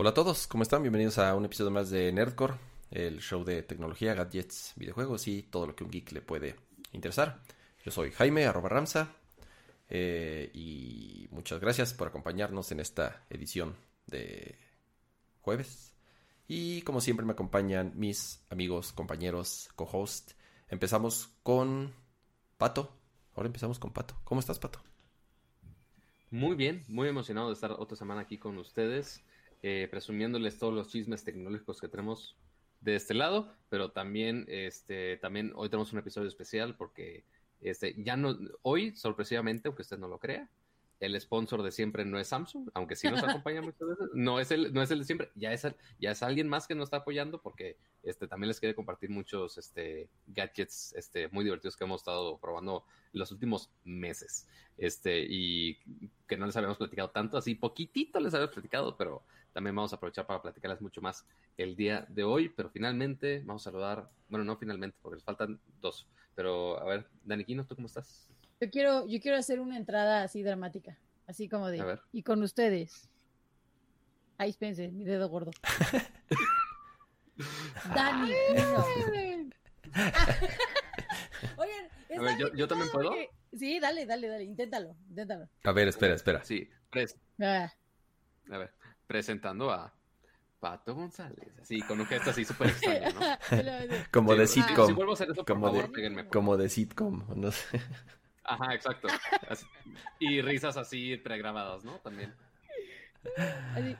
Hola a todos, ¿cómo están? Bienvenidos a un episodio más de Nerdcore, el show de tecnología, gadgets, videojuegos y todo lo que un geek le puede interesar. Yo soy Jaime, arroba Ramsa, eh, y muchas gracias por acompañarnos en esta edición de jueves. Y como siempre me acompañan mis amigos, compañeros, co-host. Empezamos con Pato. Ahora empezamos con Pato. ¿Cómo estás, Pato? Muy bien, muy emocionado de estar otra semana aquí con ustedes, eh, presumiéndoles todos los chismes tecnológicos que tenemos de este lado, pero también, este, también hoy tenemos un episodio especial porque este, ya no, hoy, sorpresivamente, aunque usted no lo crea, el sponsor de siempre no es Samsung, aunque sí nos acompaña muchas veces, no es el, no es el de siempre, ya es, ya es alguien más que nos está apoyando porque este, también les quiere compartir muchos este, gadgets este, muy divertidos que hemos estado probando los últimos meses. Este, y que no les habíamos platicado tanto, así poquitito les habíamos platicado, pero también vamos a aprovechar para platicarles mucho más el día de hoy. Pero finalmente vamos a saludar, bueno, no finalmente, porque les faltan dos. Pero a ver, Daniquino, ¿tú cómo estás? Yo quiero, yo quiero hacer una entrada así dramática, así como de, y con ustedes. Ahí, espérense, mi dedo gordo. Dani. Oigan, a ver, yo, yo también puedo. Sí, dale, dale, dale, inténtalo, inténtalo. A ver, espera, espera. Sí, pres... Ah. A ver, presentando a Pato González, así con un gesto así súper extraño, ¿no? como de sitcom. Si vuelvo a hacer eso, como, favor, de, como de sitcom, no sé. Ajá, exacto. Y risas así pregrabadas, ¿no? También.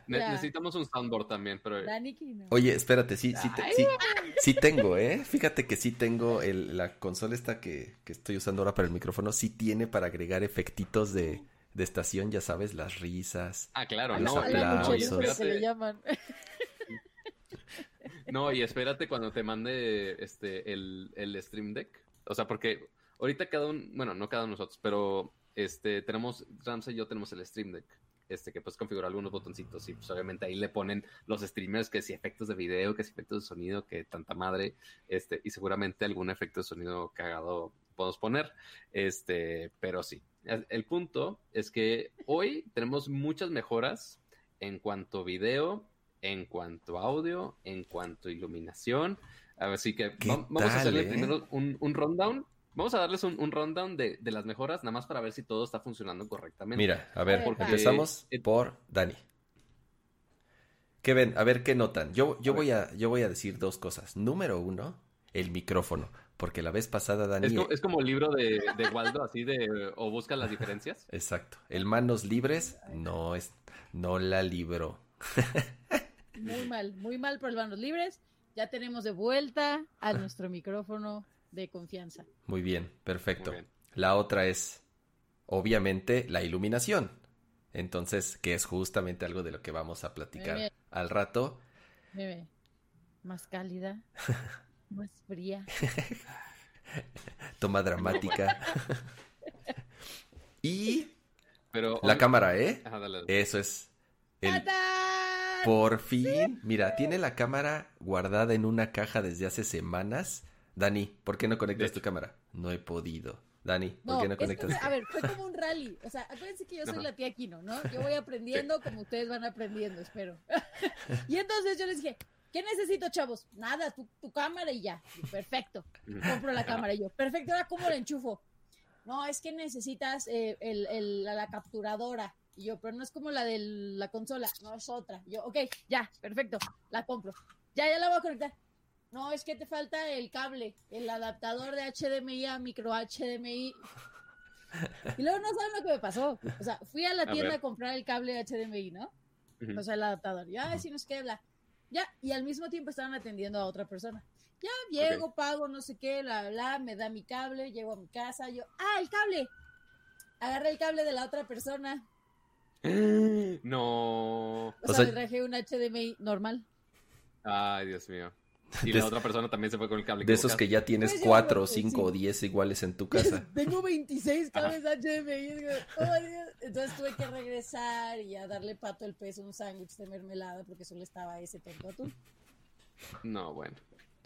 necesitamos un soundboard también, pero... Oye, espérate, sí, sí, sí, sí, tengo, ¿eh? Fíjate que sí tengo el, la consola esta que, que, estoy usando ahora para el micrófono, sí tiene para agregar efectitos de, de estación, ya sabes, las risas. Ah, claro, los no. aplausos. Se le llaman. No, y espérate cuando te mande este el, el Stream Deck. O sea, porque ahorita cada uno, bueno, no cada uno de nosotros, pero este, tenemos, Ramsey y yo tenemos el Stream Deck, este, que puedes configurar algunos botoncitos y pues obviamente ahí le ponen los streamers que si efectos de video, que si efectos de sonido, que tanta madre, este, y seguramente algún efecto de sonido cagado podemos poner, este, pero sí. El punto es que hoy tenemos muchas mejoras en cuanto a video, en cuanto a audio, en cuanto a iluminación. Así que vamos a hacerle eh? primero un, un rundown Vamos a darles un, rundown de, las mejoras, nada más para ver si todo está funcionando correctamente. Mira, a ver, empezamos por Dani. ¿Qué ven? A ver qué notan. Yo, yo, voy a, yo voy a decir dos cosas. Número uno, el micrófono. Porque la vez pasada Dani... Es como, el libro de, Waldo, así de... O busca las diferencias. Exacto. El manos libres no es... No la libró. Muy mal, muy mal por el manos libres. Ya tenemos de vuelta a nuestro micrófono de confianza. Muy bien, perfecto. La otra es, obviamente, la iluminación. Entonces, que es justamente algo de lo que vamos a platicar al rato. Más cálida, más fría. Toma dramática. y Pero, la cámara, ¿eh? Eso es. El... Por fin, mira, tiene la cámara guardada en una caja desde hace semanas Dani, ¿por qué no conectas tu cámara? No he podido. Dani, ¿por qué no conectas? a ver, fue como un rally. O sea, acuérdense que yo soy la tía Kino, ¿no? Yo voy aprendiendo como ustedes van aprendiendo, espero. y entonces yo les dije, ¿qué necesito, chavos? Nada, tu, cámara y ya. perfecto. Compro la cámara y yo, perfecto, ahora cómo la enchufo. No, es que necesitas eh, el, la, capturadora. Y yo, pero no es como la de la consola, no es otra. yo, ok, ya, perfecto, la compro. Ya, ya la voy a conectar. No, es que te falta el cable, el adaptador de HDMI a micro HDMI. Y luego no saben lo que me pasó. O sea, fui a la tienda a, comprar el cable HDMI, ¿no? O sea, el adaptador. Ya, si nos queda. Ya, y al mismo tiempo estaban atendiendo a otra persona. Ya, llego, pago, no sé qué, bla, bla, me da mi cable, llego a mi casa, yo, ¡ah, el cable! Agarré el cable de la otra persona. No. O, sea, me traje un HDMI normal. Ay, Dios mío. Y la otra persona también se fue con el cable. De esos que ya tienes pues cuatro, cinco o diez iguales en tu casa. Tengo 26 cables HDMI. Entonces tuve que regresar y a darle pato el peso un sándwich de mermelada porque solo estaba ese tonto atún. No, bueno.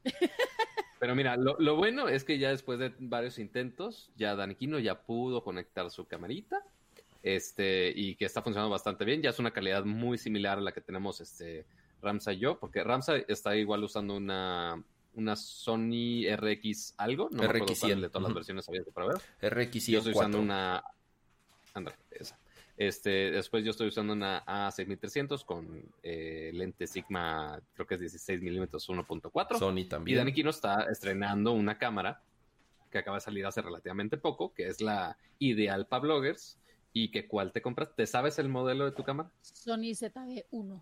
Pero mira, lo, lo, bueno es que ya después de varios intentos, ya Daniquino ya pudo conectar su camarita este, y que está funcionando bastante bien. Ya es una calidad muy similar a la que tenemos este, Ramsa y yo, porque Ramsa está igual usando una, una Sony RX algo, no RX me de todas las versiones había para ver. RX Yo estoy usando una... André, esa. Este, después yo estoy usando una A6300 con eh, lente Sigma, creo que es 16 milímetros 1.4. Sony también. Y Dani Kino está estrenando una cámara que acaba de salir hace relativamente poco, que es la ideal para bloggers. ¿Y que cuál te compras? ¿Te sabes el modelo de tu cámara? Sony ZB1.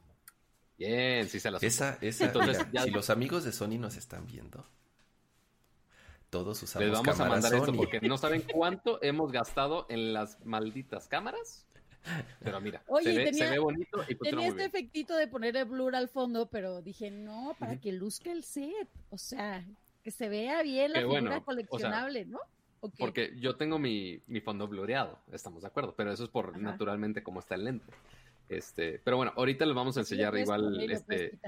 Bien, sí se la Esa, esa, Entonces, si los amigos de Sony nos están viendo, todos usamos Les vamos a mandar esto porque no saben cuánto hemos gastado en las malditas cámaras. Pero mira, se, ve, bonito y Tenía este efectito de poner el blur al fondo, pero dije, no, para que luzca el set. O sea, que se vea bien la figura coleccionable, ¿no? Porque yo tengo mi, fondo blureado, estamos de acuerdo, pero eso es por naturalmente cómo está el lente. Este, pero bueno, ahorita les vamos a enseñar igual este.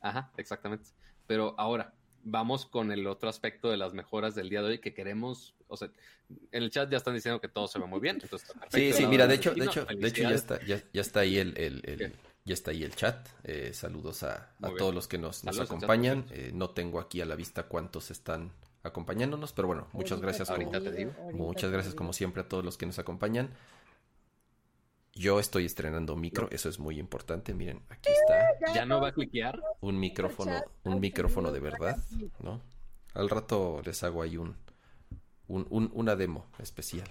Ajá, exactamente. Pero ahora, vamos con el otro aspecto de las mejoras del día de hoy que queremos, o sea, en el chat ya están diciendo que todo se ve muy bien, Sí, sí, mira, de hecho, de hecho, de hecho ya está, ya, está ahí el, el, ya está ahí el chat. Eh, saludos a, a todos los que nos, nos acompañan. Eh, no tengo aquí a la vista cuántos están acompañándonos, pero bueno, muchas gracias. Como, muchas gracias como siempre a todos los que nos acompañan. Yo estoy estrenando micro, eso es muy importante. Miren, aquí está. ¿Ya no va a cliquear? Un micrófono, un micrófono de verdad, ¿no? Al rato les hago ahí un, un, una demo especial.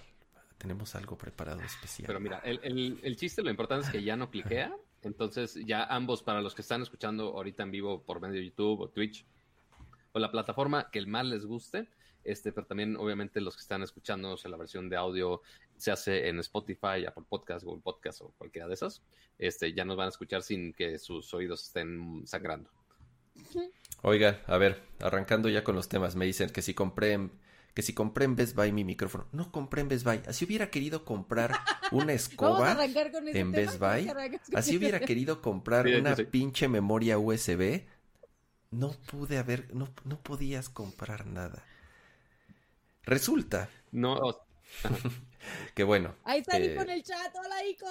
Tenemos algo preparado especial. Pero mira, el, el chiste, lo importante es que ya no cliquea. Entonces, ya ambos, para los que están escuchando ahorita en vivo por medio de YouTube o Twitch, o la plataforma que el más les guste, este, pero también obviamente los que están escuchando en la versión de audio se hace en Spotify, Apple Podcast, Google Podcast o cualquiera de esas, este, ya nos van a escuchar sin que sus oídos estén sangrando. Oiga, a ver, arrancando ya con los temas, me dicen que si compré que si compré en Best Buy mi micrófono, no compré en Best Buy, así hubiera querido comprar una escoba en Best Buy, así hubiera querido comprar una pinche memoria USB, no pude haber, no, no podías comprar nada. Resulta. No. que bueno. Ahí está Ico en el chat. Hola, Ico.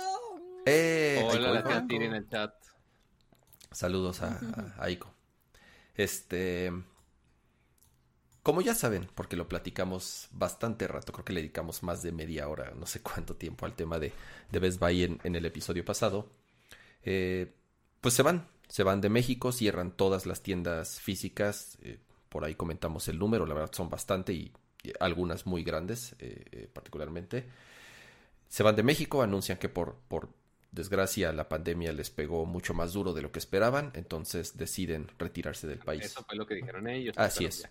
Eh, Hola, la en el chat. Saludos a, a, Ico. Este. Como ya saben, porque lo platicamos bastante rato, creo que le dedicamos más de media hora, no sé cuánto tiempo al tema de, de Best Buy en, el episodio pasado, eh, pues se van, se van de México, cierran todas las tiendas físicas, eh, por ahí comentamos el número, la verdad son bastante y algunas muy grandes eh, eh, particularmente. Se van de México, anuncian que por, por desgracia la pandemia les pegó mucho más duro de lo que esperaban, entonces deciden retirarse del país. Eso fue lo que dijeron ellos. Así es.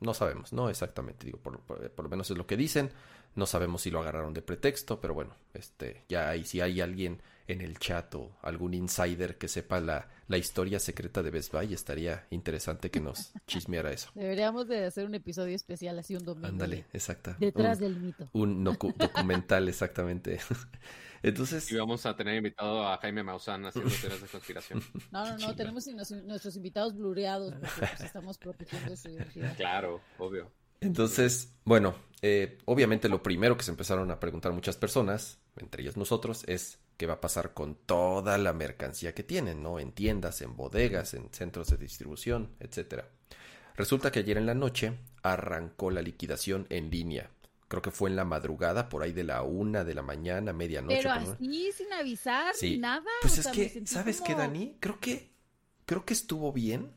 No sabemos, no exactamente, digo, por, por, lo menos es lo que dicen. No sabemos si lo agarraron de pretexto, pero bueno, este, ya ahí si hay alguien en el chat o algún insider que sepa la, la historia secreta de Best Buy, estaría interesante que nos chismeara eso. Deberíamos de hacer un episodio especial así un domingo. Ándale, exacto. Detrás del mito. Un documental, exactamente. Entonces. Y vamos a tener invitado a Jaime Maussan haciendo teorías de conspiración. No, no, no, tenemos nuestros invitados blureados porque pues, estamos protegiendo su identidad. Claro, obvio. Entonces, bueno, eh, obviamente lo primero que se empezaron a preguntar muchas personas, entre ellas nosotros, es qué va a pasar con toda la mercancía que tienen, ¿no? En tiendas, en bodegas, en centros de distribución, etcétera. Resulta que ayer en la noche arrancó la liquidación en línea. Creo que fue en la madrugada, por ahí de la una de la mañana, medianoche. Pero así, sin avisar, sin nada. Pues es que, ¿sabes qué, Dani? Creo que, creo que estuvo bien.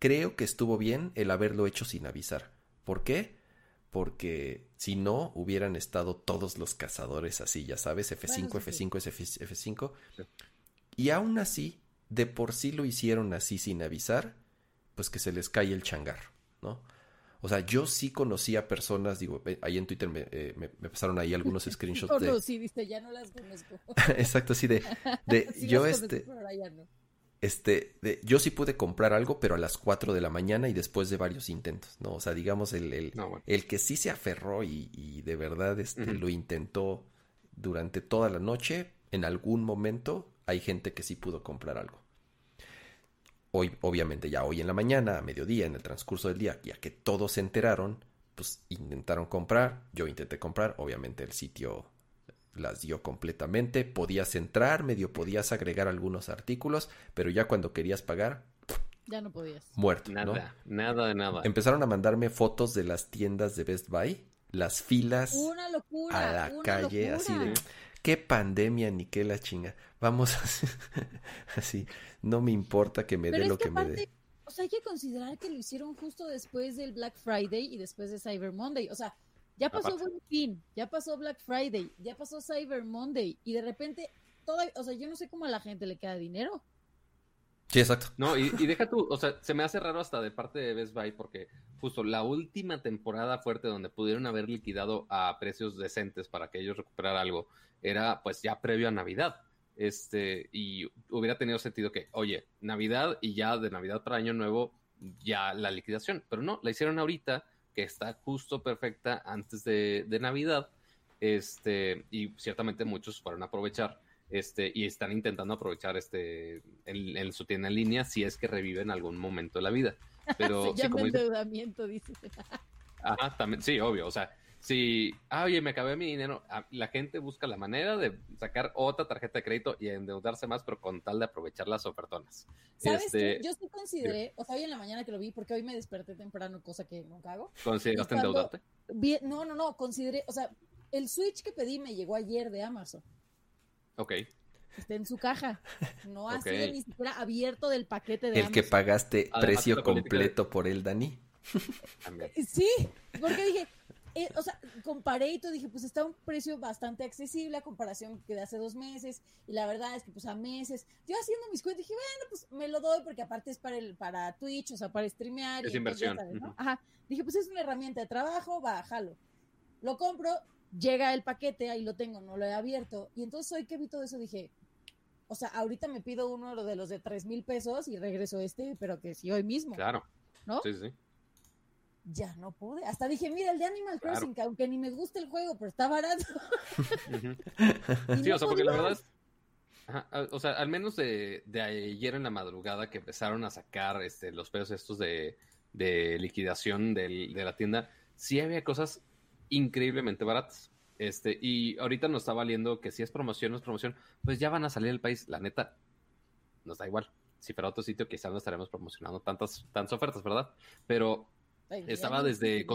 Creo que estuvo bien el haberlo hecho sin avisar. ¿Por qué? Porque si no, hubieran estado todos los cazadores así, ya sabes, F5, F5, F5. Y aún así, de por sí lo hicieron así sin avisar, pues que se les cae el changar, ¿no? O sea, yo sí conocía personas, digo, eh, ahí en Twitter me, eh, me, pasaron ahí algunos screenshots de... sí, viste, ya no las conozco. Exacto, sí, de... de yo este... Este, yo sí pude comprar algo, pero a las 4 de la mañana y después de varios intentos, ¿no? O sea, digamos, el, el, el que sí se aferró y, de verdad este, lo intentó durante toda la noche, en algún momento hay gente que sí pudo comprar algo. Hoy, obviamente, ya hoy en la mañana, a mediodía, en el transcurso del día, ya que todos se enteraron, pues intentaron comprar, yo intenté comprar, obviamente el sitio las dio completamente. Podías entrar, medio podías agregar algunos artículos, pero ya cuando querías pagar, ya no podías. Muerto. Nada, nada de nada. Empezaron a mandarme fotos de las tiendas de Best Buy, las filas una locura, a la calle, así de qué pandemia ni qué la chinga. Vamos así, no me importa que me dé lo que, me dé. O sea, hay que considerar que lo hicieron justo después del Black Friday y después de Cyber Monday. O sea, ya pasó Buen Fin, ya pasó Black Friday, ya pasó Cyber Monday y de repente, toda, o sea, yo no sé cómo a la gente le queda dinero. Sí, exacto. No, y, deja tú, o sea, se me hace raro hasta de parte de Best Buy porque justo la última temporada fuerte donde pudieron haber liquidado a precios decentes para que ellos recuperaran algo era pues ya previo a Navidad. Este, y hubiera tenido sentido que, oye, Navidad y ya de Navidad para Año Nuevo, ya la liquidación. Pero no, la hicieron ahorita, que está justo perfecta antes de, de Navidad. Este, y ciertamente muchos fueron a aprovechar este, y están intentando aprovechar este en, su tienda en línea si es que revive en algún momento de la vida. Pero Se llama endeudamiento, dice. Ajá, también, sí, obvio, o sea, si, ah, oye, me acabé mi dinero, ah, la gente busca la manera de sacar otra tarjeta de crédito y endeudarse más, pero con tal de aprovechar las ofertonas. ¿Sabes este, Yo sí consideré, o sea, hoy en la mañana que lo vi, porque hoy me desperté temprano, cosa que nunca hago. ¿Consideraste endeudarte? no, no, no, consideré, o sea, el Switch que pedí me llegó ayer de Amazon. Ok. Está en su caja. No ha sido ni siquiera abierto del paquete de El que pagaste precio completo por él, Dani. sí, porque dije, eh, o sea, comparé y todo, dije, pues está un precio bastante accesible a comparación que de hace dos meses, y la verdad es que pues a meses, yo haciendo mis cuentas dije, bueno, pues me lo doy porque aparte es para el, para Twitch, o sea, para streamear. Es inversión. Ajá, dije, pues es una herramienta de trabajo, bájalo. Lo compro, llega el paquete, ahí lo tengo, no lo he abierto. Y entonces hoy que vi todo eso dije, o sea, ahorita me pido uno de los de tres mil pesos y regreso este, pero que sí hoy mismo. Claro. ¿No? Sí, sí. Ya no pude. Hasta dije, mira, el de Animal Crossing, que aunque ni me gusta el juego, pero está barato. sí, o sea, porque la verdad es... o sea, al menos de, de, ayer en la madrugada que empezaron a sacar este, los precios estos de, de liquidación del, de la tienda, sí había cosas increíblemente baratas. Este, y ahorita nos está valiendo que si es promoción o es promoción, pues ya van a salir del país. La neta, nos da igual. Si fuera otro sitio, quizás no estaremos promocionando tantas, tantas ofertas, ¿verdad? Pero estaba desde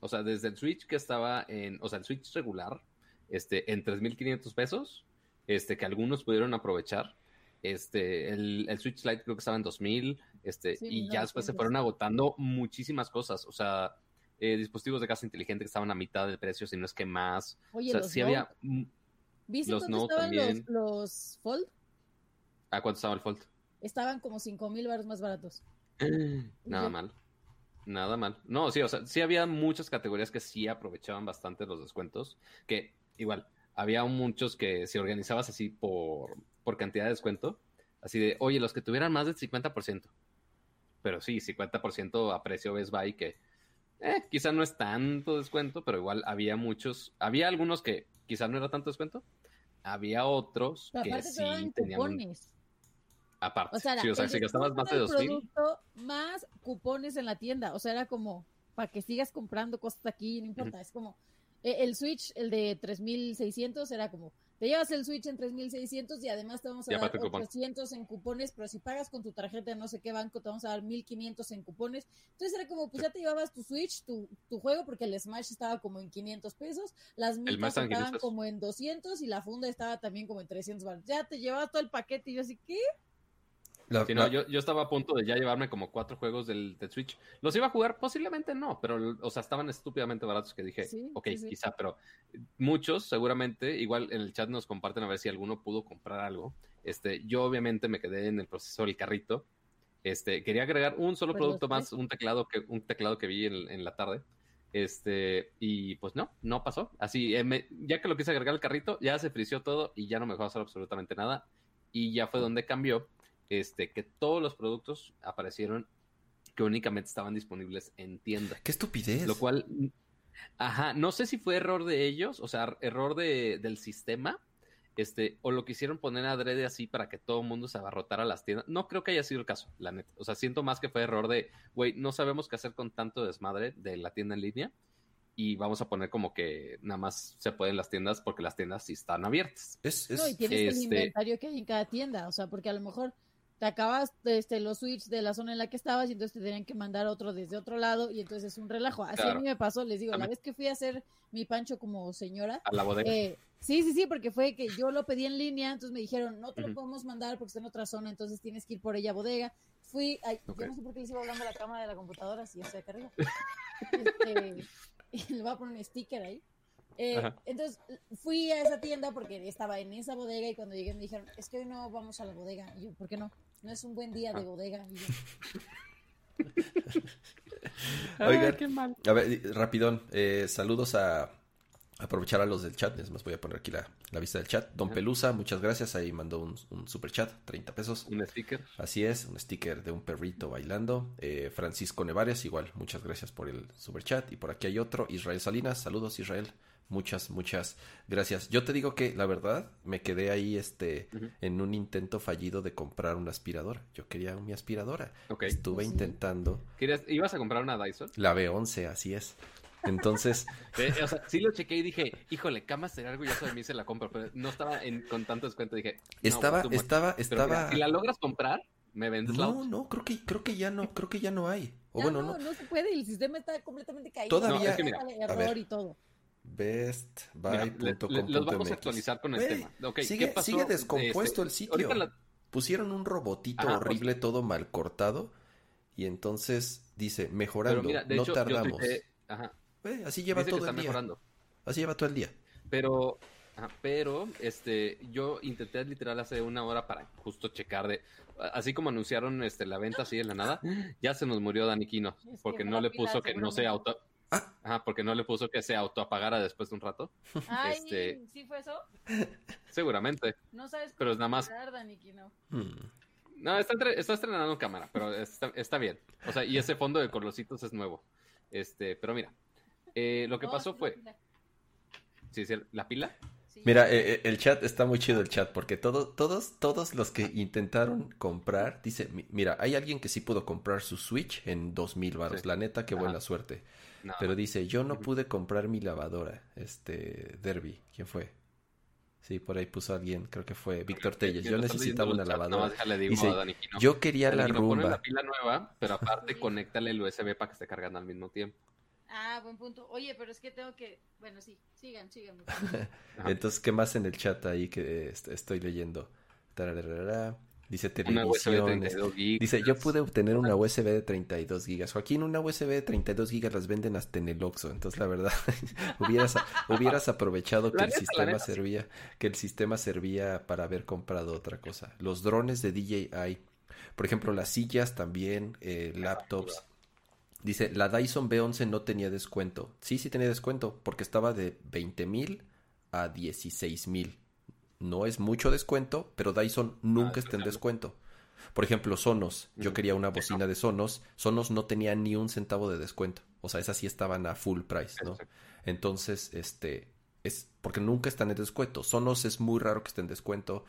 O sea, desde el Switch que estaba en, o sea, el Switch regular, este, en 3.500 pesos, este, que algunos pudieron aprovechar. Este, el, el Switch Lite creo que estaba en 2.000, este, y ya después se fueron agotando muchísimas cosas. O sea, eh, dispositivos de casa inteligente que estaban a mitad de precio, si no es que más. Oye, o sea, sí había. ¿Viste los estaban también. Los, Fold? ¿A cuánto estaba el Fold? Estaban como 5 mil baros más baratos. Nada mal. Nada mal. No, sí, o sea, sí había muchas categorías que sí aprovechaban bastante los descuentos. Que igual, había muchos que si organizabas así por, por cantidad de descuento, así de, oye, los que tuvieran más del 50%. Pero sí, 50% a precio Best Buy que eh, quizá no es tanto descuento, pero igual había muchos, había algunos que quizá no era tanto descuento, había otros que sí tenían cupones. Aparte, o sea, sí, o sea si gastabas más de dos mil. Más cupones en la tienda, o sea, era como para que sigas comprando cosas aquí, no importa, es como eh, el Switch, el de 3600 era como te llevas el Switch en 3600 y además te vamos a dar 800 en cupones, pero si pagas con tu tarjeta de no sé qué banco, te vamos a dar 1500 en cupones. Entonces era como, pues ya te llevabas tu Switch, tu, tu juego, porque el Smash estaba como en 500 pesos, las mitas estaban como en 200 y la funda estaba también como en 300 Ya te llevabas todo el paquete y yo así, ¿qué? Yo, yo, estaba a punto de ya llevarme como cuatro juegos del, Switch. ¿Los iba a jugar? Posiblemente no, pero, o sea, estaban estúpidamente baratos que dije, ok, quizá, pero muchos seguramente, igual en el chat nos comparten a ver si alguno pudo comprar algo. Este, yo obviamente me quedé en el proceso del carrito. Este, quería agregar un solo pues producto más, un teclado que, un teclado que vi en, la tarde. Este, y pues no, no pasó. Así, eh, ya que lo quise agregar al carrito, ya se frició todo y ya no me dejó hacer absolutamente nada. Y ya fue donde cambió este, que todos los productos aparecieron que únicamente estaban disponibles en tienda. ¡Qué estupidez! Lo cual, ajá, no sé si fue error de ellos, o sea, error de, del sistema, este, o lo quisieron poner adrede así para que todo el mundo se abarrotara a las tiendas. No creo que haya sido el caso, la neta. O sea, siento más que fue error de, güey, no sabemos qué hacer con tanto desmadre de la tienda en línea. y vamos a poner como que nada más se pueden las tiendas porque las tiendas sí están abiertas. Es, No, y tienes el inventario que hay en cada tienda, o sea, porque a lo mejor te acabas este, los switches de la zona en la que estabas y entonces te tenían que mandar otro desde otro lado y entonces es un relajo. Así a mí me pasó, les digo, la vez que fui a hacer mi pancho como señora, A la bodega. eh, sí, sí, sí, porque fue que yo lo pedí en línea, entonces me dijeron, no te lo podemos mandar porque está en otra zona, entonces tienes que ir por ella a bodega. Fui, ay, yo no sé por qué les iba hablando a la cámara de la computadora si ya acá arriba. Este, le voy a poner un sticker ahí. Eh, entonces fui a esa tienda porque estaba en esa bodega y cuando llegué me dijeron, es que hoy no vamos a la bodega. Y yo, ¿por qué no? No es un buen día de bodega. Y yo, Oigan, qué mal. A ver, rapidón, eh, saludos a aprovechar a los del chat, es más voy a poner aquí la, la vista del chat. Don Ajá. Pelusa, muchas gracias, ahí mandó un, un super chat, 30 pesos. Un sticker. Así es, un sticker de un perrito bailando. Eh, Francisco Nevares, igual, muchas gracias por el super chat. Y por aquí hay otro, Israel Salinas, saludos Israel. Muchas, muchas gracias. Yo te digo que la verdad me quedé ahí este en un intento fallido de comprar una aspiradora. Yo quería mi aspiradora. Estuve Pues sí. intentando ¿Querías- ¿Ibas a comprar una Dyson? la B11, así es. Entonces, Eh, o sea, sí lo chequé y dije, híjole, camas de algo, yo también se la compro, pero no estaba en, con tanto descuento. Dije, no, estaba, much. estaba, Pero mira, estaba. si la logras comprar, me vendes la No, no, creo que, creo que ya no, creo que ya no hay. O "Ya bueno, no, no. no se puede, el sistema está completamente caído. Todavía- No, es que mira, Sale a error ver. y todo. Le- los vamos a actualizar con el tema. Ok, ¿qué sigue, pasó? sigue descompuesto Este, el sitio. la- Pusieron un robotito Ajá, horrible, todo mal cortado. Y entonces dice, mejorando, Pero mira, de no hecho, tardamos. ajá, así lleva dice que todo está el día. mejorando. Así lleva todo el día. Pero, ajá, pero, este, yo intenté literal hace una hora para justo checar de, así como anunciaron este la venta así de la nada, ya se nos murió Daniquino, que porque no le puso que no se seguramente. auto. Ajá, porque no le puso que se autoapagara después de un rato, Ay, Este- ¿sí fue eso? seguramente. No sabes Pero es nada más- Dani, que no. Hmm. No, está, entre- está estrenando en cámara, pero está, está bien. O sea, y ese fondo de colorcitos es nuevo. Este, pero mira, eh, lo que pasó sí, fue, la- sí, sí, la pila, sí. Mira, eh, eh, el chat está muy chido el chat porque todo, todos, todos los que intentaron comprar, dice, mi- mira, hay alguien que sí pudo comprar su Switch en dos mil baros. Sí. La neta, qué Ajá. buena suerte. Pero dice, yo no pude comprar mi lavadora. Este, Derby, ¿quién fue? Sí, por ahí puso alguien, creo que fue Víctor Telles. Yo necesitaba una el chat, nada lavadora. más déjale digo Dice, Dani Quino. Yo quería la Dani Quino, ponle rumba. la pila nueva, pero aparte conéctale el USB para que esté cargando al mismo tiempo. Ah, buen punto. Oye, pero es que tengo que. Bueno, sí, sigan, sigan. Entonces, ¿qué más en el chat ahí que eh, est- estoy leyendo? Tararara. Dice Una USB de televisiones. 32 gigas. Dice, yo pude obtener una USB de 32 gigas. Joaquín, una USB de 32 gigas las venden hasta en el Oxxo. Entonces, la verdad, hubieras, hubieras aprovechado que La el neta, sistema servía, que el sistema servía para haber comprado otra cosa. Los drones de DJI, por ejemplo, las sillas también, eh, laptops. Dice, la Dyson B11 no tenía descuento. Sí, sí tenía descuento, porque estaba de 20 mil a 16 mil. No es mucho descuento, pero Dyson nunca está en descuento. Por ejemplo, Sonos. Yo quería una bocina de Sonos. Sonos no tenía ni un centavo de descuento. O sea, esas sí estaban a full price, ¿no? Entonces, este, es porque nunca están en descuento. Sonos es muy raro que esté en descuento.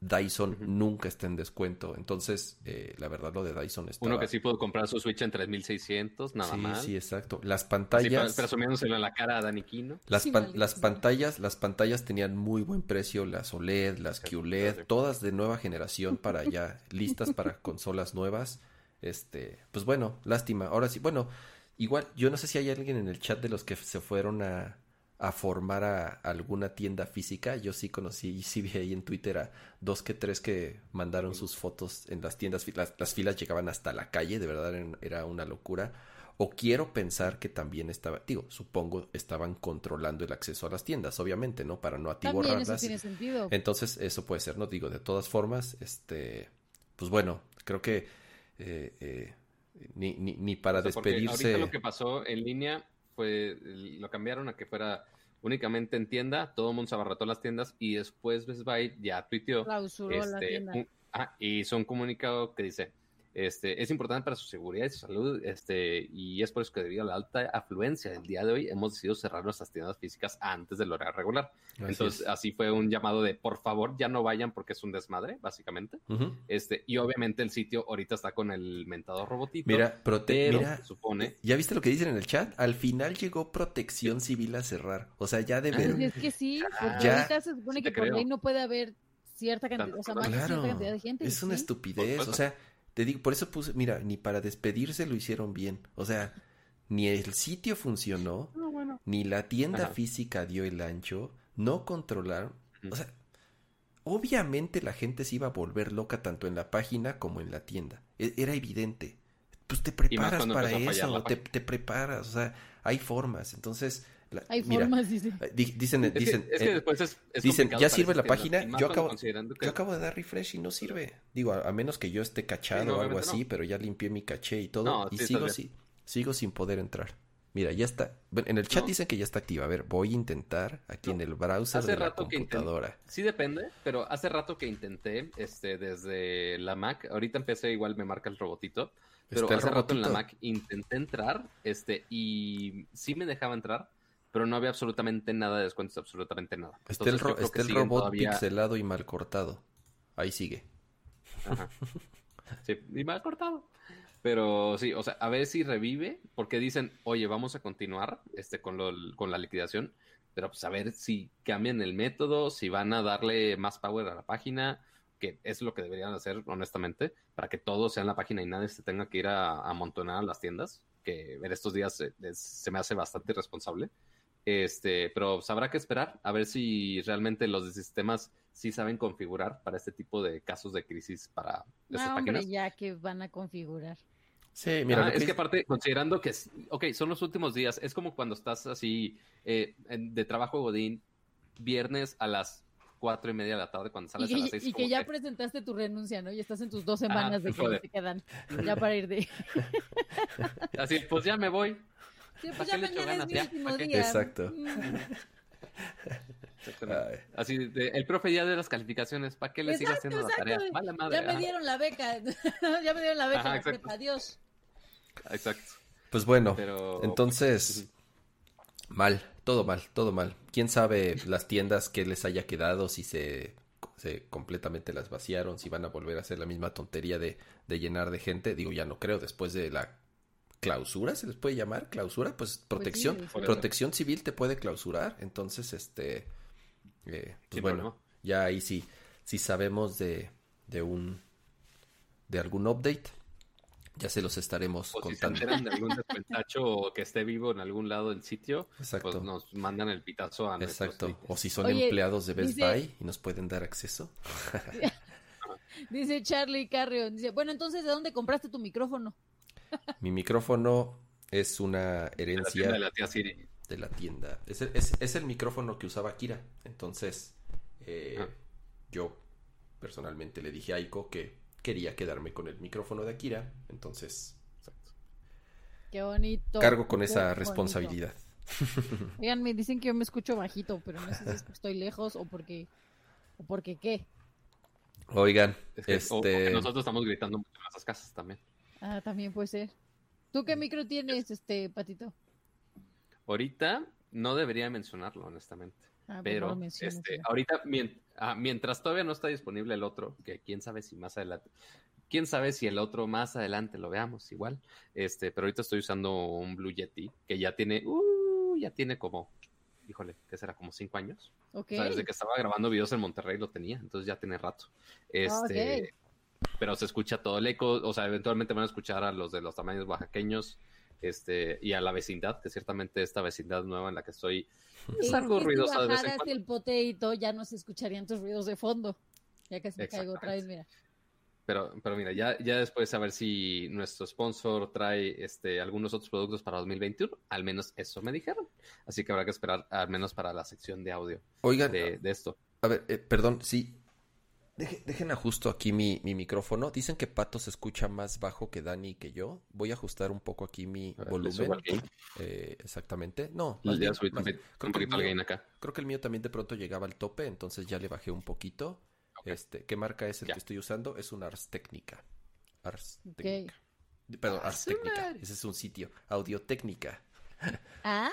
Dyson nunca está en descuento. Entonces, eh, la verdad, lo de Dyson está. Uno que sí pudo comprar su Switch en 3600, nada sí, más. sí, exacto. Las pantallas. pre- presumiéndoselo en la cara a Dani Quino. Las, Sí, pan- las pantallas, las pantallas tenían muy buen precio, las OLED, las Sí, QLED, sí. todas de nueva generación para ya listas para consolas nuevas. Este, pues bueno, lástima. Ahora sí, bueno, igual yo no sé si hay alguien en el chat de los que se fueron a, a formar a alguna tienda física. Yo sí conocí y sí vi ahí en Twitter a dos que tres que mandaron sus fotos en las tiendas. Las, las filas llegaban hasta la calle, de verdad era- una locura. O quiero pensar que también estaba, digo, supongo estaban controlando el acceso a las tiendas, obviamente, ¿no? Para no También eso atiborrarlas. tiene sentido. Entonces, eso puede ser, ¿no? Digo, de todas formas, este, pues bueno, creo que eh, eh, ni, ni, ni para O sea, porque despedirse. Ahorita lo que pasó en línea fue, lo cambiaron a que fuera únicamente en tienda, todo el mundo se abarrotó las tiendas y después Best Buy ya tuiteó Clausuró la este, tienda. un- ah, hizo un comunicado que dice, Este, es importante para su seguridad y su salud, este, y es por eso que debido a la alta afluencia del día de hoy hemos decidido cerrar nuestras tiendas físicas antes del horario regular. Así Entonces, es. así fue un llamado de por favor ya no vayan porque es un desmadre, básicamente. Este, y obviamente el sitio ahorita está con el mentado robotito. Mira, prote pero mira, se supone. ¿ya viste lo que dicen en el chat? Al final llegó protección civil a cerrar. O sea, ya de Ah, ver. Es que sí, porque Ya. ahorita se supone Sí que por creo. ley no puede haber cierta cantidad, o sea, más de Claro, cierta cantidad de gente. es una sí. estupidez. O sea, te digo, por eso puse, mira, ni para despedirse lo hicieron bien. O sea, ni el sitio funcionó, No, bueno. ni la tienda Ajá. física dio el ancho, no controlaron. Ujú. O sea, obviamente la gente se iba a volver loca tanto en la página como en la tienda. E- Era evidente. Pues te preparas para eso, te, te preparas, o sea, hay formas. Entonces, la- Hay mira, formas, dice. eh, di- dicen, Es, dicen, que, es que eh, después es, es dicen, ya sirve la página, yo acabo- que- Yo acabo de dar refresh y no sirve. Digo, a, a menos que yo esté cachado Sí, no, o algo así, no. pero ya limpié mi caché y todo. No, y sí, sigo, si- sigo sin poder entrar. Mira, ya está. Bueno, En el chat No. dicen que ya está activa. A ver, voy a intentar aquí No. en el browser Hace de la que computadora. Sí depende, pero hace rato que intenté este desde la Mac, ahorita empecé igual me marca el robotito, pero Está hace rato en la. Mac intenté entrar, este y sí me dejaba entrar, pero no había absolutamente nada de descuentos, absolutamente nada. Está el, ro- está robot todavía- pixelado y mal cortado. Ahí sigue. Ajá. Sí, y ha cortado. Pero sí, o sea, a ver si revive, porque dicen, oye, vamos a continuar este, con, lo, con la liquidación, pero pues a ver si cambian el método, si van a darle más power a la página, que es lo que deberían hacer, honestamente, para que todo sea en la página y nadie se tenga que ir a a amontonar a las tiendas, que en estos días es- se me hace bastante irresponsable. Este, pero pues, habrá que esperar a ver si realmente los sistemas sí saben configurar para este tipo de casos de crisis para estas No, hombre, páginas. ya que van a configurar. Sí, mira, Ah, que es que aparte, considerando que, es- ok, son los últimos días, es como cuando estás así eh, en- de trabajo Godín, viernes a las cuatro y media de la tarde, cuando Y sales a las que, seis. y que ya que, presentaste tu renuncia, ¿no? Y estás en tus dos semanas de que joder. te quedan. Ya para ir de. Así, pues ya me voy. Sí, ¿Para pues ya mañana es ganas? mi Ya, último ¿para qué? día. Exacto. Mm. Así, de- el profe ya de las calificaciones, ¿para qué le sigue Exacto, haciendo la tarea? exacto. Vale madre. Ya me dieron la beca. ya me dieron la beca. Ajá, exacto. prepa. Adiós. Exacto. Pues bueno, Pero. entonces, mal, todo mal, todo mal. ¿Quién sabe las tiendas que les haya quedado, si se, se completamente las vaciaron, si van a volver a hacer la misma tontería de, de llenar de gente? Digo, ya no creo, después de la clausura, ¿se les puede llamar? ¿Clausura? Pues protección, sí, sí. protección civil te puede clausurar, entonces, este, eh, pues bueno, ya ahí sí, si sabemos de, de un, de algún update, ya se los estaremos O si se contando. enteran de algún descuentacho o que esté vivo en algún lado del sitio, Exacto. pues nos mandan el pitazo a Exacto. O si son Oye, empleados de Best dice- Buy y nos pueden dar acceso. Dice Charlie Carrion. Dice, bueno, entonces, ¿de dónde compraste tu micrófono? Mi micrófono es una De la herencia tienda de la tía Siri. de la tienda. Es el, es- es el micrófono que usaba Kira. Entonces, eh, Ah. yo personalmente le dije a Aiko que quería quedarme con el micrófono de Akira. Entonces, Exacto. Qué bonito. cargo con qué esa bonito. responsabilidad. Oigan, me dicen que yo me escucho bajito, pero no sé si es porque estoy lejos o porque. ¿O porque qué? Oigan, Es que, o- o que este... nosotros estamos gritando mucho en nuestras casas también. Ah, también puede ser. ¿Tú qué micro tienes, este, Patito? Ahorita no debería mencionarlo, honestamente. Ah, no Pero este, ya. ahorita, ah, mientras todavía no está disponible el otro, que quién sabe si más adelante, quién sabe si el otro más adelante lo veamos igual. Este, pero ahorita estoy usando un Blue Yeti que ya tiene, uh, ya tiene como, híjole, ¿qué será? Como cinco años. Ok. O sea, desde que estaba grabando videos en Monterrey lo tenía, entonces ya tiene rato. Este, pero se escucha todo el eco, o sea, eventualmente van a escuchar a los de los tamaños oaxaqueños, este, y a la vecindad, que ciertamente esta vecindad nueva en la que estoy es algo si ruidosa bajaras el poteito, ya no se escucharían tus ruidos de fondo. Ya casi me caigo otra vez, mira. Pero, pero mira, ya, ya después a ver si nuestro sponsor trae este, algunos otros productos para 2021. Al menos eso me dijeron. Así que habrá que esperar al menos para la sección de audio Oigan, de, de esto. a ver, eh, perdón, sí. Deje- dejen ajusto aquí mi, mi micrófono. Dicen que Pato se escucha más bajo que Dani y que yo. Voy a ajustar un poco aquí mi ver, le volumen. Eh, exactamente. No, Les más voy a bien- subir más- un poquito- creo un que el poquito el mío- gain acá. Creo que el mío también de pronto llegaba al tope, entonces ya le bajé un poquito. Este, ¿qué marca es el Ya. que estoy usando? Es un Ars Technica. Ars Técnica. Perdón, Ars Técnica. Ese es un sitio. Audiotécnica. Ah.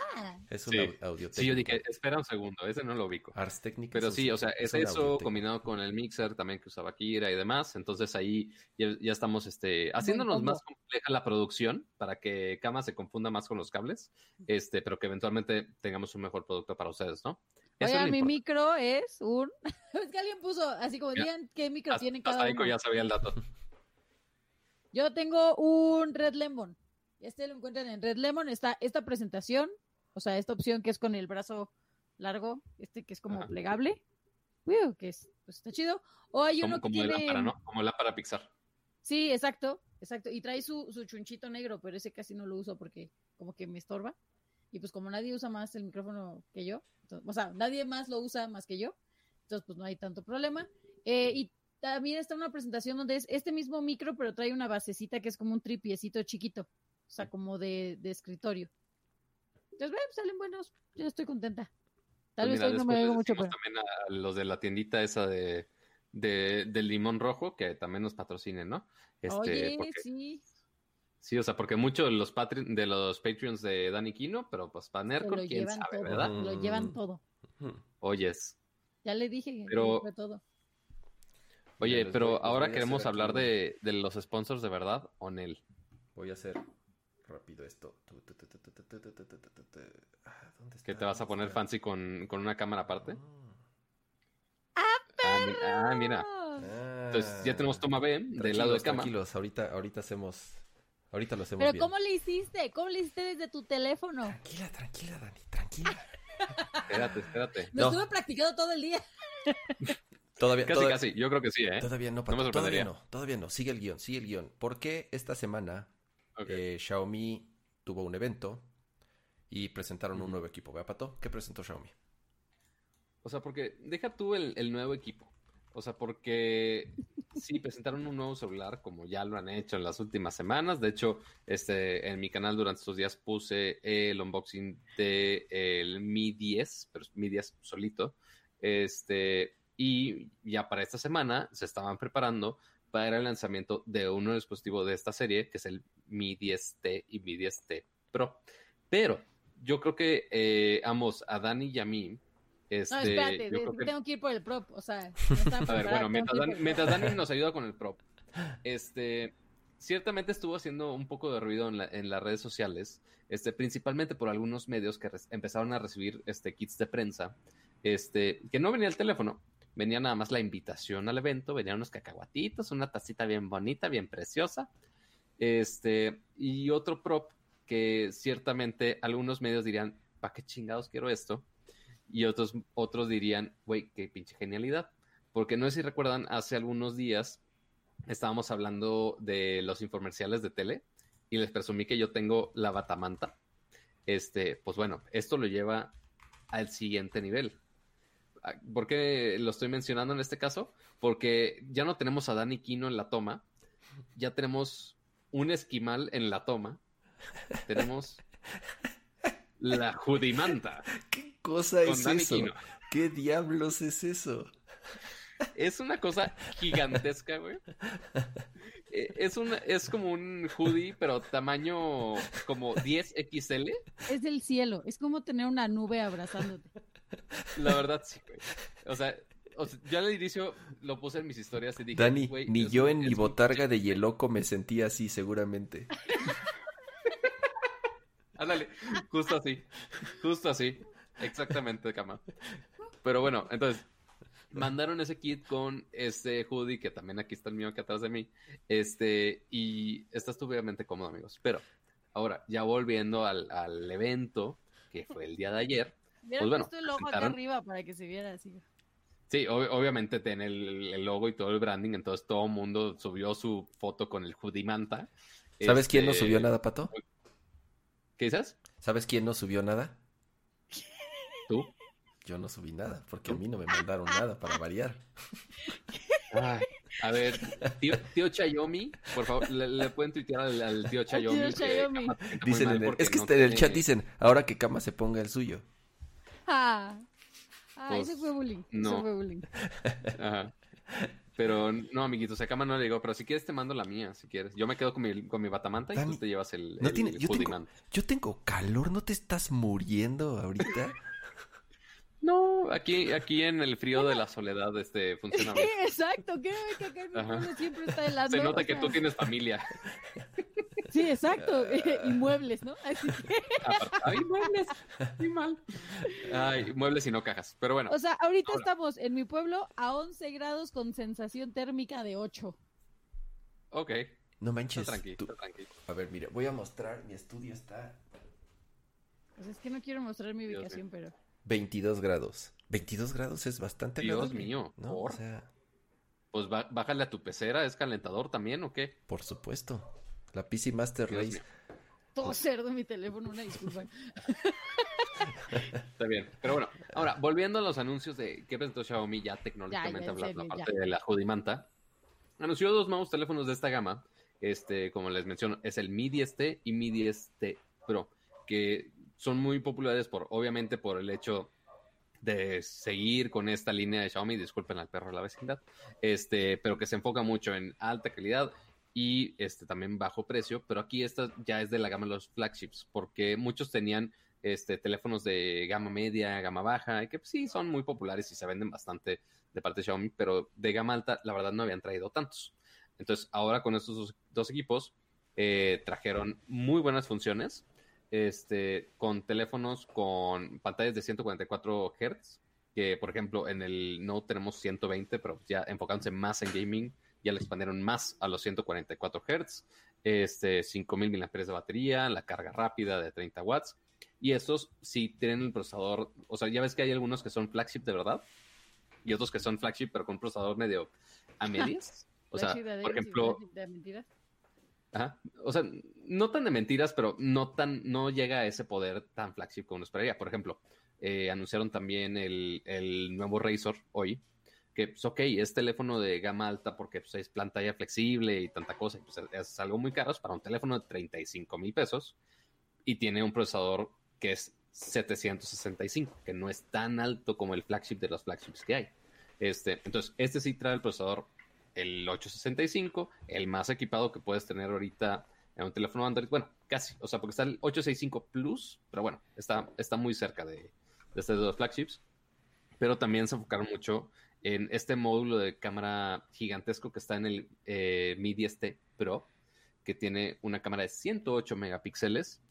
Es un Sí. audio Sí, yo dije, espera un segundo, ese no lo ubico. Ars Técnica. Pero sí, o sea, es eso combinado con el mixer también que usaba Kira y demás. Entonces ahí ya, ya estamos este, haciéndonos más compleja la producción para que Kama se confunda más con los cables, este, pero que eventualmente tengamos un mejor producto para ustedes, ¿no? Eso Oiga, mi micro es un. es que alguien puso así como digan qué micro Hasta- tienen cada uno. ya sabía el dato. Yo tengo un Red Lemon. Este lo encuentran en Red Lemon. Está esta presentación, o sea, esta opción que es con el brazo largo, este que es como Ajá. plegable. Uy, que es, pues está chido. O hay uno Como, que como tiene. lámpara, ¿no? Como lámpara Pixar. Sí, exacto, exacto. Y trae su, su chunchito negro, pero ese casi no lo uso porque como que me estorba. Y pues como nadie usa más el micrófono que yo, entonces- o sea, nadie más lo usa más que yo, entonces pues no hay tanto problema. Eh, y también está una presentación donde es este mismo micro, pero trae una basecita que es como un tripiecito chiquito, o sea, como de, de escritorio. Entonces, ve, salen buenos, yo estoy contenta. Tal Pues vez mira, hoy no me les mucho, pero... también a los de la tiendita esa de, de, del limón rojo, que también nos patrocinen, ¿no? Este, Oye, porque- sí, Sí, o sea, porque muchos de los, patri- de los Patreons de Dani Kino, pero pues para Nercor, lo quién llevan sabe, todo, ¿verdad? lo llevan Mm. todo. Oyes. Ya le dije que Pero- fue todo. Oye, pero voy- ahora queremos hablar de, de los sponsors de verdad, Onel. Voy a hacer rápido esto. ¿Dónde ¿Que te vas a poner fancy con, con una cámara aparte? Ah, mira. Entonces ya tenemos toma B del lado de cama. Tranquilos, ahorita, ahorita hacemos. Ahorita lo hacemos. Pero ¿cómo le hiciste? ¿Cómo le hiciste desde tu teléfono? Tranquila, tranquila, Dani, tranquila. espérate, espérate. Me estuve practicando todo el día. Todavía, casi, todavía, casi. Yo creo que sí, ¿eh? Todavía no, Pato, no me. Todavía no, todavía no. Sigue el guion, sigue el guion. ¿Por qué esta semana eh, Xiaomi tuvo un evento y presentaron un nuevo equipo. ¿Vea, Pato? ¿Qué presentó Xiaomi? O sea, porque deja tú el, el nuevo equipo. O sea, porque sí, presentaron un nuevo celular, como ya lo han hecho en las últimas semanas. De hecho, este, en mi canal durante estos días puse el unboxing de el Mi 10, pero Mi 10 solito. Este, y ya para esta semana se estaban preparando para el lanzamiento de un nuevo dispositivo de esta serie, que es el Mi 10T y Mi 10T Pro. Pero yo creo que eh, ambos, a Dani y a mí, este, No, espérate, yo de- creo que- tengo que ir por el prop. O sea, no a ver, bueno, mientras Dani, mientras nos ayuda con el prop, este, ciertamente estuvo haciendo un poco de ruido en, la- en las redes sociales, este, principalmente por algunos medios que empezaron a recibir este, kits de prensa, este, que no venía el teléfono, venía nada más la invitación al evento, venían unos cacahuatitos, una tacita bien bonita, bien preciosa, este, y otro prop que ciertamente algunos medios dirían, ¿para qué chingados quiero esto? Y otros, otros dirían, güey, qué pinche genialidad. Porque no sé si recuerdan, hace algunos días estábamos hablando de los infomerciales de tele y les presumí que yo tengo la batamanta. Este, pues bueno, esto lo lleva al siguiente nivel. Ah, ¿Por qué lo estoy mencionando en este caso? Porque ya no tenemos a Dani Kino en la toma, ya tenemos un esquimal en la toma, tenemos la judimanta ¿Qué cosa es Dani eso? Kino. ¿Qué diablos es eso? Es una cosa gigantesca, güey. Eh, Es, una, es como un hoodie, pero tamaño como 10XL. Es del cielo. Es como tener una nube abrazándote. La verdad, sí, güey. O sea, o sea, yo al inicio lo puse en mis historias y dije, Dani, ni yo en mi botarga de Yeloco me sentía así, seguramente. Ándale, justo así. Justo así. Exactamente, cama. Pero bueno, entonces, mandaron ese kit con este hoodie, que también aquí está el mío, aquí atrás de mí. Este, y está estúpidamente cómodo, amigos. Pero, ahora, ya volviendo al, al evento, que fue el día de ayer. Pues bueno, puesto el ojo acá presentaron- arriba para que se viera así. Sí, ob- obviamente tiene el, el logo y todo el branding, entonces todo el mundo subió su foto con el hoodie manta. ¿Sabes quién no Este, subió nada, Pato? ¿Qué dices? ¿Sabes quién no subió nada? ¿Tú? Yo no subí nada, porque a mí no me mandaron nada para variar. Ay, a ver, tío, tío Chayomi, por favor, le, le pueden tuitear al, al tío Chayomi. Tío que Chayomi. Muy Dicen en el, es que no este en el chat dicen, ahora que Kama se ponga el suyo. Ah, ah Pues, ese fue bullying. no. Eso fue bullying. Ajá. Pero no, amiguitos, a cama no le digo, pero si quieres te mando la mía, si quieres. Yo me quedo con mi, con mi batamanta y tú te llevas el, No el tiene, yo, tengo, yo tengo calor, ¿no te estás muriendo ahorita? No, aquí, aquí en el frío de la soledad este funciona bien. Exacto, creo que acá en mi pueblo siempre está helando. Se nota o que tú tienes familia. Sí, exacto. y muebles, ¿no? Así que, Aparte- Ay, muebles. Muy mal. Ay, muebles y no cajas. Pero bueno, o sea, ahorita Ahora. estamos en mi pueblo a 11 grados con sensación térmica de 8. ok. No Está manches. tranquilo, tú- está tranquilo. A ver, mira, voy a mostrar, mi estudio está Pues es que no quiero mostrar mi ubicación, pero... 22 grados. 22 grados es bastante Dios agradable, mío, ¿no? ¿por? O sea, Pues bájale a tu pecera, ¿es calentador también o qué? por supuesto. La PC Master Dios Race. mío. Todo cerdo en mi teléfono, una disculpa. Está bien. Pero bueno, ahora, volviendo a los anuncios de qué presentó Xiaomi ya tecnológicamente Ya, ya, en hablando, serio, aparte de la Judimanta, anunció dos nuevos teléfonos de esta gama. Este, como les menciono, es el Mi 10T y Mi 10T Pro, que son muy populares por, obviamente, por el hecho de seguir con esta línea de Xiaomi, disculpen al perro de la vecindad, este, pero que se enfoca mucho en alta calidad y este también bajo precio, pero aquí esta ya es de la gama de los flagships, porque muchos tenían este teléfonos de gama media, gama baja, y que pues, sí son muy populares y se venden bastante de parte de Xiaomi, pero de gama alta la verdad no habían traído tantos. Entonces ahora con estos dos, equipos eh, trajeron muy buenas funciones, este, con teléfonos con pantallas de 144 Hz, que por ejemplo en el Note tenemos 120, pero ya enfocándose más en gaming, ya le expandieron más a los 144 Hz, este, 5000 mAh de batería, la carga rápida de 30 watts, y estos sí tienen el procesador, o sea, ya ves que hay algunos que son flagship de verdad, y otros que son flagship pero con un procesador medio a medias. O sea, por ejemplo. O sea, no tan de mentiras, pero no tan, no llega a ese poder tan flagship como uno esperaría. Por ejemplo, eh, anunciaron también el, el nuevo Razor hoy, que pues ok, es teléfono de gama alta porque pues, es pantalla flexible y tanta cosa, pues, es algo muy caro es para un teléfono de 35 mil pesos y tiene un procesador que es 765, que no es tan alto como el flagship de los flagships que hay. Este, entonces, este sí trae el procesador el 865, el más equipado que puedes tener ahorita en un teléfono Android. Bueno, casi, o sea, porque está el 865 Plus, pero bueno, está, está muy cerca de, de estos dos flagships. Pero también se enfocaron mucho en este módulo de cámara gigantesco que está en el eh, Mi 10T Pro, que tiene una cámara de 108 megapíxeles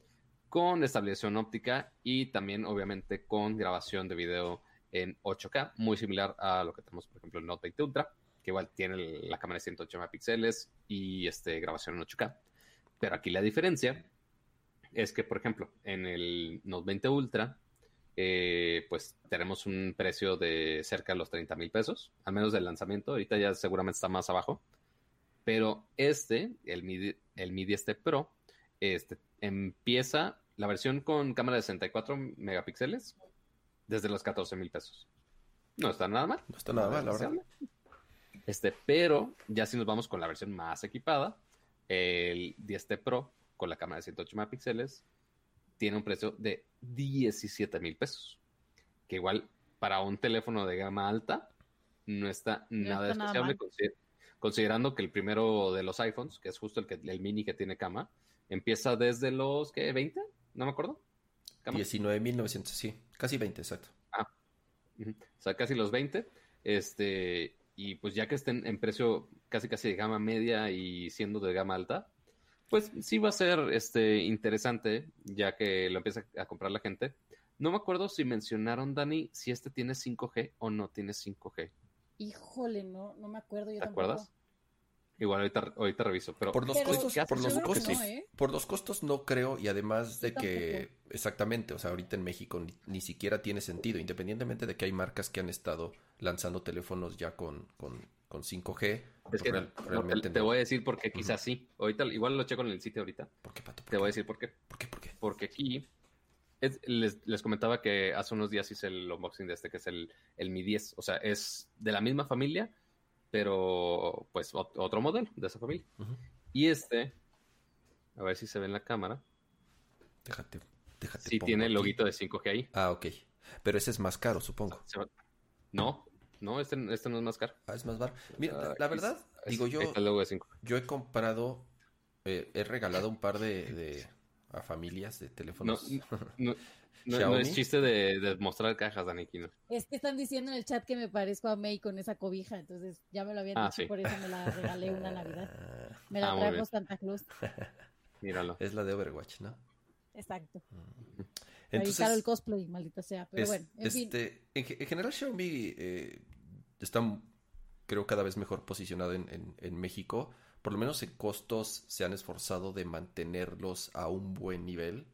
con estabilización óptica y también obviamente con grabación de video en 8K, muy similar a lo que tenemos, por ejemplo, en Note 20 Ultra, que igual tiene la cámara de 108 megapíxeles y este, grabación en 8K. Pero aquí la diferencia es que, por ejemplo, en el Note 20 Ultra, eh, pues tenemos un precio de cerca de los 30 mil pesos, al menos del lanzamiento. Ahorita ya seguramente está más abajo. Pero este, el Mi, el Mi 10T Pro, este, empieza la versión con cámara de 64 megapíxeles desde los 14 mil pesos. No está nada mal. No está nada mal, la verdad. Este, pero ya si nos vamos con la versión más equipada, el 10T Pro con la cámara de 108 megapíxeles tiene un precio de 17 mil pesos. Que igual para un teléfono de gama alta no está nada está despreciable, considerando que el primero de los iPhones, que es justo el, que, el mini que tiene cama, empieza desde los, ¿qué? ¿20? No me acuerdo. Cama. 19.900, sí. Casi 20, exacto. Ujú. O sea, casi los 20. Este, y pues ya que estén en precio casi casi de gama media y siendo de gama alta, pues sí va a ser este interesante, ya que lo empieza a comprar la gente. No me acuerdo si mencionaron, Dani, si este tiene 5G o no tiene 5G. Híjole, no, no me acuerdo yo ¿Te tampoco. acuerdas? Igual ahorita, ahorita reviso, pero Por los Pero costos, por los que costos, no, ¿eh? por los costos no creo y además de que exactamente, o sea, ahorita en México ni, ni siquiera tiene sentido, independientemente de que hay marcas que han estado lanzando teléfonos ya con, con, con 5G, es que real- no, realmente te, no. voy a decir porque quizás sí. Ahorita igual lo checo en el sitio ahorita. ¿Por qué, Pato? ¿Por Te qué? voy a decir por qué. ¿Por qué? ¿Por qué? porque aquí es- les, les comentaba que hace unos días hice el unboxing de este, que es el, el Mi 10. O sea, es de la misma familia, pero pues ot- otro modelo de esa familia. Y este, a ver si se ve en la cámara, Déjate, déjate. sí tiene el aquí. loguito de 5G ahí. Ah, ok. Pero ese es más caro, supongo. No, No, este, este no es más caro. Ah, es más bar. Mira, la, la verdad, es- digo yo, yo he comprado, eh, he regalado un par de, de- a familias de No, teléfonos. no, no, no Xiaomi. es chiste de, de mostrar cajas, Dani Kino. Es que están diciendo en el chat que me parezco a May con esa cobija, entonces ya me lo habían Ah, dicho, sí. por eso me la regalé una Navidad. Me la Ah, bien. Santa Claus. Míralo. es la de Overwatch, ¿no? Exacto. Ahí caro el Entonces, cosplay, maldita sea. Pero es- bueno, en fin. este, en, ge- en general Xiaomi eh, está, creo, cada vez mejor posicionado en, en- en México. Por lo menos en costos se han esforzado de mantenerlos a un buen nivel.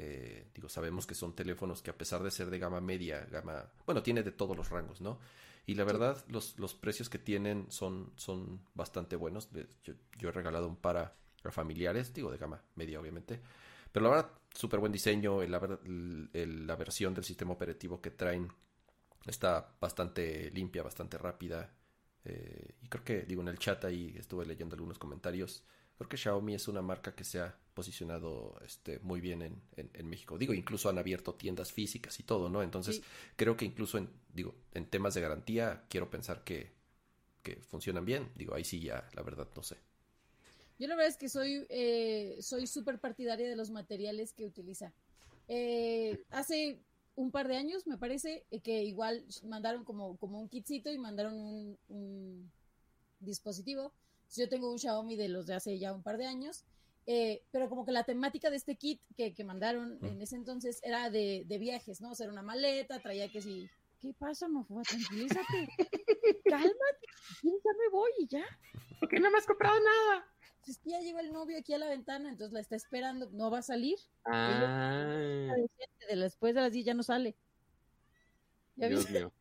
Eh, digo, sabemos que son teléfonos que a pesar de ser de gama media, gama, bueno, tiene de todos los rangos, ¿no? Y la verdad, los, los precios que tienen son, son bastante buenos. Yo, yo he regalado un par a, a familiares, digo, de gama media, obviamente. Pero la verdad, súper buen diseño. el- el- la versión del sistema operativo que traen está bastante limpia, bastante rápida. eh, y creo que, digo, en el chat ahí estuve leyendo algunos comentarios. Creo que Xiaomi es una marca que se ha posicionado este, muy bien en, en- en México. Digo, incluso han abierto tiendas físicas y todo, ¿no? Entonces, Sí. creo que incluso en, digo, en temas de garantía, quiero pensar que, que funcionan bien. Digo, ahí sí ya, la verdad, no sé. Yo la verdad es que soy eh, soy súper partidaria de los materiales que utiliza. Eh, hace un par de años, me parece, eh, que igual mandaron como, como un kitcito y mandaron un, un dispositivo. Yo tengo un Xiaomi de los de hace ya un par de años, eh, pero como que la temática de este kit que, que mandaron Mm. en ese entonces era de, de viajes, ¿no? O sea, era una maleta, traía que si... ¿Qué pasa, Mafua? Tranquilízate. Cálmate. Ya me voy y ya. Porque no me has comprado nada. Es que ya llegó el novio aquí a la ventana, entonces la está esperando, no va a salir. Ah, De después de las 10 ya no sale. ¿Ya Dios viste? mío.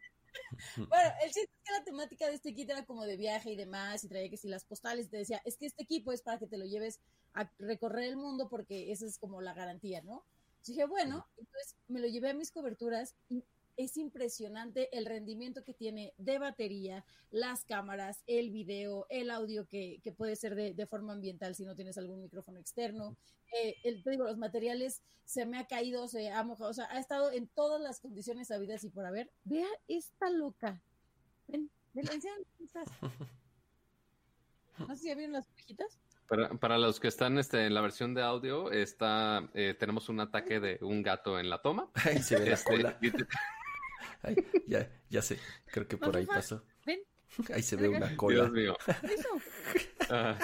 Bueno, el chiste es que la temática de este kit era como de viaje y demás, y traía que si las postales, y te decía, es que este equipo es para que te lo lleves a recorrer el mundo porque esa es como la garantía, ¿no? Entonces dije, bueno, entonces me lo llevé a mis coberturas y es impresionante el rendimiento que tiene de batería, las cámaras, el video, el audio que, que puede ser de, de forma ambiental si no tienes algún micrófono externo. Eh, el, te digo, los materiales se me ha caído, se ha mojado, o sea, ha estado en todas las condiciones habidas y por haber. Vea esta loca. Ven, ven, enséñame cómo estás. No sé si ya vieron las orejitas. Para, para los que están este, en la versión de audio, está, eh, tenemos un ataque de un gato en la toma. Ahí se ve la Este, cola. Ay, ya, ya sé, creo que por ahí pasó. ven. Ahí se ve una cola. Dios mío. Eso. Ah,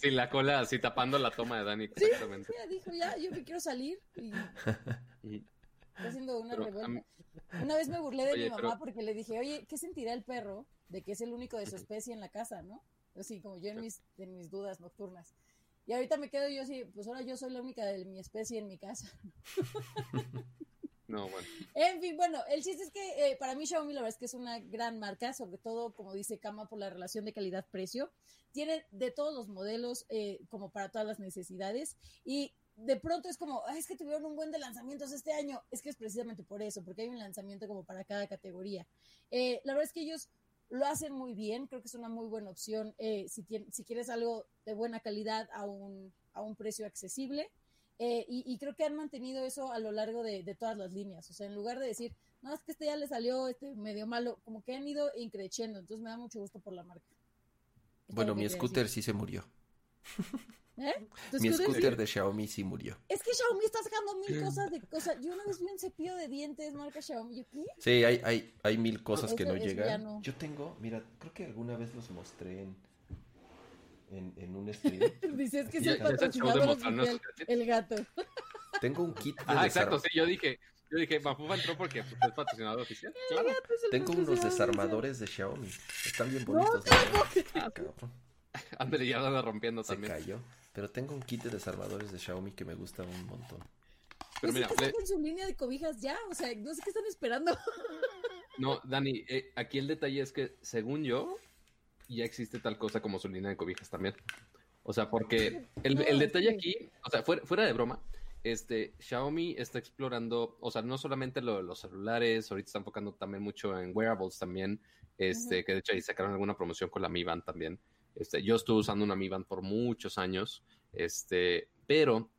sí, la cola así tapando la toma de Dani, exactamente. Ya dijo, ya, yo me quiero salir. Y está haciendo una Pero, revuelta. am- Una vez me burlé de Oye, mi mamá pero- porque le dije, oye, ¿qué sentirá el perro de que es el único de su especie en la casa, no? Así como yo en mis, en mis dudas nocturnas. Y ahorita me quedo yo así, pues ahora yo soy la única de mi especie en mi casa. No, bueno. En fin, bueno, el chiste es que eh, para mí Xiaomi la verdad es que es una gran marca, sobre todo, como dice Kama, por la relación de calidad-precio. Tiene de todos los modelos, eh, como para todas las necesidades. Y de pronto es como, "Ay, es que tuvieron un buen de lanzamientos este año. Es que es precisamente por eso, porque hay un lanzamiento como para cada categoría. Eh, la verdad es que ellos lo hacen muy bien, creo que es una muy buena opción eh, si, tien- si quieres algo de buena calidad a un, a un precio accesible. Eh, y, y creo que han mantenido eso a lo largo de, de todas las líneas. O sea, en lugar de decir, no, es que este ya le salió este medio malo, como que han ido increciendo. Entonces me da mucho gusto por la marca. Es Bueno, mi que scooter sí se murió. decir. ¿Eh? ¿Tu Mi scooter? de Xiaomi sí murió. Es que Xiaomi está sacando mil cosas de cosas. Yo una vez vi un cepillo de dientes marca Xiaomi. Yo, ¿qué? Sí, hay, hay, hay mil cosas que no eso ya llegan. no. Yo tengo, mira, creo que alguna vez los mostré en, en, en un stream. Dices que es el patrocinador oficial, el gato. Tengo un kit de Ah, exacto, sí, yo dije, yo dije, Mafufa entró porque pues, es patrocinador oficial. Claro. Es el Tengo unos desarmadores de Xiaomi. Están bien No, bonitos. Ándale, ya lo anda rompiendo Se también. cayó. Pero tengo un kit de desarmadores de Xiaomi que me gusta un montón. Pero Pues mira, le- saquen su línea de cobijas ya. O sea, no sé qué están esperando. no, Dani, eh, aquí el detalle es que, según yo, ya existe tal cosa como su línea de cobijas también. O sea, porque el, No, el es detalle aquí, o sea, fuera, fuera de broma, este, Xiaomi está explorando, o sea, no solamente lo de los celulares, ahorita está enfocando también mucho en wearables también, este, que de hecho ahí sacaron alguna promoción con la Mi Band también. Este, yo estuve usando una Mi Band por muchos años, este, pero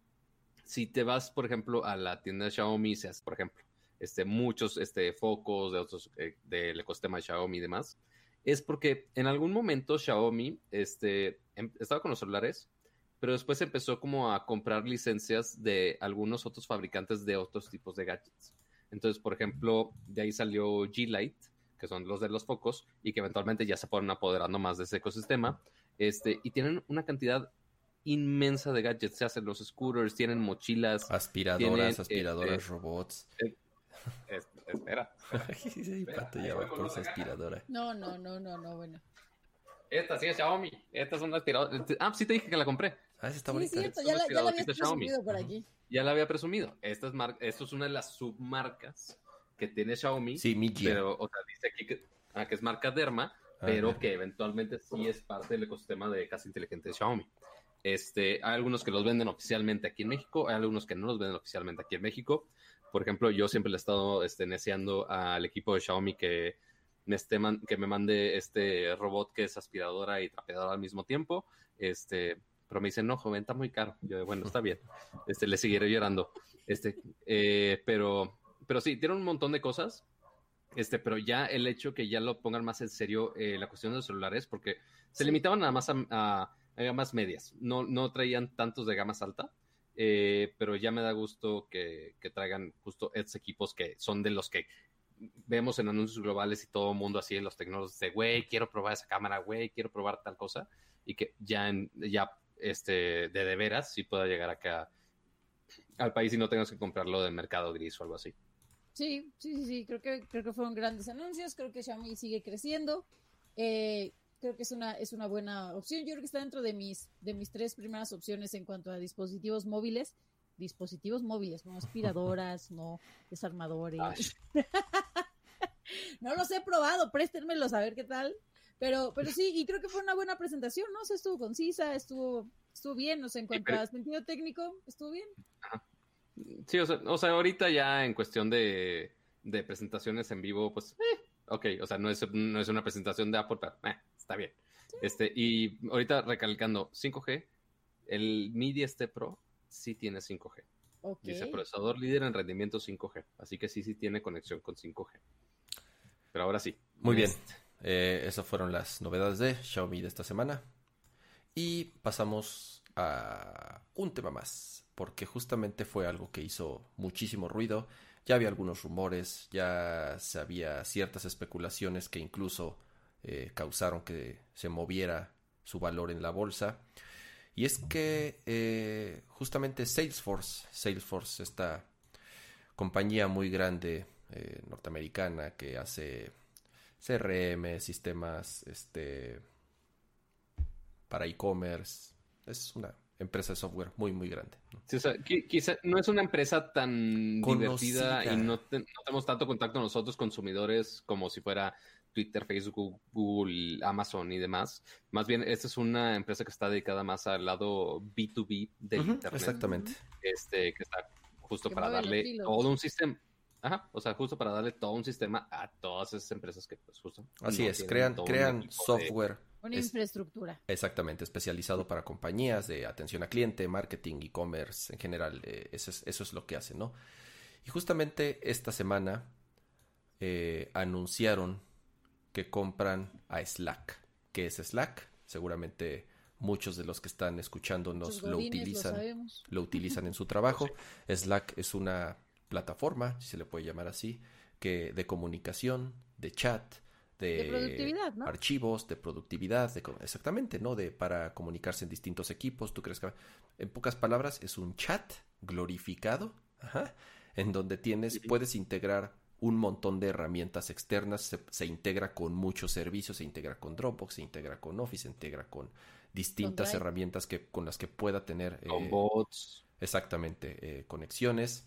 si te vas, por ejemplo, a la tienda de Xiaomi, seas, por ejemplo, este, muchos este, focos de otros eh, del ecosistema de Xiaomi y demás, es porque en algún momento Xiaomi este, em, estaba con los celulares, pero después empezó como a comprar licencias de algunos otros fabricantes de otros tipos de gadgets. Entonces, por ejemplo, de ahí salió G-Lite, que son los de los focos, y que eventualmente ya se fueron apoderando más de ese ecosistema. Este, y tienen una cantidad inmensa de gadgets. Se hacen los scooters, tienen mochilas. Aspiradoras, aspiradoras, este, robots. Eh, espera. aspiradora. No, no, no, no, no, bueno. Esta sí es Xiaomi. Esta es una aspiradora. Ah, sí te dije que la compré. Ah, esa está bonita. Sí, cierto, ya la, ya la había presumido por aquí. Ya la había presumido. Esta es mar... Esto es una de las submarcas que tiene Xiaomi. Sí, mi Pero, o sea, dice aquí que, ah, que es marca Derma, ah, pero que eventualmente sí es parte del ecosistema de casa inteligente de Xiaomi. Este, hay algunos que los venden oficialmente aquí en México, hay algunos que no los venden oficialmente aquí en México. Por ejemplo, yo siempre le he estado este, neceando al equipo de Xiaomi que me, esté que me mande este robot que es aspiradora y trapeadora al mismo tiempo. Este, pero me dicen, no, joven, está muy caro. Yo, bueno, está bien. Este, le seguiré llorando. Este, eh, pero, pero sí, tiene un montón de cosas. Este, pero ya el hecho que ya lo pongan más en serio eh, la cuestión de los celulares, porque se limitaban nada más a, gamas medias, no, no traían tantos de gamas alta, eh, pero ya me da gusto que, que, traigan justo estos equipos que son de los que vemos en anuncios globales y todo el mundo así en los tecnólogos de, güey, quiero probar esa cámara, güey, quiero probar tal cosa, y que ya, ya este, de de veras sí pueda llegar acá al país y no tengas que comprarlo de mercado gris o algo así. Sí, sí, sí, sí, creo que, creo que fueron grandes anuncios, creo que Xiaomi sigue creciendo, eh, creo que es una, es una buena opción, yo creo que está dentro de mis, de mis tres primeras opciones en cuanto a dispositivos móviles, dispositivos móviles, no aspiradoras, no desarmadores. no los he probado, préstenmelos a ver qué tal. Pero, pero sí, y creo que fue una buena presentación, ¿no? O sea, estuvo concisa, estuvo, estuvo bien, o sea, en cuanto a sentido técnico, estuvo bien. Sí, o sea, o sea, ahorita ya en cuestión de, de presentaciones en vivo, pues, eh, ok, o sea, no es, no es una presentación de Apple, pero eh, está bien. Este, y ahorita recalcando, 5G, el Mi 10T Pro sí tiene 5G. Dice procesador líder en rendimiento 5G, así que sí, sí tiene conexión con 5G. Pero ahora sí. Muy bien. Este, eh, esas fueron las novedades de Xiaomi de esta semana. Y pasamos a un tema más, porque justamente fue algo que hizo muchísimo ruido. Ya había algunos rumores, ya se había ciertas especulaciones que incluso eh, causaron que se moviera su valor en la bolsa. Y es que eh, justamente Salesforce, Salesforce, esta compañía muy grande norteamericana que hace CRM, sistemas este, para e-commerce. Es una empresa de software muy, muy grande. ¿no? o sea, quizá no es una empresa tan divertida y no, tenemos tanto contacto nosotros consumidores como si fuera Twitter, Facebook, Google, Amazon y demás. Más bien, esta es una empresa que está dedicada más al lado B2B del Internet. Exactamente. Este, que está justo para darle todo un sistema Ajá, o sea, justo para darle todo un sistema a todas esas empresas que, pues, justo. Así es, crean, crean software. Una infraestructura. Exactamente, especializado para compañías de atención a cliente, marketing, e-commerce, en general. Eh, eso, es, eso es lo que hacen, ¿no? Y justamente esta semana eh, anunciaron que compran a Slack. ¿Qué es Slack? Seguramente muchos de los que están escuchándonos lo utilizan, lo, utilizan en su trabajo. Slack es una plataforma, si se le puede llamar así, que de comunicación, de chat, de, archivos, de productividad, de, exactamente, ¿no? De para comunicarse en distintos equipos. ¿Tú crees que en pocas palabras es un chat glorificado, en donde tienes, puedes integrar un montón de herramientas externas, se, integra con muchos servicios, se integra con Dropbox, se integra con Office, se integra con distintas herramientas que con las que pueda tener con bots. Exactamente, eh, conexiones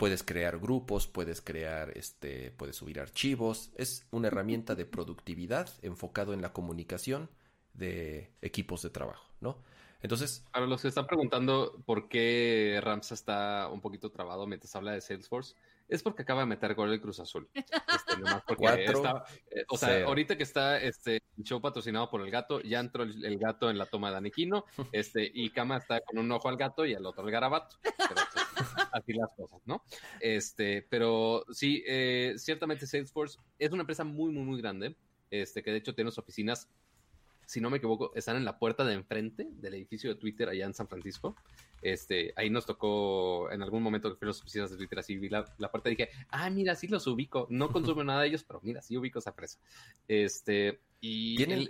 Puedes crear grupos, puedes crear, este, puedes subir archivos. Es una herramienta de productividad enfocado en la comunicación de equipos de trabajo, ¿no? Entonces. Para los que están preguntando por qué Ramsa está un poquito trabado mientras habla de Salesforce, es porque acaba de meter gol el Cruz Azul. Este, nomás porque eh, o sea, ahorita que está este show patrocinado por el gato, ya entró el, gato en la toma de Aniquino, este, y Kama está con un ojo al gato y al otro al garabato. Pero, pues, así las cosas, ¿no? Este, pero sí, eh, ciertamente Salesforce es una empresa muy, muy, muy grande, este, que de hecho tiene sus oficinas si no me equivoco, están en la puerta de enfrente del edificio de Twitter allá en San Francisco. Este, ahí nos tocó en algún momento que fui a las oficinas de Twitter, así vi la, puerta y dije, ah, mira, sí los ubico. No consumo nada de ellos, pero mira, sí ubico esa empresa. Este, y tienen,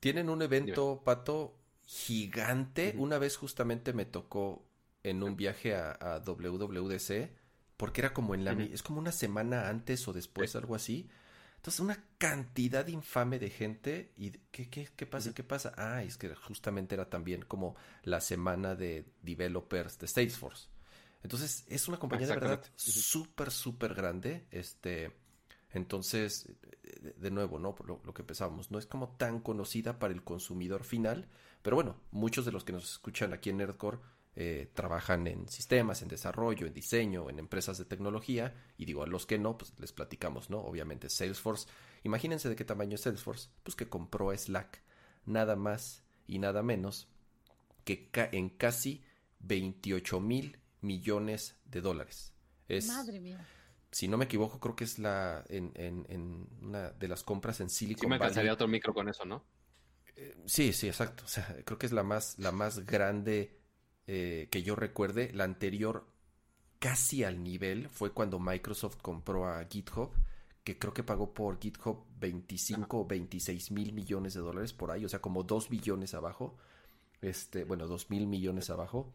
tienen, un evento, Pato, gigante. Una vez justamente me tocó en un viaje a, WWDC, porque era como en la, es como una semana antes o después, algo así entonces, una cantidad infame de gente. ¿Y qué, qué, qué pasa? ¿Qué pasa? Ah, es que justamente era también como la semana de developers de Salesforce. Entonces, es una compañía de verdad súper, súper grande. Este, entonces, de nuevo, ¿no? Por lo, lo, que pensábamos, no es como tan conocida para el consumidor final, pero bueno, muchos de los que nos escuchan aquí en Nerdcore eh, trabajan en sistemas, en desarrollo, en diseño, en empresas de tecnología, y digo, a los que no, pues les platicamos, ¿no? Obviamente Salesforce, imagínense de qué tamaño es Salesforce, pues que compró Slack, nada más y nada menos que en casi 28 mil millones de dólares. Es, Madre mía. Si no me equivoco, creo que es la en, en, una de las compras en Silicon sí me alcanzaría otro micro con eso, ¿no? Eh, sí, sí, exacto. O sea, creo que es la más, la más grande eh, que yo recuerde, la anterior casi al nivel fue cuando Microsoft compró a GitHub, que creo que pagó por GitHub 25 o 26 mil millones de dólares por ahí, o sea, como 2 billones abajo, este, bueno, 2 mil millones abajo.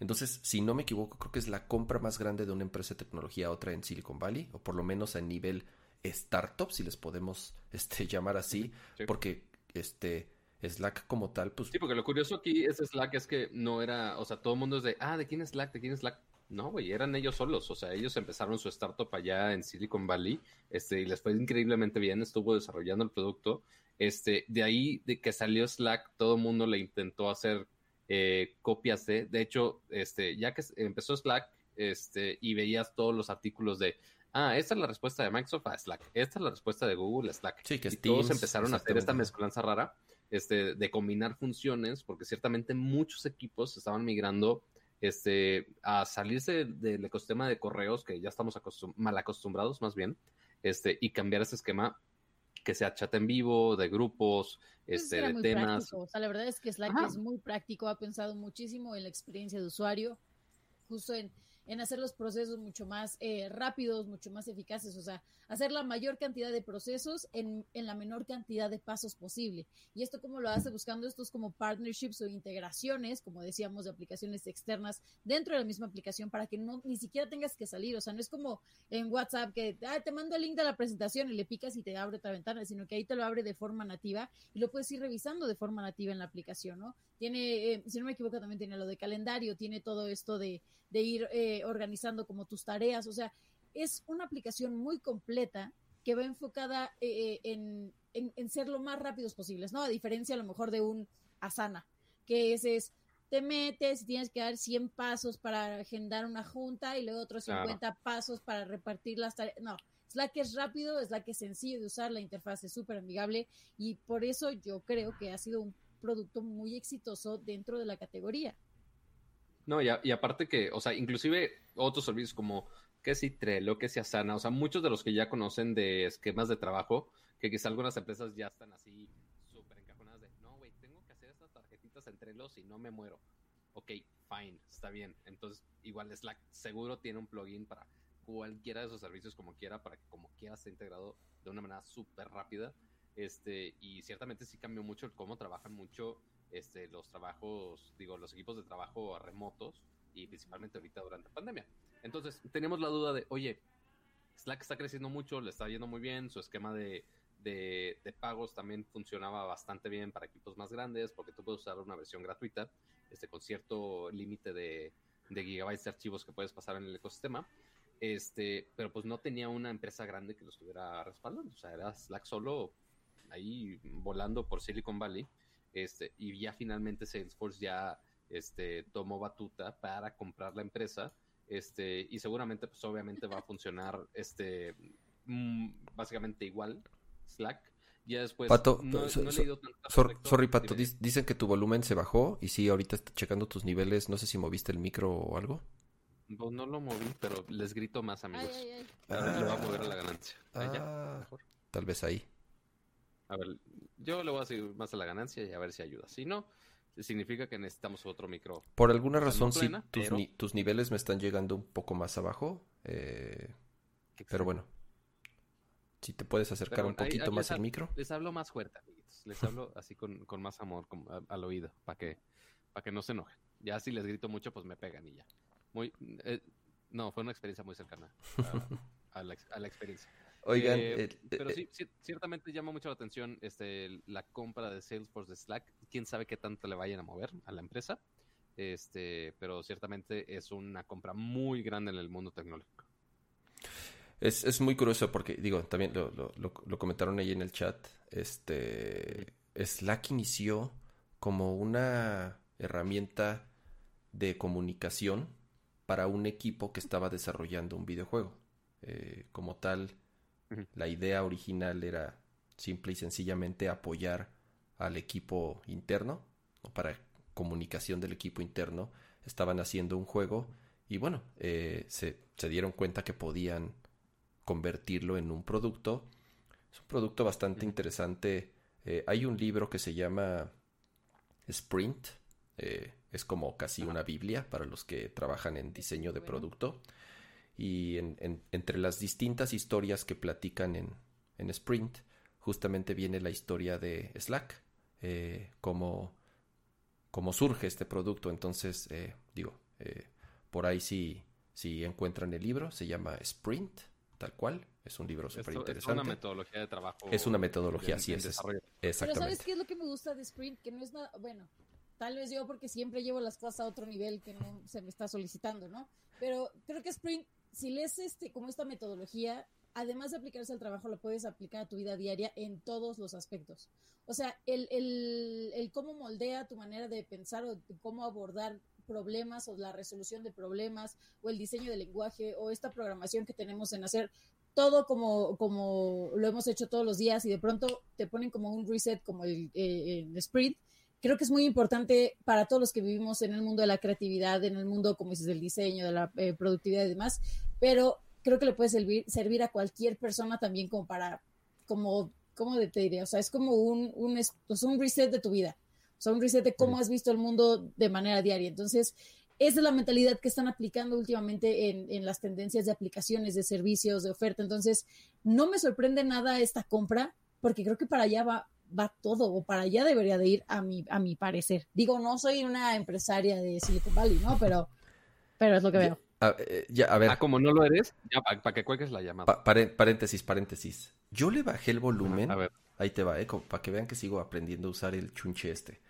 Entonces, si no me equivoco, creo que es la compra más grande de una empresa de tecnología a otra en Silicon Valley, o por lo menos a nivel startup, si les podemos este, llamar así, porque este, Slack como tal, pues... Sí, porque lo curioso aquí es Slack es que no era, o sea, todo el mundo es de, ah, ¿de quién es Slack? ¿De quién es Slack? No, güey, eran ellos solos, o sea, ellos empezaron su startup allá en Silicon Valley, este, y les fue increíblemente bien, estuvo desarrollando el producto, este, de ahí de que salió Slack, todo el mundo le intentó hacer eh, copias de, de hecho, este, ya que empezó Slack, este, y veías todos los artículos de, ah, esta es la respuesta de Microsoft a Slack, esta es la respuesta de Google a Slack, sí, que y todos empezaron a hacer esta mezcolanza rara, este, de combinar funciones, porque ciertamente muchos equipos estaban migrando este, a salirse del ecosistema de correos, que ya estamos mal acostumbrados más bien, este, y cambiar ese esquema que sea chat en vivo, de grupos, este, de temas. O sea, la verdad es que Slack es muy práctico, ha pensado muchísimo en la experiencia de usuario, justo en en hacer los procesos mucho más eh, rápidos, mucho más eficaces, o sea, hacer la mayor cantidad de procesos en, en, la menor cantidad de pasos posible. Y esto como lo hace buscando estos como partnerships o integraciones, como decíamos, de aplicaciones externas dentro de la misma aplicación para que no ni siquiera tengas que salir, o sea, no es como en WhatsApp que ah, te mando el link de la presentación y le picas y te abre otra ventana, sino que ahí te lo abre de forma nativa y lo puedes ir revisando de forma nativa en la aplicación, ¿no? Tiene, eh, si no me equivoco, también tiene lo de calendario, tiene todo esto de, de ir eh, organizando como tus tareas, o sea, es una aplicación muy completa que va enfocada eh, en, en, ser lo más rápidos posibles, ¿no? A diferencia a lo mejor de un Asana, que ese es, te metes y tienes que dar 100 pasos para agendar una junta y luego otros 50 pasos para repartir las tareas. No, Slack es rápido, Slack es sencillo de usar, la interfaz es súper amigable y por eso yo creo que ha sido un producto muy exitoso dentro de la categoría. No, y, y aparte que, o sea, inclusive otros servicios como que si Trello, que si Asana, o sea, muchos de los que ya conocen de esquemas de trabajo, que quizá algunas empresas ya están así súper encajonadas de, no, güey, tengo que hacer estas tarjetitas en Trello si no me muero. Ok, fine, está bien. Entonces, igual Slack seguro tiene un plugin para cualquiera de esos servicios como quiera, para que como quiera esté integrado de una manera súper rápida este, y ciertamente sí cambió mucho cómo trabajan mucho este, los trabajos, digo, los equipos de trabajo remotos y principalmente ahorita durante la pandemia. Entonces, tenemos la duda de, oye, Slack está creciendo mucho, le está yendo muy bien, su esquema de, de, pagos también funcionaba bastante bien para equipos más grandes, porque tú puedes usar una versión gratuita, este, con cierto límite de, de gigabytes de archivos que puedes pasar en el ecosistema. Este, pero pues no tenía una empresa grande que lo estuviera respaldando. O sea, era Slack solo ahí volando por Silicon Valley. este, y ya finalmente Salesforce ya este, tomó batuta para comprar la empresa, este, y seguramente, pues obviamente va a funcionar, este, mm, básicamente igual, Slack. Ya después, Pato, sorry, Pato, dicen que tu volumen se bajó y sí, ahorita está checando tus niveles, no sé si moviste el micro o algo. No, no lo moví, pero les grito más, amigos. Ah, le va a mover a la ganancia. Ah, tal vez ahí. A ver, yo le voy a seguir más a la ganancia y a ver si ayuda. Si no, significa que necesitamos otro micro. Por alguna razón, sí, tus, niveles me están llegando un poco más abajo. Eh, pero bueno, si te puedes acercar un poquito más al micro. Les hablo más fuerte, amiguitos. Les hablo así con, más amor al oído, para que, para que no se enojen. Ya si les grito mucho, pues me pegan y ya. Muy, eh, no, fue una experiencia muy cercana a la experiencia. Oigan, eh, eh, pero eh, sí, ciertamente llama mucho la atención este, la compra de Salesforce de Slack. Quién sabe qué tanto le vayan a mover a la empresa. Este, pero ciertamente es una compra muy grande en el mundo tecnológico. Es, es muy curioso porque, digo, también lo, lo, lo, comentaron ahí en el chat. Este, Slack inició como una herramienta de comunicación para un equipo que estaba desarrollando un videojuego. como tal, la idea original era simple y sencillamente apoyar al equipo interno, para comunicación del equipo interno. Estaban haciendo un juego y bueno, eh, se, dieron cuenta que podían convertirlo en un producto. Es un producto bastante interesante. Eh, hay un libro que se llama Sprint. Eh, es como casi una Biblia para los que trabajan en diseño de producto y en, entre las distintas historias que platican en, en, Sprint, justamente viene la historia de Slack, eh, cómo, surge este producto. Entonces, eh, digo, eh, por ahí sí, si encuentran el libro, se llama Sprint, tal cual. Es un libro súper interesante. Es una metodología de trabajo. Es una metodología, sí, es. Exactamente. Pero ¿sabes qué es lo que me gusta de Sprint? Que no es nada, bueno, tal vez yo porque siempre llevo las cosas a otro nivel que no se me está solicitando, ¿no? Pero creo que Sprint si lees este, como esta metodología, además de aplicarse al trabajo, lo puedes aplicar a tu vida diaria en todos los aspectos. O sea, el, el, el cómo moldea tu manera de pensar o cómo abordar problemas o la resolución de problemas o el diseño del lenguaje o esta programación que tenemos en hacer todo como, como lo hemos hecho todos los días y de pronto te ponen como un reset como el, eh, el sprint creo que es muy importante para todos los que vivimos en el mundo de la creatividad, en el mundo, como dices, del diseño, de la eh, productividad y demás, pero creo que le puede servir, servir a cualquier persona también como para, como, ¿cómo te diría? O sea, es como un, un, pues un reset de tu vida, o sea, un reset de cómo has visto el mundo de manera diaria. Entonces, esa es la mentalidad que están aplicando últimamente en, en, las tendencias de aplicaciones, de servicios, de oferta. Entonces, no me sorprende nada esta compra, porque creo que para allá va, va todo, o para allá debería de ir a mi, a mi parecer. Digo, no soy una empresaria de Silicon Valley, ¿no? Pero, pero es lo que veo. Eh, ya, a ver. Ah, como no lo eres, ya para que cuelgues la llamada. paréntesis, paréntesis. Yo le bajé el volumen. A ver. Ahí te va, eh, para que vean que sigo aprendiendo a usar el chunche este.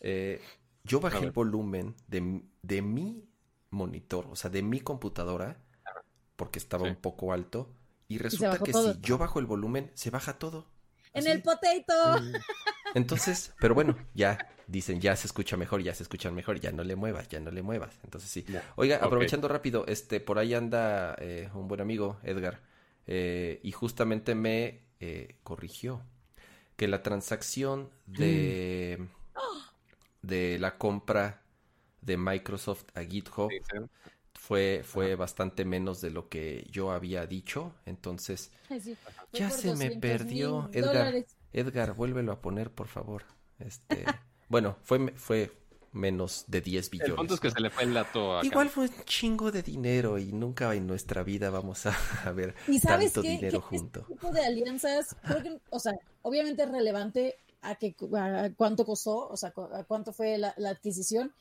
Eh, yo bajé el volumen de, de mi monitor, o sea, de mi computadora, porque estaba un poco alto. Y resulta que si yo bajo el volumen, se baja todo en el potato. Entonces, pero bueno, ya dicen, ya se escucha mejor, ya se escuchan mejor, ya no le muevas, ya no le muevas. Entonces sí. Oiga, aprovechando rápido, este, por ahí anda eh, un buen amigo, Edgar, eh, y justamente me eh, corrigió que la transacción de, mm. de la compra de Microsoft a GitHub fue, fue bastante menos de lo que yo había dicho. Entonces, ya se me perdió. Edgar, Edgar, vuélvelo a poner, por favor. Este, bueno, fue, fue menos de 10 billones. El punto es que se le fue el dato Igual fue un chingo de dinero y nunca en nuestra vida vamos a, ver tanto dinero junto. Este tipo de alianzas, creo que, o sea, obviamente es relevante a, que, cuánto costó, o sea, a cuánto fue la adquisición,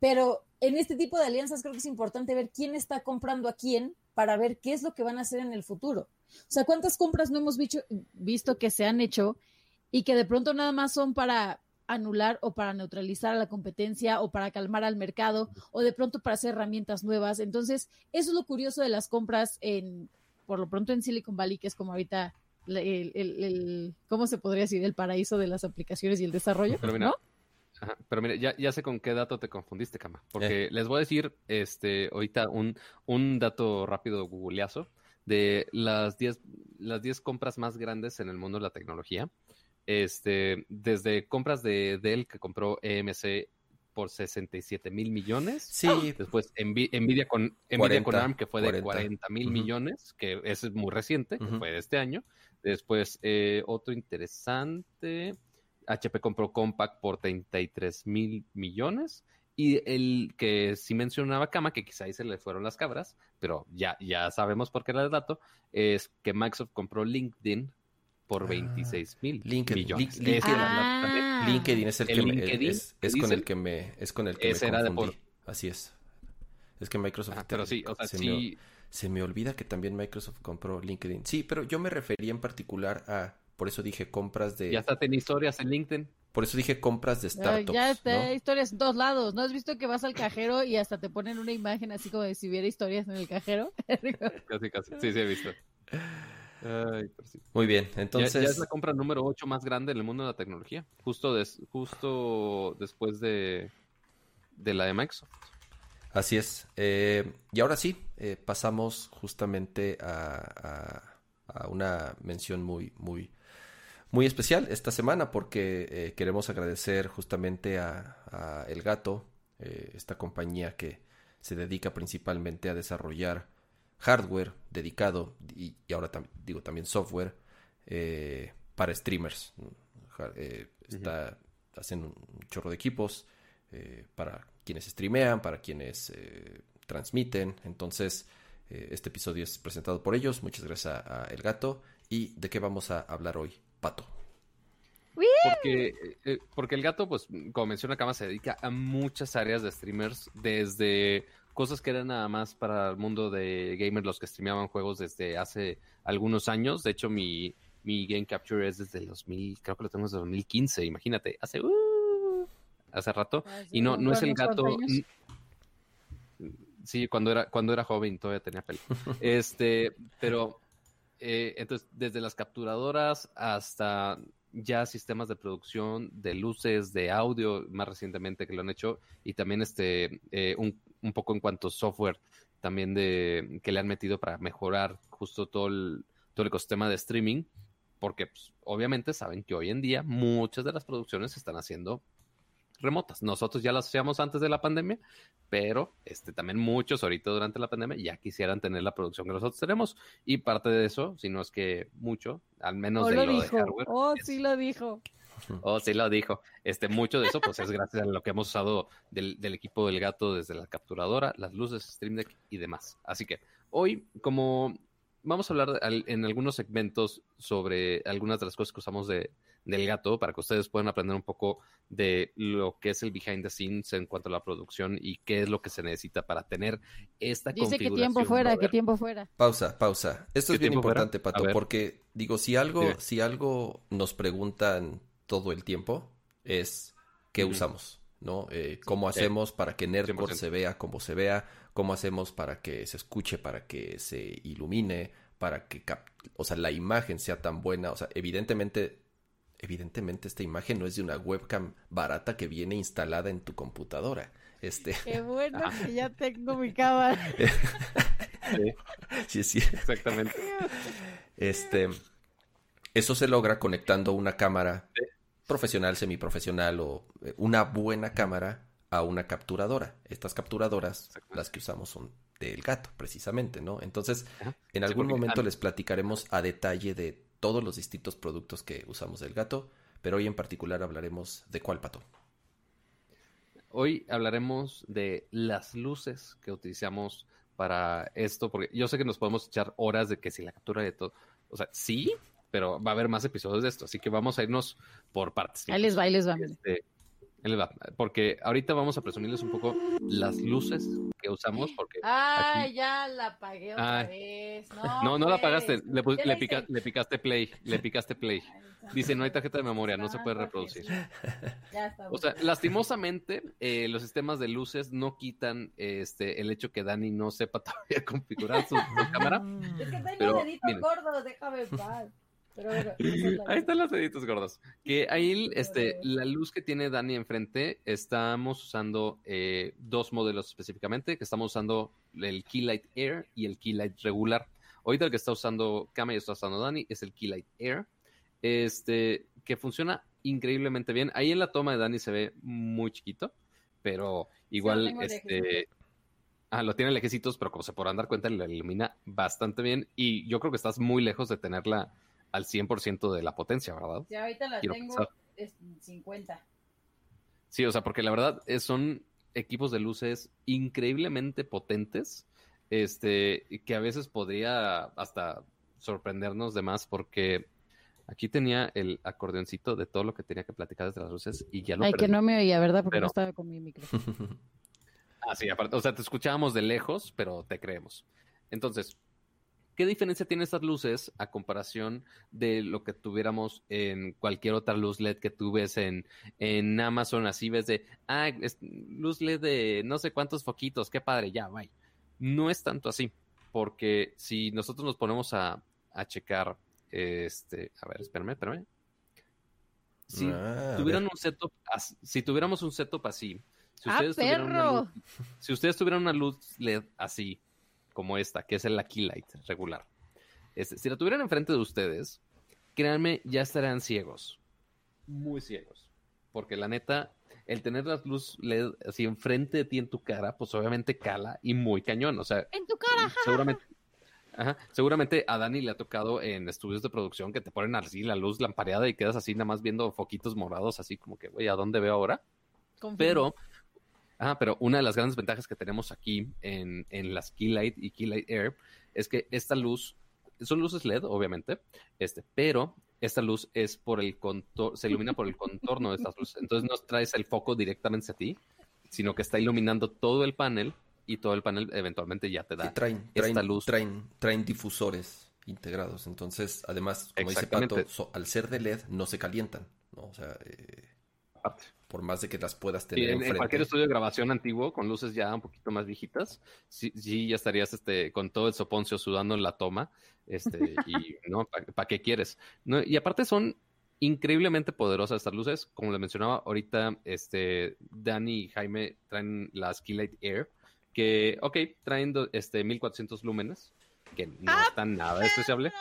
pero en este tipo de alianzas creo que es importante ver quién está comprando a quién para ver qué es lo que van a hacer en el futuro. O sea, cuántas compras no hemos visto que se han hecho y que de pronto nada más son para anular o para neutralizar a la competencia o para calmar al mercado o de pronto para hacer herramientas nuevas. Entonces, eso es lo curioso de las compras en, por lo pronto en Silicon Valley, que es como ahorita el, ¿cómo se podría decir? El paraíso de las aplicaciones y el desarrollo, pero pero mira, ya, ya, sé con qué dato te confundiste, Cama, porque les voy a decir este ahorita un, un dato rápido googleazo de las 10 las 10 compras más grandes en el mundo de la tecnología. Este, desde compras de Dell que compró EMC por 67 mil millones. Sí. Después Nvidia con, Nvidia con ARM que fue de 40 mil millones, que es muy reciente, que fue de este año. Después eh, otro interesante, HP compró Compaq por 33 mil millones. Y el que sí mencionaba Kama, que quizá ahí se le fueron las cabras, pero ya, ya sabemos por qué era el dato, es que Microsoft compró LinkedIn por 26 ah, mil millones. Ah. LinkedIn, es el, que me, es, con el que me es con el que me confundí. Así es. Es que Microsoft ah, pero sí, o sea, se, sí... me, se me olvida que también Microsoft compró LinkedIn. Sí, pero yo me refería en particular a por eso dije compras de Ya está ten historias en LinkedIn. Por eso dije compras de startups. Ya está, historias en dos lados. ¿No has visto que vas al cajero y hasta te ponen una imagen así como de si hubiera historias en el cajero? casi, casi. Sí, sí, he visto. Muy bien, entonces... Ya, es la compra número 8 más grande en el mundo de la tecnología, justo, justo después de, de la de Microsoft. Así es. Eh, y ahora sí, eh, pasamos justamente a, a, una mención muy, muy, muy especial esta semana porque eh, queremos agradecer justamente a, a El Gato, esta compañía que se dedica principalmente a desarrollar hardware dedicado y, ahora digo también software eh, para streamers. Eh, está, Hacen un chorro de equipos eh, para quienes streamean, para quienes transmiten. Entonces, este episodio es presentado por ellos. Muchas gracias a, El Gato. ¿Y de qué vamos a hablar hoy, Pato? Porque, porque el gato, pues, como menciona Kama, se dedica a muchas áreas de streamers, desde cosas que eran nada más para el mundo de gamers, los que streameaban juegos desde hace algunos años. De hecho, mi, mi Game Capture es desde el 2000, creo que lo tenemos desde 2015, imagínate, hace, uh, hace rato. y no, no es el gato... Sí, cuando era, cuando era joven todavía tenía pelo. Este, pero eh, entonces, desde las capturadoras hasta ya sistemas de producción de luces, de audio, más recientemente que lo han hecho, y también este eh, un, un, poco en cuanto a software también de que le han metido para mejorar justo todo el, todo el ecosistema de streaming, porque pues, obviamente saben que hoy en día muchas de las producciones se están haciendo remotas. Nosotros ya las hacíamos antes de la pandemia, pero este, también muchos ahorita durante la pandemia ya quisieran tener la producción que nosotros tenemos. Y parte de eso, si no es que mucho, al menos de lo, de hardware. Oh, sí lo dijo. Oh, sí lo dijo. Este, mucho de eso, pues es gracias a lo que hemos usado del, del equipo del gato desde la capturadora, las luces, Stream Deck y demás. Así que hoy, como vamos a hablar en algunos segmentos sobre algunas de las cosas que usamos de, del gato para que ustedes puedan aprender un poco de lo que es el behind the scenes en cuanto a la producción y qué es lo que se necesita para tener esta Dice que tiempo fuera, que tiempo fuera. Pausa, pausa. Esto es bien importante, Pato, porque digo, si algo, si algo nos preguntan todo el tiempo es qué usamos, ¿no? Eh, ¿Cómo hacemos para que Nerdcore se vea como se vea? ¿Cómo hacemos para que se escuche, para que se ilumine, para que, o sea, la imagen sea tan buena? O sea, evidentemente evidentemente esta imagen no es de una webcam barata que viene instalada en tu computadora. Este... Qué bueno que ya tengo mi cámara. sí, sí, exactamente. Este, eso se logra conectando una cámara profesional, semiprofesional o eh, una buena cámara a una capturadora. Estas capturadoras, las que usamos son del gato, precisamente, ¿no? Entonces, en algún momento les platicaremos a detalle de todos los distintos productos que usamos del gato, pero hoy en particular hablaremos de cuál pato. Hoy hablaremos de las luces que utilizamos para esto, porque yo sé que nos podemos echar horas de que si la captura de todo, o sea, sí, pero va a haber más episodios de esto, así que vamos a irnos por partes. Ahí les va, ahí les va. Este, porque ahorita vamos a presumirles un poco las luces que usamos. Porque Ay, ya la apagué otra vez. No, no, la apagaste. Le, le, picaste play. Le picaste play. Dice, no hay tarjeta de memoria, no se puede reproducir. Ya está o sea, lastimosamente, eh, los sistemas de luces no quitan este el hecho que Dani no sepa todavía configurar su, cámara. Es que tengo pero, dedito gordo, déjame en paz. ahí están los deditos gordos. Que ahí, este, la luz que tiene Dani enfrente, estamos usando eh, dos modelos específicamente, que estamos usando el Keylight Air y el Keylight regular. Ahorita el que está usando Kama y está usando Dani es el Keylight Air, este, que funciona increíblemente bien. Ahí en la toma de Dani se ve muy chiquito, pero igual, este... Ah, lo tiene lejecitos, pero como se podrán dar cuenta, la ilumina bastante bien. Y yo creo que estás muy lejos de tenerla al 100% de la potencia, ¿verdad? Sí, ahorita la tengo en 50. Sí, o sea, porque la verdad es, son equipos de luces increíblemente potentes, este, que a veces podría hasta sorprendernos de más porque aquí tenía el acordeoncito de todo lo que tenía que platicar desde las luces y ya lo Ay, que no me oía, ¿verdad? Porque no estaba con mi micro. ah, sí, aparte, o sea, te escuchábamos de lejos, pero te creemos. Entonces, ¿Qué diferencia tiene estas luces a comparación de lo que tuviéramos en cualquier otra luz LED que tú ves en, en Amazon? Así ves de, ah, es luz LED de no sé cuántos foquitos, qué padre, ya, bye. No es tanto así, porque si nosotros nos ponemos a, a checar, este, a ver, espérame, espérame. Si ah, tuvieran un setup, si tuviéramos un setup así, si ah, tuvieran si ustedes tuvieran una luz LED así, como esta, que es el Light regular. Este, si la tuvieran enfrente de ustedes, créanme, ya estarían ciegos. Muy ciegos. Porque la neta, el tener las luz LED así enfrente de ti en tu cara, pues obviamente cala y muy cañón. O sea, en tu cara. Seguramente. seguramente a Dani le ha tocado en estudios de producción que te ponen así la luz lampareada y quedas así nada más viendo foquitos morados, así como que, güey, ¿a dónde veo ahora? Pero Ah, pero una de las grandes ventajas que tenemos aquí en, en las Keylight y Keylight Air es que esta luz, son luces LED, obviamente, este, pero esta luz es por el contorno, se ilumina por el contorno de estas luces. Entonces no traes el foco directamente a ti, sino que está iluminando todo el panel y todo el panel eventualmente ya te da traen, esta luz. Traen, traen difusores integrados. Entonces, además, como dice Pato, al ser de LED no se calientan. ¿no? O sea, eh, por más de que las puedas tener en, cualquier estudio de grabación antiguo con luces ya un poquito más viejitas, sí, ya estarías este, con todo el soponcio sudando en la toma, este, y no, ¿para qué quieres? No, y aparte son increíblemente poderosas estas luces, como les mencionaba ahorita, este, Dani y Jaime traen las Keylight Air, que, ok, traen este 1400 lúmenes, que no ah, están nada despreciable.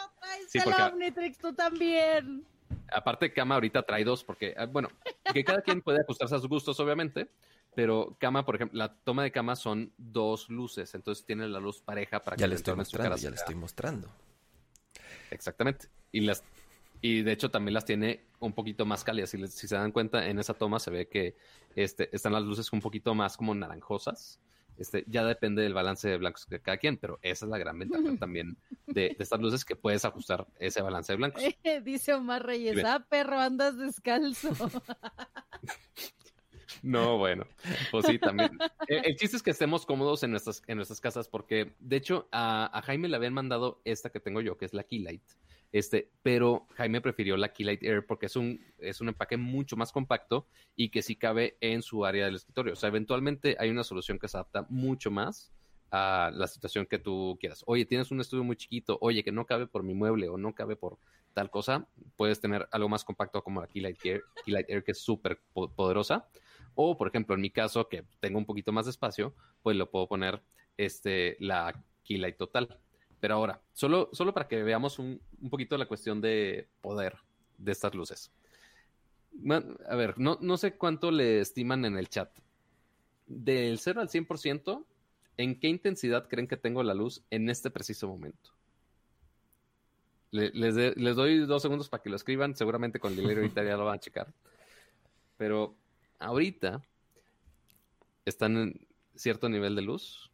Sí, porque... Omnitrix, tú también. Aparte, Kama ahorita trae dos, porque, ah, bueno, que cada quien puede ajustarse a sus gustos, obviamente, pero Kama, por ejemplo, la toma de Kama son dos luces, entonces tiene la luz pareja para ya que le estoy mostrando, ya le estoy mostrando. Exactamente. Y las y de hecho también las tiene un poquito más cálidas. Si, si se dan cuenta, en esa toma se ve que este, están las luces un poquito más como naranjosas. Este, ya depende del balance de blancos de cada quien, pero esa es la gran ventaja también de, estas luces que puedes ajustar ese balance de blancos. dice Omar Reyes, ah, perro, andas descalzo. No, bueno, pues sí, también. El, chiste es que estemos cómodos en nuestras, en nuestras casas, porque de hecho a, a Jaime le habían mandado esta que tengo yo, que es la Keylight. Este, pero Jaime prefirió la Keylight Air porque es un, es un empaque mucho más compacto y que sí cabe en su área del escritorio. O sea, eventualmente hay una solución que se adapta mucho más a la situación que tú quieras. Oye, tienes un estudio muy chiquito, oye, que no cabe por mi mueble o no cabe por tal cosa, puedes tener algo más compacto como la Keylight Air, Keylight Air que es súper poderosa. O, por ejemplo, en mi caso, que tengo un poquito más de espacio, pues lo puedo poner este, la Keylight Total pero ahora, solo, solo para que veamos un, un poquito la cuestión de poder de estas luces. A ver, no, no sé cuánto le estiman en el chat. Del 0 al 100%, ¿en qué intensidad creen que tengo la luz en este preciso momento? les, les, doy dos segundos para que lo escriban. Seguramente con delay ahorita ya lo van a checar. Pero ahorita están en cierto nivel de luz.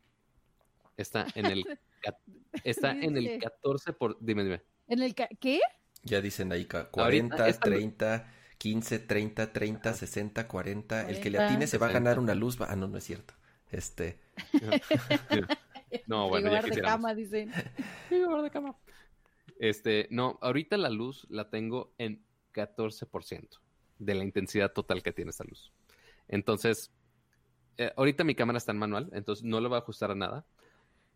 Está en el Está en el 14 por... Dime, dime. ¿En el qué? Ya dicen ahí 40, 30, 15, 30, 30, 60, 40. El que le atine se va a ganar una luz. Ah, no, no es cierto. Este... no, bueno, ya de cama, dicen. de cama. Este, no, ahorita la luz la tengo en 14% de la intensidad total que tiene esta luz. Entonces, eh, ahorita mi cámara está en manual, entonces no lo voy a ajustar a nada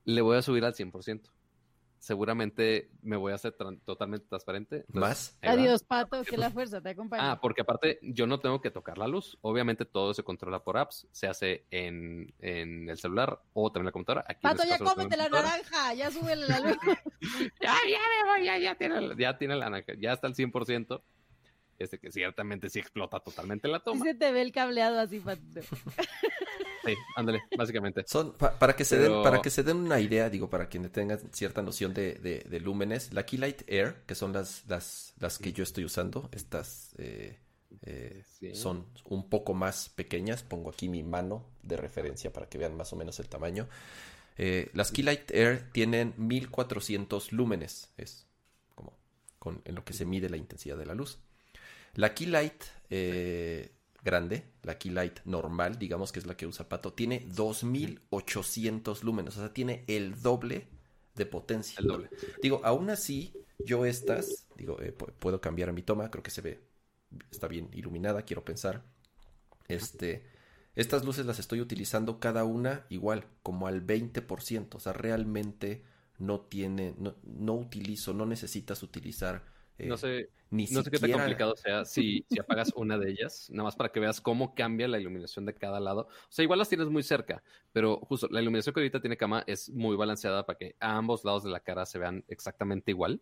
le voy a subir al 100%. seguramente me voy a hacer totalmente transparente. ¿Más? Adiós, Pato, que la fuerza te acompaña. Ah, porque aparte yo no tengo que tocar la luz. Obviamente todo se controla por apps, se hace en, el celular o también en la computadora. Pato, ya cómete la naranja, ya súbele la luz. ya, ya me voy, ya, ya tiene, ya tiene la naranja, ya está al 100% este que ciertamente sí explota totalmente la toma. Sí se te ve el cableado así, Sí, ándale, básicamente. Son, para, que se den, para que se den una idea, digo, para quienes tengan cierta noción de, de, lúmenes, la Keylight Air, que son las, las, las que yo estoy usando, estas eh, eh, son un poco más pequeñas. Pongo aquí mi mano de referencia para que vean más o menos el tamaño. Eh, las Keylight Air tienen 1400 lúmenes, es como con, en lo que se mide la intensidad de la luz. La Keylight eh, grande, la Keylight normal, digamos que es la que usa Pato, tiene 2800 lúmenes, o sea, tiene el doble de potencia. El doble. Digo, aún así, yo estas, digo, eh, puedo cambiar mi toma, creo que se ve, está bien iluminada, quiero pensar. Este, estas luces las estoy utilizando cada una igual, como al 20%, o sea, realmente no tiene, no, no utilizo, no necesitas utilizar no sé, ni no sé qué tan complicado sea si, si apagas una de ellas, nada más para que veas cómo cambia la iluminación de cada lado. O sea, igual las tienes muy cerca, pero justo la iluminación que ahorita tiene cama es muy balanceada para que a ambos lados de la cara se vean exactamente igual.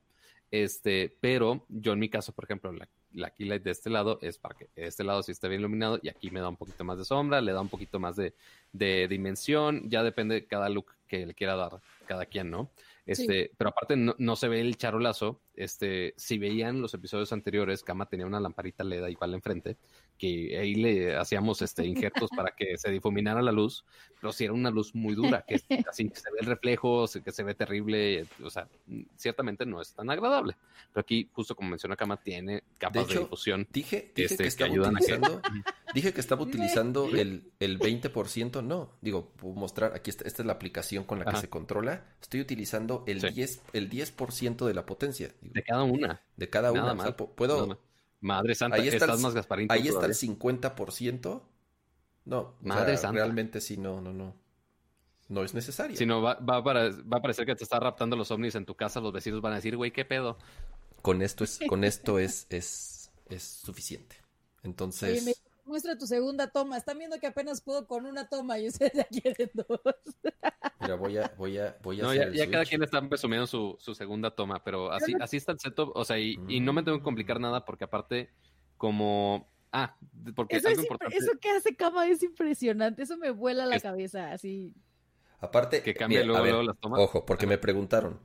Este, pero yo en mi caso, por ejemplo, la, la keylight de este lado es para que este lado sí esté bien iluminado y aquí me da un poquito más de sombra, le da un poquito más de, de dimensión, ya depende de cada look que le quiera dar cada quien, ¿no? Este, pero aparte no, se ve el charolazo. Este, si veían los episodios anteriores, Kama tenía una lamparita LED igual enfrente, que ahí le hacíamos este injertos para que se difuminara la luz, pero si era una luz muy dura, que así se ve el reflejo, que se ve terrible, o sea, ciertamente no es tan agradable. Pero aquí, justo como menciona Kama, tiene capas de, difusión dije, dije este, que, ayudan a Dije que estaba utilizando el, el 20%, no, digo, puedo mostrar, aquí esta, esta es la aplicación con la que se controla, estoy utilizando el 10%, el 10 de la potencia. de cada una. De cada una. puedo... Madre santa, ahí está estás el, más Gasparín. Ahí está el 50%. No, Madre santa. realmente sí, no, no, no. No es necesario. Si no, va, va, para, va a parecer que te está raptando los ovnis en tu casa, los vecinos van a decir, güey, ¿qué pedo? Con esto es, con esto es, es, es suficiente. Entonces muestra tu segunda toma. Están viendo que apenas puedo con una toma y ustedes ya quieren dos. Mira, voy a, voy a, voy a no, ya, cada quien está presumiendo su, su segunda toma, pero así, así está el setup, o sea, y, no me tengo que complicar nada porque aparte, como Ah, porque eso, es importante. eso que hace cama es impresionante, eso me vuela la cabeza, así. Aparte, que cambia luego, las tomas. Ojo, porque me preguntaron,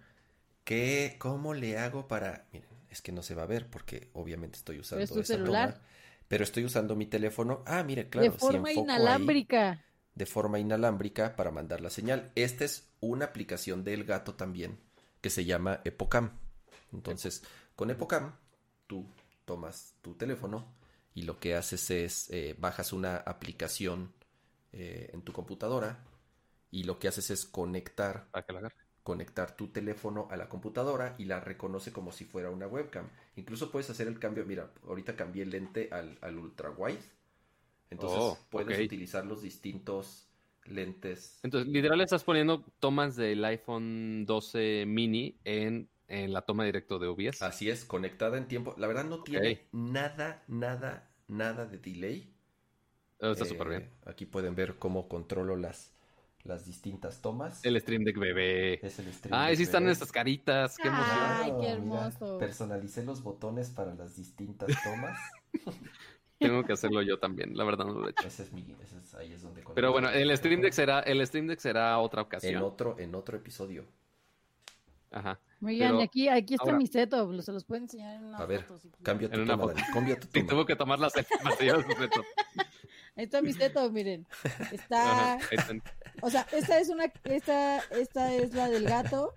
¿qué, ¿cómo le hago para...? Miren, es que no se va a ver porque obviamente estoy usando esa celular? toma pero estoy usando mi teléfono. Ah, mire, claro. De forma inalámbrica. de forma inalámbrica para mandar la señal. Esta es una aplicación del gato también que se llama Epocam. Entonces, con Epocam, tú tomas tu teléfono y lo que haces es eh, bajas una aplicación eh, en tu computadora y lo que haces es conectar para que la agarre conectar tu teléfono a la computadora y la reconoce como si fuera una webcam. Incluso puedes hacer el cambio, mira, ahorita cambié el lente al, al ultra wide. Entonces oh, puedes utilizar los distintos lentes. Entonces, literal estás poniendo tomas del iPhone 12 mini en, la toma directo de OBS. Así es, conectada en tiempo. La verdad no tiene nada, nada, nada de delay. Oh, está súper bien. Eh, aquí pueden ver cómo controlo las, las distintas tomas. El Stream Deck bebé. Es el Stream Ay, sí están estas caritas. Qué emoción. Ay, qué hermoso. personalicé los botones para las distintas tomas. Tengo que hacerlo yo también, la verdad no lo he hecho. Ese es mi, ese es, ahí es donde Pero bueno, el Stream Deck será, el Stream Deck será otra ocasión. En otro, en otro episodio. Ajá. Oigan, aquí, aquí está mi setup, se los puedo enseñar en una A ver, cambia tu toma, cambia tu toma. Tengo que tomar las Ahí está mi setup, miren. Está. O sea, esta es una. Esta, esta es la del gato.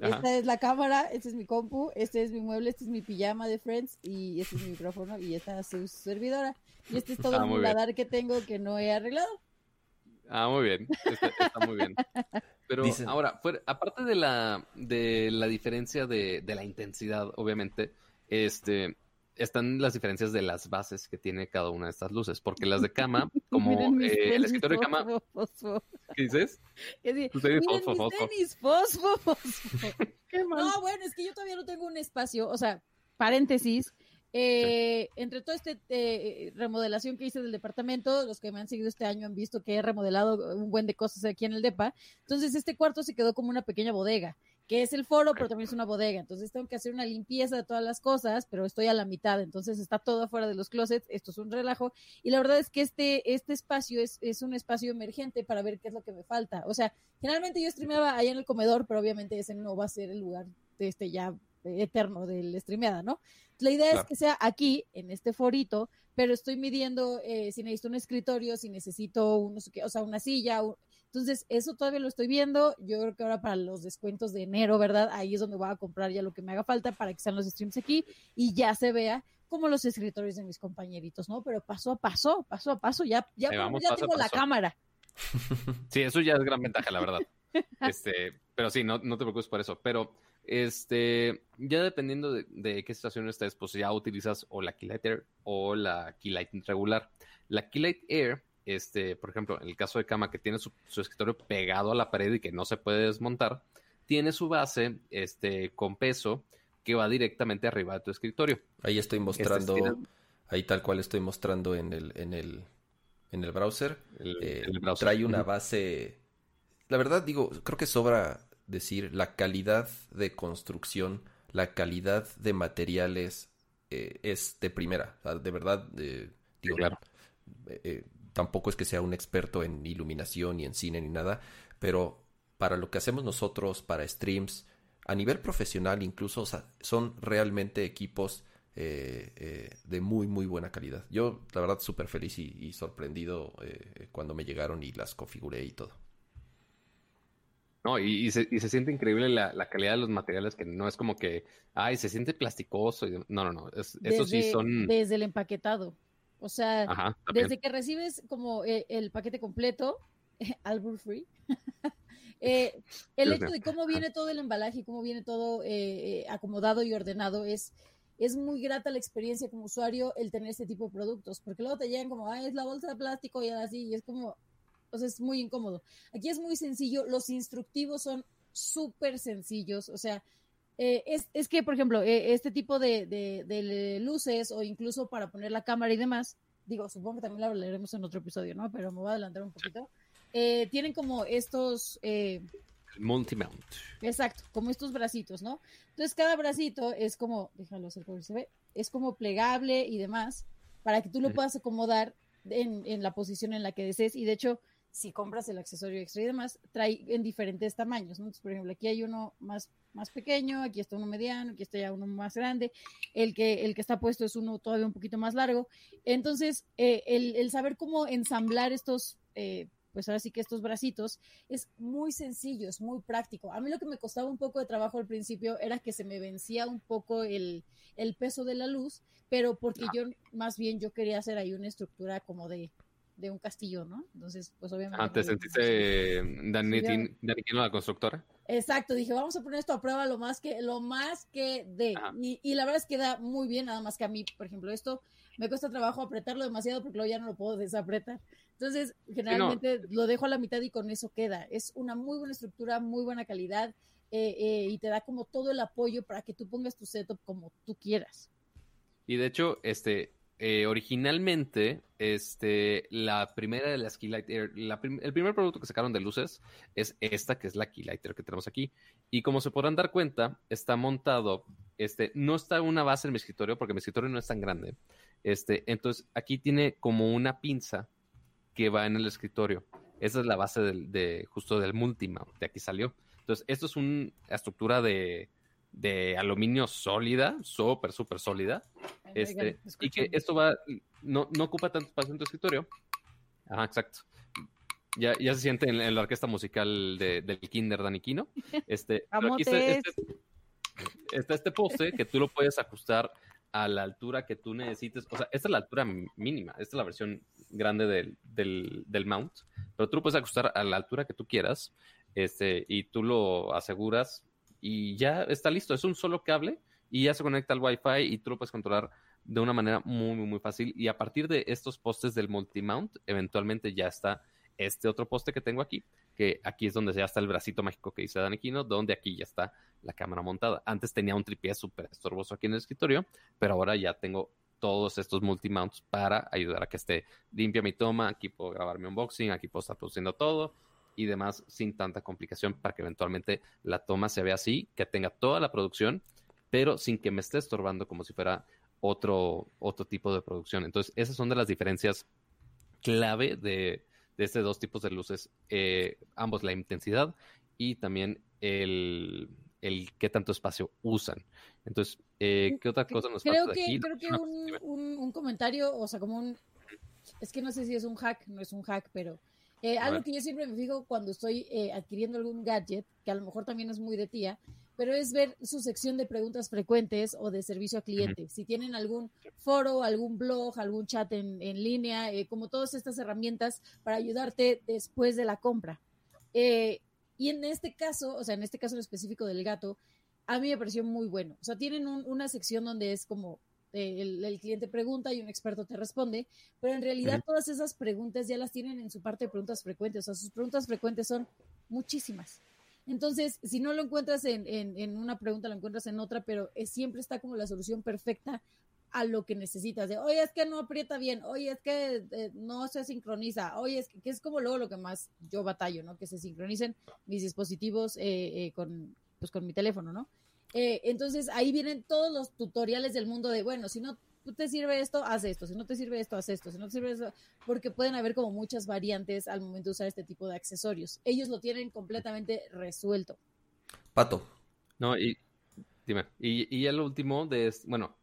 Esta es la cámara, este es mi compu, este es mi mueble, este es mi pijama de Friends y este es mi micrófono y esta es su servidora. Y este es todo ah, el radar que tengo que no he arreglado. Ah, muy bien. Está, muy bien. Pero ahora, aparte de la, de la diferencia de, de la intensidad, obviamente, este, están las diferencias de las bases que tiene cada una de estas luces, porque las de cama, como eh, el escritorio de cama... ¿Qué dices? Miren mis fosfo, No, bueno, es que yo todavía no tengo un espacio, o sea, paréntesis, eh, entre toda esta eh, remodelación que hice del departamento, los que me han seguido este año han visto que he remodelado un buen de cosas aquí en el DEPA. Entonces, este cuarto se quedó como una pequeña bodega, que es el foro, pero también es una bodega. Entonces, tengo que hacer una limpieza de todas las cosas, pero estoy a la mitad. Entonces, está todo afuera de los closets. Esto es un relajo. Y la verdad es que este, este espacio es, es un espacio emergente para ver qué es lo que me falta. O sea, generalmente yo streameaba ahí en el comedor, pero obviamente ese no va a ser el lugar de este ya eterno del streameada, ¿no? La idea es que sea aquí, en este forito, pero estoy midiendo eh, si necesito un escritorio, si necesito un, o sea, una silla. Entonces, eso todavía lo estoy viendo. Yo creo que ahora para los descuentos de enero, ¿verdad? Ahí es donde voy a comprar ya lo que me haga falta para que sean los streams aquí y ya se vea como los escritorios de mis compañeritos, ¿no? Pero paso a paso, paso a paso, ya, ya, ya tengo la cámara. Sí, eso ya es gran ventaja, la verdad. Este, pero sí, no, no te preocupes por eso. Pero este, ya dependiendo de, qué situación estés, pues ya utilizas o la Keylight Air o la Keylight regular. La Keylight Air, este, por ejemplo, en el caso de cama que tiene su, escritorio pegado a la pared y que no se puede desmontar, tiene su base este, con peso que va directamente arriba de tu escritorio. Ahí estoy mostrando, ahí tal cual estoy mostrando en el, en el, en el browser. Eh, el browser. Trae una base, la verdad digo, creo que sobra decir la calidad de construcción, la calidad de materiales eh, es de primera. de verdad, eh, digo, claro. Eh, tampoco es que sea un experto en iluminación y en cine ni nada, pero para lo que hacemos nosotros, para streams, a nivel profesional incluso, son realmente equipos de muy, muy buena calidad. Yo, la verdad, súper feliz y sorprendido cuando me llegaron y las configuré y todo. No, y, se, siente increíble la, calidad de los materiales, que no es como que, ay, se siente plasticoso. no, no, no. eso sí son. Desde el empaquetado. O sea, desde que recibes como eh, el paquete completo, albur free, eh, el hecho de cómo viene todo el embalaje y cómo viene todo eh, acomodado y ordenado es, es muy grata la experiencia como usuario el tener este tipo de productos, porque luego te llegan como, ay, es la bolsa de plástico y así, y es como, o sea, es muy incómodo. Aquí es muy sencillo, los instructivos son súper sencillos, o sea, eh, es, es, que, por ejemplo, eh, este tipo de, de, luces o incluso para poner la cámara y demás, digo, supongo que también lo hablaremos en otro episodio, ¿no? Pero me voy a adelantar un poquito. Eh, tienen como estos... Multi-mount. Exacto, como estos bracitos, ¿no? Entonces cada bracito es como, déjalo hacer por se ve, es como plegable y demás, para que tú lo puedas acomodar en, en la posición en la que desees. Y de hecho, si compras el accesorio extra y demás, trae en diferentes tamaños, ¿no? por ejemplo, aquí hay uno más, más pequeño, aquí está uno mediano, aquí está ya uno más grande, el que, el que está puesto es uno todavía un poquito más largo. Entonces, eh, el, saber cómo ensamblar estos, eh, pues ahora sí que estos bracitos, es muy sencillo, es muy práctico. A mí lo que me costaba un poco de trabajo al principio era que se me vencía un poco el, el peso de la luz, pero porque ah. yo, más bien, yo quería hacer ahí una estructura como de de un castillo, ¿no? Entonces, pues obviamente. Ah, ¿te sentiste Dani, la constructora? Exacto, dije, vamos a poner esto a prueba lo más que, lo más que de. Y, y, la verdad es que da muy bien, nada más que a mí, por ejemplo, esto me cuesta trabajo apretarlo demasiado porque luego ya no lo puedo desapretar. Entonces, generalmente lo dejo a la mitad y con eso queda. Es una muy buena estructura, muy buena calidad eh, eh, y te da como todo el apoyo para que tú pongas tu setup como tú quieras. Y de hecho, este, eh, originalmente, este, la primera de las Keylight Air, el primer producto que sacaron de luces es esta, que es la Keylight Air que tenemos aquí. Y como se podrán dar cuenta, está montado, este, no está una base en mi escritorio porque mi escritorio no es tan grande. Este, entonces, aquí tiene como una pinza que va en el escritorio. Esa es la base del, de, justo del multimount, de aquí salió. Entonces, esto es una estructura de, de aluminio sólida, súper, súper sólida. Este, y que esto va, no, no ocupa tanto espacio en tu escritorio. Ajá, exacto. Ya, ya se siente en, la orquesta musical de, del Kinder Daniquino. Este, aquí está, este, está este poste que tú lo puedes ajustar a la altura que tú necesites. O sea, esta es la altura mínima. Esta es la versión grande del, del, del, mount. Pero tú lo puedes ajustar a la altura que tú quieras. Este, y tú lo aseguras y ya está listo. Es un solo cable y ya se conecta al Wi-Fi y tú lo puedes controlar de una manera muy, muy, fácil. Y a partir de estos postes del multimount, eventualmente ya está este otro poste que tengo aquí, que aquí es donde ya está el bracito mágico que dice Daniquino, donde aquí ya está la cámara montada. Antes tenía un tripié súper estorboso aquí en el escritorio, pero ahora ya tengo todos estos multimounts para ayudar a que esté limpia mi toma. Aquí puedo grabar mi unboxing, aquí puedo estar produciendo todo y demás sin tanta complicación para que eventualmente la toma se vea así, que tenga toda la producción, pero sin que me esté estorbando como si fuera otro, otro tipo de producción. Entonces, esas son de las diferencias clave de, de estos dos tipos de luces, eh, ambos la intensidad y también el, el qué tanto espacio usan. Entonces, eh, ¿qué otra cosa nos creo que, aquí? Creo que un, un, comentario, o sea, como un... Es que no sé si es un hack, no es un hack, pero eh, algo que yo siempre me fijo cuando estoy eh, adquiriendo algún gadget, que a lo mejor también es muy de tía, pero es ver su sección de preguntas frecuentes o de servicio a cliente. Si tienen algún foro, algún blog, algún chat en, en línea, como todas estas herramientas para ayudarte después de la compra. Eh, y en este caso, o sea, en este caso en específico del gato, a mí me pareció muy bueno. O sea, tienen una sección donde es como eh, el, cliente pregunta y un experto te responde, pero en realidad todas esas preguntas ya las tienen en su parte de preguntas frecuentes. O sea, sus preguntas frecuentes son muchísimas. Entonces, si no lo encuentras en, en, una pregunta, lo encuentras en otra, pero siempre está como la solución perfecta a lo que necesitas. De, oye, es que no aprieta bien, oye, es que eh, no se sincroniza, oye, es que, es como luego lo que más yo batallo, ¿no? Que se sincronicen mis dispositivos eh, eh, con, pues, con mi teléfono, ¿no? Entonces ahí vienen todos los tutoriales del mundo de, bueno, si no te sirve esto, haz esto, si no te sirve esto, haz esto, si no te sirve esto, porque pueden haber como muchas variantes al momento de usar este tipo de accesorios. Ellos lo tienen completamente resuelto. Pato. No, y dime, y, y el último de, bueno,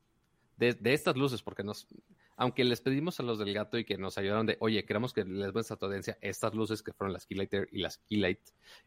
de, estas luces, porque nos, aunque les pedimos a los del gato y que nos ayudaron de, oye, queremos que les muestre a tu audiencia estas luces que fueron las Keylighter y las Keylight,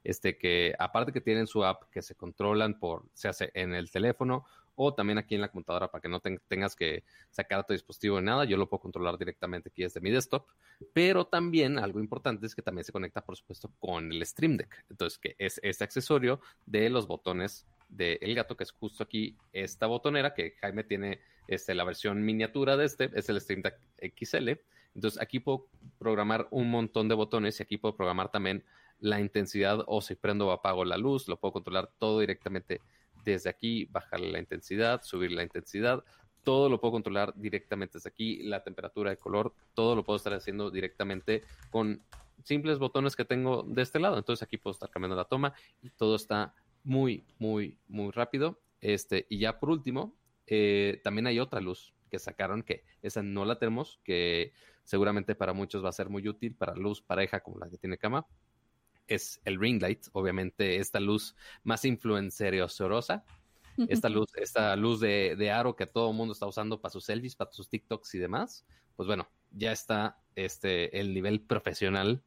este, que aparte que tienen su app, que se controlan por, se hace en el teléfono o también aquí en la computadora para que no tengas que sacar tu dispositivo de nada, yo lo puedo controlar directamente aquí desde mi desktop, pero también algo importante es que también se conecta, por supuesto, con el Stream Deck, entonces que es este accesorio de los botones del gato, que es justo aquí esta botonera que Jaime tiene este, la versión miniatura de este, es el Stream XL. Entonces aquí puedo programar un montón de botones y aquí puedo programar también la intensidad o si prendo o apago la luz, lo puedo controlar todo directamente desde aquí, bajar la intensidad, subir la intensidad, todo lo puedo controlar directamente desde aquí, la temperatura de color, todo lo puedo estar haciendo directamente con simples botones que tengo de este lado. Entonces aquí puedo estar cambiando la toma y todo está muy, muy, muy rápido. Este, y ya por último, eh, también hay otra luz que sacaron, que esa no la tenemos, que seguramente para muchos va a ser muy útil para luz pareja como la que tiene cama. Es el ring light, obviamente esta luz más influenceriosa, esta luz, esta luz de, de, aro que todo el mundo está usando para sus selfies, para sus TikToks y demás. Pues bueno, ya está este el nivel profesional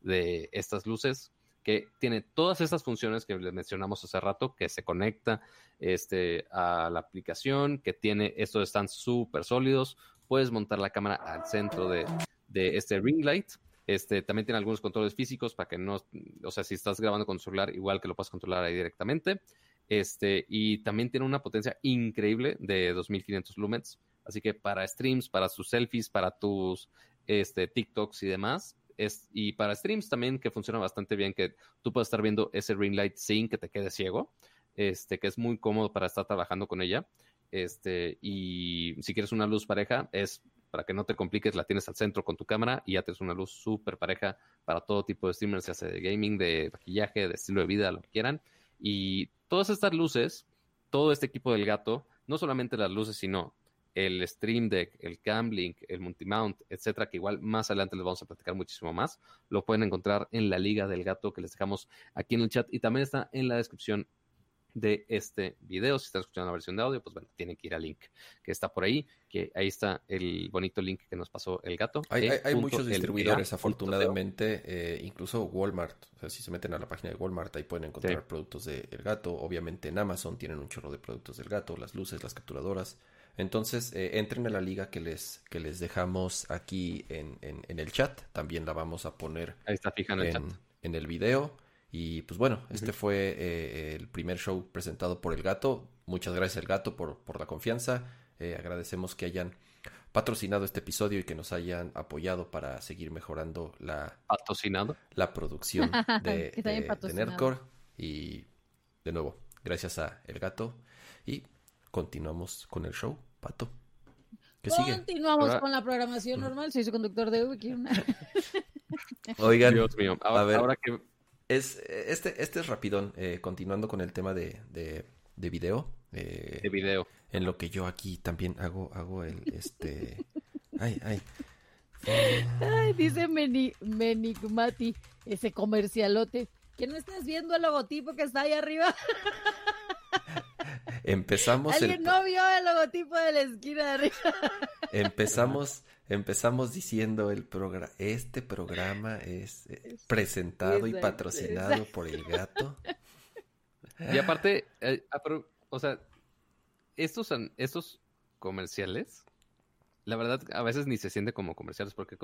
de estas luces que tiene todas estas funciones que les mencionamos hace rato, que se conecta este, a la aplicación, que tiene, estos están súper sólidos, puedes montar la cámara al centro de, este ring light. Este, también tiene algunos controles físicos para que no, o sea, si estás grabando con celular, igual que lo puedas controlar ahí directamente. Este, y también tiene una potencia increíble de 2500 lumens. Así que para streams, para tus selfies, para tus este, TikToks y demás, y para streams también que funciona bastante bien, que tú puedes estar viendo ese ring light sin que te quede ciego, este, que es muy cómodo para estar trabajando con ella. Este, y si quieres una luz pareja, es para que no te compliques, la tienes al centro con tu cámara y ya tienes una luz súper pareja para todo tipo de streamers, ya sea de gaming, de maquillaje, de estilo de vida, lo que quieran. Y todas estas luces, todo este equipo del gato, no solamente las luces, sino el Stream Deck, el Cam Link, el Multimount, etcétera, que igual más adelante les vamos a platicar muchísimo más. Lo pueden encontrar en la Liga del Gato que les dejamos aquí en el chat y también está en la descripción de este video. Si están escuchando la versión de audio, pues bueno, tienen que ir al link que está por ahí, que ahí está el bonito link que nos pasó el gato. Hay, hay, muchos distribuidores, afortunadamente, eh, incluso Walmart. O sea, si se meten a la página de Walmart, ahí pueden encontrar productos del gato. Obviamente en Amazon tienen un chorro de productos del gato, las luces, las capturadoras. Entonces, eh, entren a la liga que les, que les dejamos aquí en, en, el chat. También la vamos a poner Ahí está fija en, el chat. en el video. Y pues bueno, este fue eh, el primer show presentado por el gato. Muchas gracias el gato por, por la confianza. Eh, agradecemos que hayan patrocinado este episodio y que nos hayan apoyado para seguir mejorando la, ¿Patrocinado? la producción de, de-. Nerdcore. Y de nuevo, gracias a El Gato. Y continuamos con el show, Pato. ¿Qué sigue? Continuamos Ahora- con la programación normal. Soy su conductor de Uber. una- Oigan, Dios mío. Ahora, a ver. ahora que es, este, este es rapidón, eh, continuando con el tema de, de, de video. eh, de video. en lo que yo aquí también hago, hago el, este... Ay, ay. Ay, dice Meni, Menigmati, ese comercialote. Que no estás viendo el logotipo que está ahí arriba. Empezamos el, Alguien no vio el logotipo de la esquina de arriba. empezamos, empezamos diciendo el programa, este programa es eh, presentado y patrocinado exacto. por el gato. Y aparte, eh, apro- o sea, estos, estos comerciales, la verdad, a veces ni se siente como comerciales porque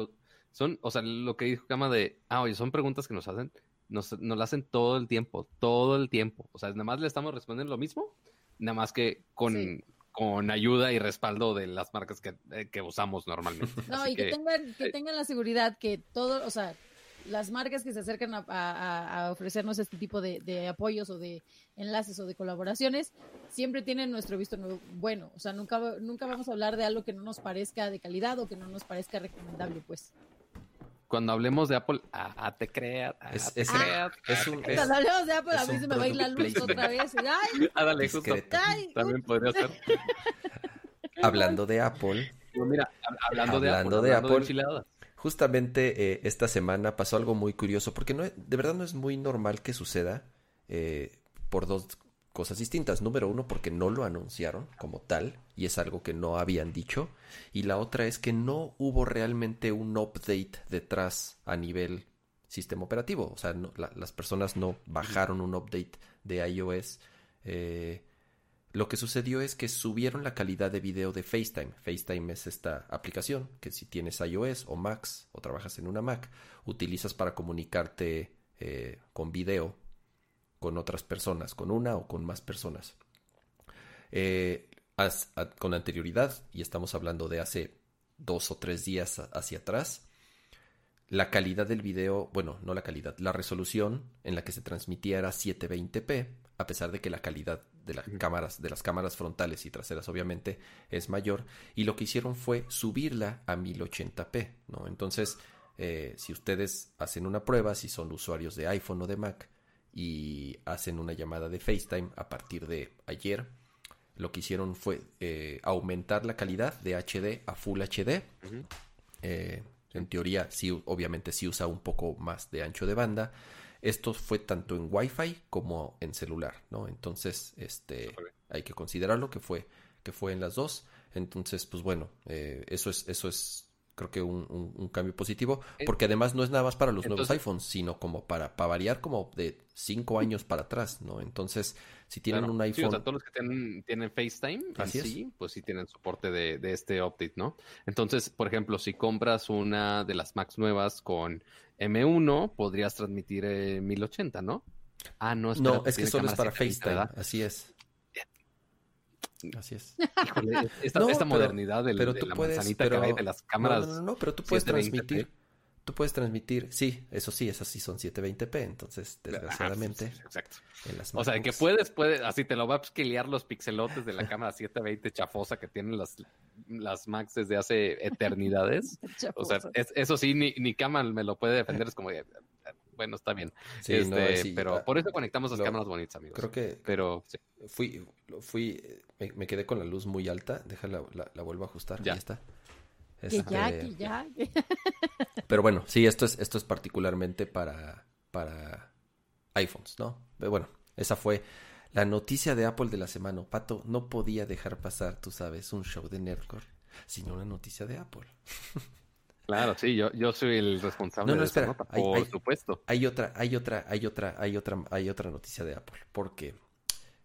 son, o sea, lo que dijo Cama de, ah, oye, son preguntas que nos hacen, nos, nos las hacen todo el tiempo, todo el tiempo. O sea, nada más le estamos respondiendo lo mismo, nada más que con, Sí. con ayuda y respaldo de las marcas que, eh, que usamos normalmente. No, Así y que, tengan, que eh, tengan la seguridad que todo, o sea, las marcas que se acercan a, a- a ofrecernos este tipo de, de apoyos o de enlaces o de colaboraciones, siempre tienen nuestro visto bueno. O sea, nunca, nunca vamos a hablar de algo que no nos parezca de calidad o que no nos parezca recomendable, pues. Cuando hablemos de Apple, ah, te creas, ah, Es- es- es ah, te un- creas. Cuando hablemos de Apple, a es mí se me va a ir la luz otra vez. ¡Ay! Ah, dale, justo. ¡Ay! También podría ser. Hablando de Apple, No, mira, hab- hablando, de Hablando Apple, de hablando de Apple. enchiladas. justamente eh, esta semana pasó algo muy curioso, porque no, de verdad no es muy normal que suceda eh, por dos cosas distintas. Número uno, porque no lo anunciaron como tal, y es algo que no habían dicho. Y la otra es que no hubo realmente un update detrás a nivel sistema operativo. O sea, las personas no bajaron un update de iOS. Eh, lo que sucedió es que subieron la calidad de video de FaceTime. FaceTime es esta aplicación que si tienes iOS o Macs o trabajas en una Mac, utilizas para comunicarte eh, con video con otras personas, con una o con más personas. Eh, as- a- con anterioridad, y estamos hablando de hace dos o tres días a- hacia atrás, la calidad del video, bueno, no la calidad, la resolución en la que se transmitía era 720p, a pesar de que la calidad de las cámaras, de las cámaras frontales y traseras obviamente es mayor, y lo que hicieron fue subirla a 1080p, ¿no? Entonces, eh, si ustedes hacen una prueba, si son usuarios de iPhone o de Mac, y hacen una llamada de FaceTime a partir de ayer, lo que hicieron fue eh, aumentar la calidad de HD a Full HD, eh, en teoría, sí, obviamente sí usa un poco más de ancho de banda. Esto fue tanto en Wi-Fi como en celular, ¿no? Entonces, este, hay que considerarlo que fue, que fue en las dos. Entonces, pues bueno, eh, eso es, eso es, creo que un, un- un cambio positivo, porque además no es nada más para los nuevos iPhones, sino como para, para variar como de cinco años para atrás, ¿no? Entonces, si tienen Claro. un Sí, iPhone, o sea, todos los que tienen, tienen FaceTime Así sí, pues sí tienen soporte de, de este update, ¿no? Entonces, por ejemplo, si compras una de las Macs nuevas con M1, podrías transmitir eh, 1080, ¿no? Ah, no, espera, no, es que solo es para 720, FaceTime, ¿verdad? así es. Así es. Híjole, esta, No, esta pero- modernidad del- pero de tú la puedes, manzanita pero- que hay de las cámaras. No, no, no, pero tú puedes 720p. transmitir. Tú puedes transmitir, sí, eso sí, esas sí son 720p, entonces desgraciadamente Ajá, exacto. en las O sea, que puedes, puedes, así te lo va a upscalear los pixelotes de la cámara 720 chafosa que tienen las, las Macs desde hace eternidades. O sea, es- eso sí, ni, ni Cama me lo puede defender. Es como, de, bueno, está bien. Sí, no, Este, sí, pero ah, por eso conectamos las lo- cámaras bonitas, amigos. creo que Pero sí. fui, fui, me, me quedé con la luz muy alta, déjala, la, la vuelvo a ajustar, Ya. ya está. Que ya, Este, que ya. Pero bueno, sí, esto es, esto es particularmente para, para iPhones, ¿no? Pero bueno, esa fue la noticia de Apple de la semana. Pato, no podía dejar pasar, tú sabes, un show de Nerdcore sin una noticia de Apple. Claro, sí, yo, yo soy el responsable No, no, de esa espera, nota, hay- por hay- supuesto. Hay otra, hay otra, hay otra, hay otra, hay otra noticia de Apple. Porque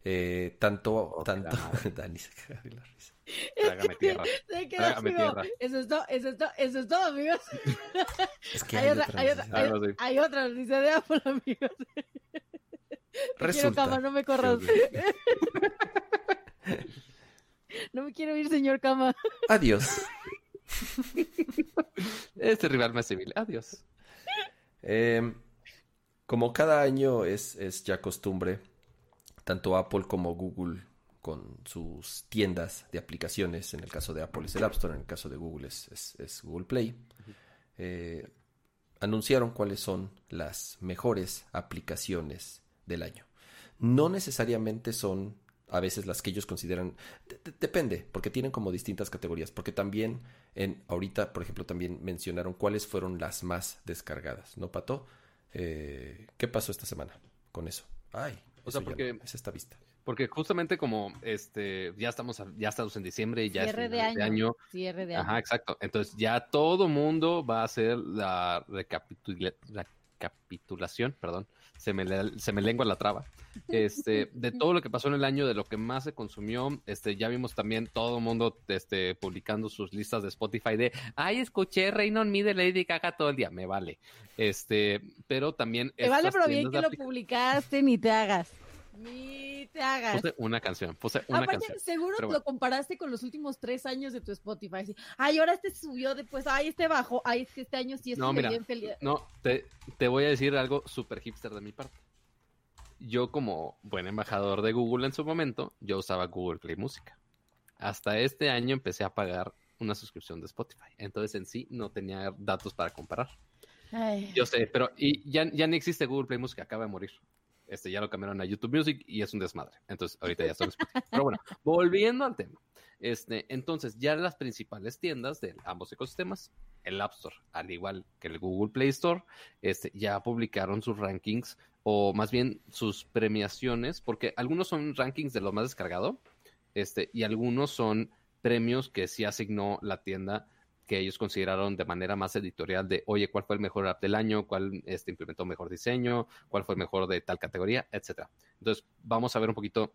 eh, tanto, Oh, tanto. Dani se caga de la risa. Trágame tierra. Trágame. Eso es todo, eso es todo, eso es todo, amigos. Es que Hay hay, otra, otra, hay otra, noticia. hay, Ah, no, sí. hay otra noticia de Apple, amigos. Resulta. cama, no me corras. No me quiero ir, señor Cama. Adiós. Este rival más civil. Adiós. Em, como cada año es, es ya costumbre, tanto Apple como Google con sus tiendas de aplicaciones, en el caso de Apple es el App Store, en el caso de Google es, es, Google Play, eh, anunciaron cuáles son las mejores aplicaciones del año. No necesariamente son a veces las que ellos consideran depende porque tienen como distintas categorías porque también en ahorita por ejemplo también mencionaron cuáles fueron las más descargadas no pato eh, qué pasó esta semana con eso ay o sea porque es esta vista porque justamente como este ya estamos ya estamos en diciembre y ya Cierre es de año. de año. Cierre de año. Ajá, exacto. Entonces ya todo mundo va a hacer la recapitulación, perdón, se me, se me lengua la traba, este, de todo lo que pasó en el año, de lo que más se consumió, este, ya vimos también todo el mundo este, publicando sus listas de Spotify de, ay, escuché Reino on Me de Lady Gaga todo el día, me vale, este, pero también... Me vale, pero bien que lo publicaste, ni te hagas. Ni te hagas. Puse una canción, puse una Aparte, canción. Seguro lo comparaste con los últimos tres años de tu Spotify. ay, ahora este subió después, ay, este bajó, ay, es que este año sí es no, bien feliz. No, te, te voy a decir algo súper hipster de mi parte. Yo como buen embajador de Google en su momento, yo usaba Google Play Música. Hasta este año empecé a pagar una suscripción de Spotify. Entonces en sí no tenía datos para comparar. Yo sé, pero y ya, ya ni existe Google Play Música, acaba de morir. Este, ya lo cambiaron a YouTube Music y es un desmadre. Entonces, ahorita ya está Pero bueno, volviendo al tema. Este, entonces, ya las principales tiendas de ambos ecosistemas, el App Store, al igual que el Google Play Store, este, ya publicaron sus rankings o más bien sus premiaciones, porque algunos son rankings de lo más descargado, este, y algunos son premios que sí asignó la tienda que ellos consideraron de manera más editorial de, oye, ¿cuál fue el mejor app del año? ¿Cuál este, implementó mejor diseño? ¿Cuál fue el mejor de tal categoría? Etcétera. Entonces, vamos a ver un poquito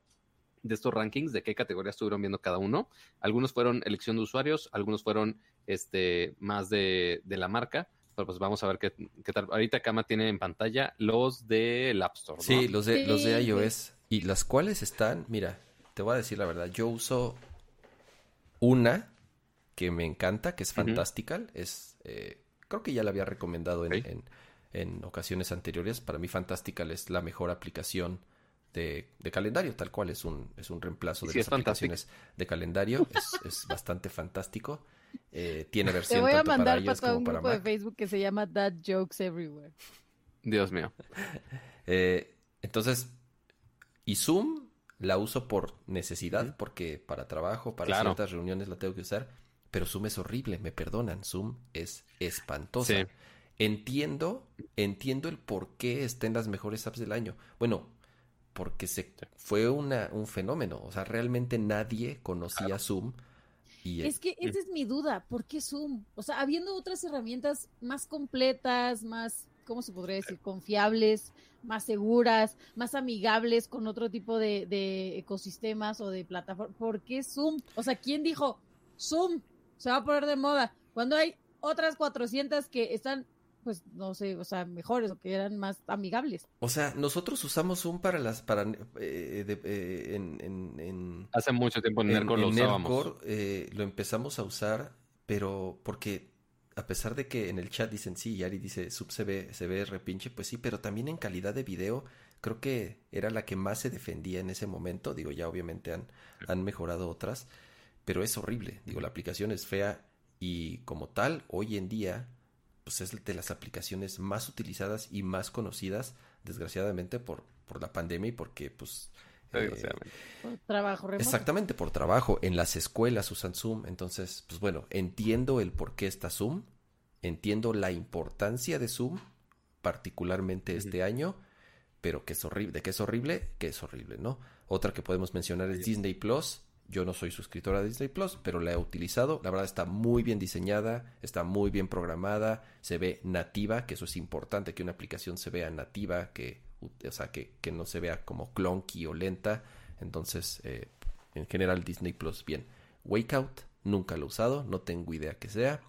de estos rankings, de qué categorías estuvieron viendo cada uno. Algunos fueron elección de usuarios, algunos fueron este, más de, la marca, pero pues vamos a ver qué, tal. Ahorita Kama tiene en pantalla los del App Store. Sí, los de, los de iOS. Y las cuales están, mira, te voy a decir la verdad, yo uso una que me encanta, que es Fantastical. Es, eh, creo que ya la había recomendado en, en, ocasiones anteriores. Para mí Fantastical es la mejor aplicación de, calendario, tal cual. Es un, es un reemplazo de las aplicaciones de calendario. Es, es bastante fantástico. Eh, tiene versión Te voy a mandar para, un grupo de Facebook que se llama That Jokes Everywhere. Dios mío. Eh, entonces, y Zoom la uso por necesidad, porque para trabajo, para ciertas reuniones la tengo que usar pero Zoom es horrible, me perdonan, Zoom es espantosa. Entiendo, entiendo el por qué está en las mejores apps del año. Bueno, porque se fue una, un fenómeno, o sea, realmente nadie conocía Zoom. Y, es que esa es mi duda, ¿por qué Zoom? O sea, habiendo otras herramientas más completas, más, ¿cómo se podría decir? Confiables, más seguras, más amigables con otro tipo de, de ecosistemas o de plataformas. ¿Por qué Zoom? O sea, ¿quién dijo Zoom? Se va a poner de moda. Cuando hay otras 400 que están, pues, no sé, o sea, mejores o que eran más amigables. O sea, nosotros usamos Zoom para las, para, eh, eh, en, en, Hace mucho tiempo en Nerdcore lo usábamos. Eh, lo empezamos a usar, pero porque a pesar de que en el chat dicen sí, Yari dice sub se ve, se ve repinche, pues sí, pero también en calidad de video creo que era la que más se defendía en ese momento. Digo, ya obviamente han, han mejorado otras pero es horrible. Digo, la aplicación es fea y como tal, hoy en día, pues es de las aplicaciones más utilizadas y más conocidas, desgraciadamente, por, por la pandemia y porque, pues... Eh, por trabajo remoto. Exactamente, por trabajo. En las escuelas usan Zoom. Entonces, pues bueno, entiendo el por qué está Zoom. Entiendo la importancia de Zoom, particularmente este año, pero que es horrible. ¿De qué es horrible? Que es horrible, ¿no? Otra que podemos mencionar es Disney Plus yo no soy suscriptora de Disney Plus, pero la he utilizado. La verdad está muy bien diseñada, está muy bien programada, se ve nativa, que eso es importante, que una aplicación se vea nativa, que, o sea, que, no se vea como clunky o lenta. Entonces, eh, en general, Disney Plus, bien. Wakeout, nunca lo he usado, no tengo idea que sea.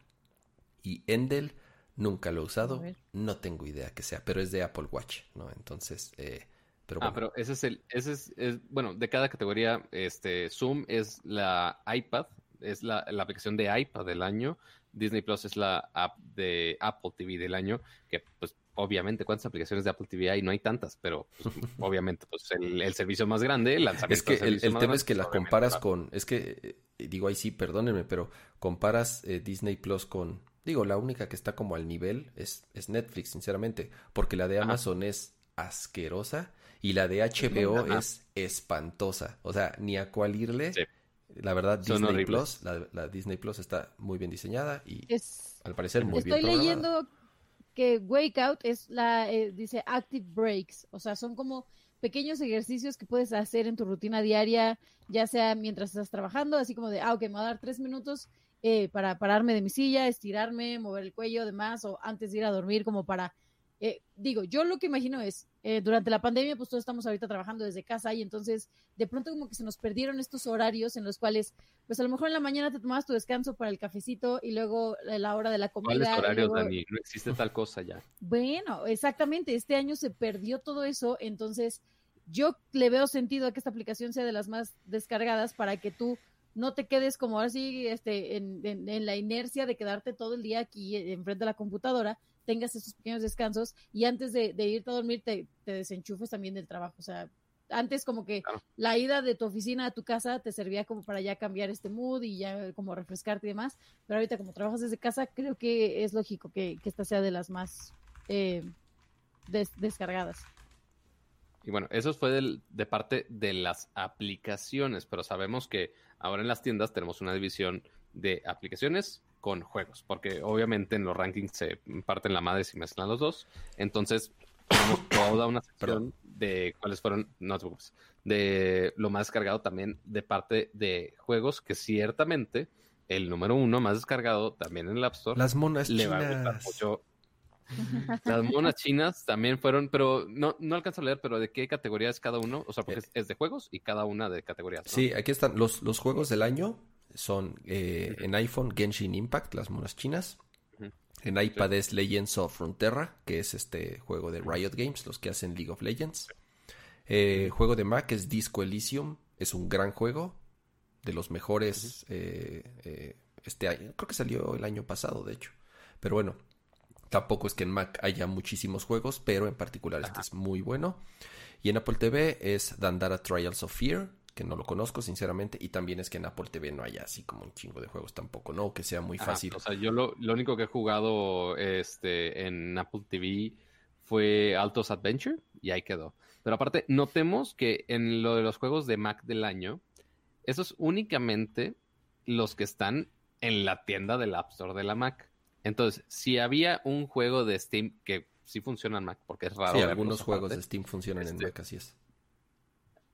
Y Endel, nunca lo he usado, no tengo idea que sea, pero es de Apple Watch, ¿no? Entonces, eh, Pero Ah, pero ese es el, ese es, es- bueno, de cada categoría, este, Zoom es la iPad, es la, la aplicación de iPad del año, Disney Plus es la app de Apple TV del año, que pues obviamente cuántas aplicaciones de Apple TV hay, no hay tantas, pero pues, obviamente pues el, el servicio más grande, el lanzamiento es que el, tema grande, es que la pues, obviamente, comparas claro. con, es que, eh, digo ahí sí, perdónenme, pero comparas eh, Disney Plus con, digo, la única que está como al nivel es, es Netflix, sinceramente, porque la de Ajá. Amazon es asquerosa y la de HBO es espantosa, o sea, ni a cuál irle. Sí. La verdad, Son Disney horribles. Plus, la, la Disney Plus está muy bien diseñada y Es, al parecer muy bien estoy leyendo que Wake Out es la, eh, dice Active Breaks, o sea, son como pequeños ejercicios que puedes hacer en tu rutina diaria, ya sea mientras estás trabajando, así como de, ah, ok, me voy a dar tres minutos eh, para pararme de mi silla, estirarme, mover el cuello, demás, o antes de ir a dormir, como para, eh, digo, yo lo que imagino es, eh, durante la pandemia, pues todos estamos ahorita trabajando desde casa y entonces de pronto como que se nos perdieron estos horarios en los cuales, pues a lo mejor en la mañana te tomabas tu descanso para el cafecito y luego la la hora de la comida. ¿Cuáles horarios, luego- Dani? No existe tal cosa ya. bueno, exactamente. Este año se perdió todo eso, entonces yo le veo sentido a que esta aplicación sea de las más descargadas para que tú no te quedes como así este, en, en- en la inercia de quedarte todo el día aquí enfrente de la computadora, tengas esos pequeños descansos y antes de, de irte a dormir te, te desenchufes también del trabajo. O sea, antes como que Claro. la ida de tu oficina a tu casa te servía como para ya cambiar este mood y ya como refrescarte y demás, pero ahorita como trabajas desde casa, creo que es lógico que, que esta sea de las más eh, des- descargadas. Y bueno, eso fue del- de parte de las aplicaciones, pero sabemos que ahora en las tiendas tenemos una división de aplicaciones con juegos, porque obviamente en los rankings se parten la madre si mezclan los dos. Entonces, tenemos toda una sección Perdón. de cuáles fueron, no te preocupes, de lo más descargado también de parte de juegos, que ciertamente el número uno más descargado también en el App Store Las monas le va a gustar chinas. mucho. Las monas chinas también fueron, pero no, no alcanzo a leer, pero ¿de qué categoría es cada uno? O sea, porque es, es de juegos y cada una de categorías. ¿no? Sí, aquí están los, los juegos del año. Son eh, en iPhone Genshin Impact, las monas chinas. En iPad es Legends of Frontera, que es este juego de Riot Games, los que hacen League of Legends. Eh, juego de Mac es Disco Elysium, es un gran juego, de los mejores eh, eh, este año. Creo que salió el año pasado, de hecho. Pero bueno, tampoco es que en Mac haya muchísimos juegos, pero en particular este es muy bueno. Y en Apple TV es Dandara Trials of Fear, que no lo conozco sinceramente, y también es que en Apple TV no haya así como un chingo de juegos tampoco, ¿no? Que sea muy fácil. O sea, yo lo, lo único que he jugado este, en Apple TV fue Altos Adventure y ahí quedó. Pero aparte, notemos que en lo de los juegos de Mac del año, esos únicamente los que están en la tienda del App Store de la Mac. Entonces, si había un juego de Steam que sí funciona en Mac, porque es raro. sí, algunos juegos aparte, de Steam funcionan en Este, Mac, así es.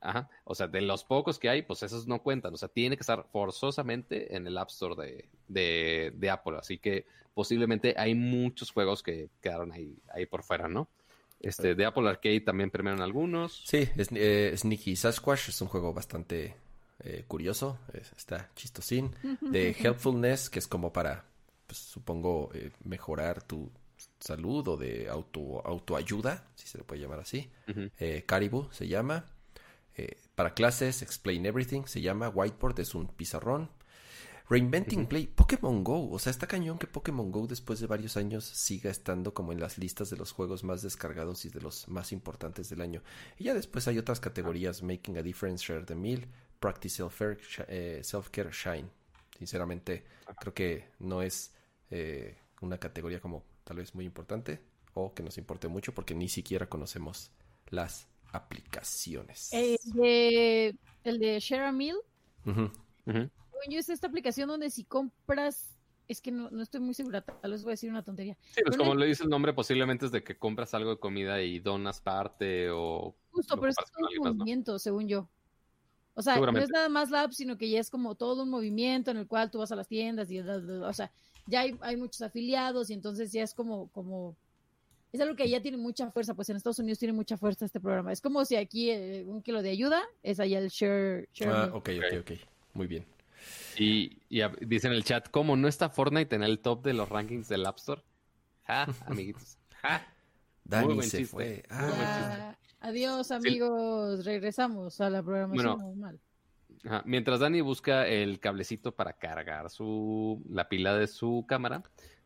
Ajá. O sea, de los pocos que hay, pues esos no cuentan. O sea, tiene que estar forzosamente en el App Store de, de, de Apple. Así que posiblemente hay muchos juegos que quedaron ahí, ahí por fuera, ¿no? Este, de Apple Arcade también premiaron algunos. Sí, es, eh, Sneaky Sasquatch es un juego bastante eh, curioso, es- está chistosín. De Helpfulness, que es como para, pues, supongo, eh, mejorar tu salud o de auto, autoayuda, si se le puede llamar así. Eh, Caribou se llama. Eh, para clases, Explain Everything se llama. Whiteboard es un pizarrón. Reinventing Play, Pokémon Go. O sea, está cañón que Pokémon Go después de varios años siga estando como en las listas de los juegos más descargados y de los más importantes del año. Y ya después hay otras categorías: Making a Difference, Share the Meal, Practice Self-Care, eh, Shine. Sinceramente, creo que no es eh, una categoría como tal vez muy importante o que nos importe mucho porque ni siquiera conocemos las aplicaciones. El de, el de Share a Meal, según yo es esta aplicación donde si compras, es que no, no estoy muy segura, tal vez voy a decir una tontería. Sí, pues Pero como le dice el nombre, posiblemente es de que compras algo de comida y donas parte o... Justo, pero es todo un movimiento, según yo. O sea, no es nada más la app, sino que ya es como todo un movimiento en el cual tú vas a las tiendas y, o sea, ya hay, hay muchos afiliados y entonces ya es como, como, es algo que ya tiene mucha fuerza, pues en Estados Unidos tiene mucha fuerza este programa. Es como si aquí eh, un kilo de ayuda es allá el share, share Ah, ok, ok, ok. Muy bien. Y, y a- dice en el chat, ¿cómo no está Fortnite en el top de los rankings del App Store? Ja, amiguitos. Ja. Dani buen se chiste. fue. Muy Ah, Adiós, amigos. Regresamos a la programación Bueno. normal. Ajá, Mientras Dani busca el cablecito para cargar su, la pila de su cámara,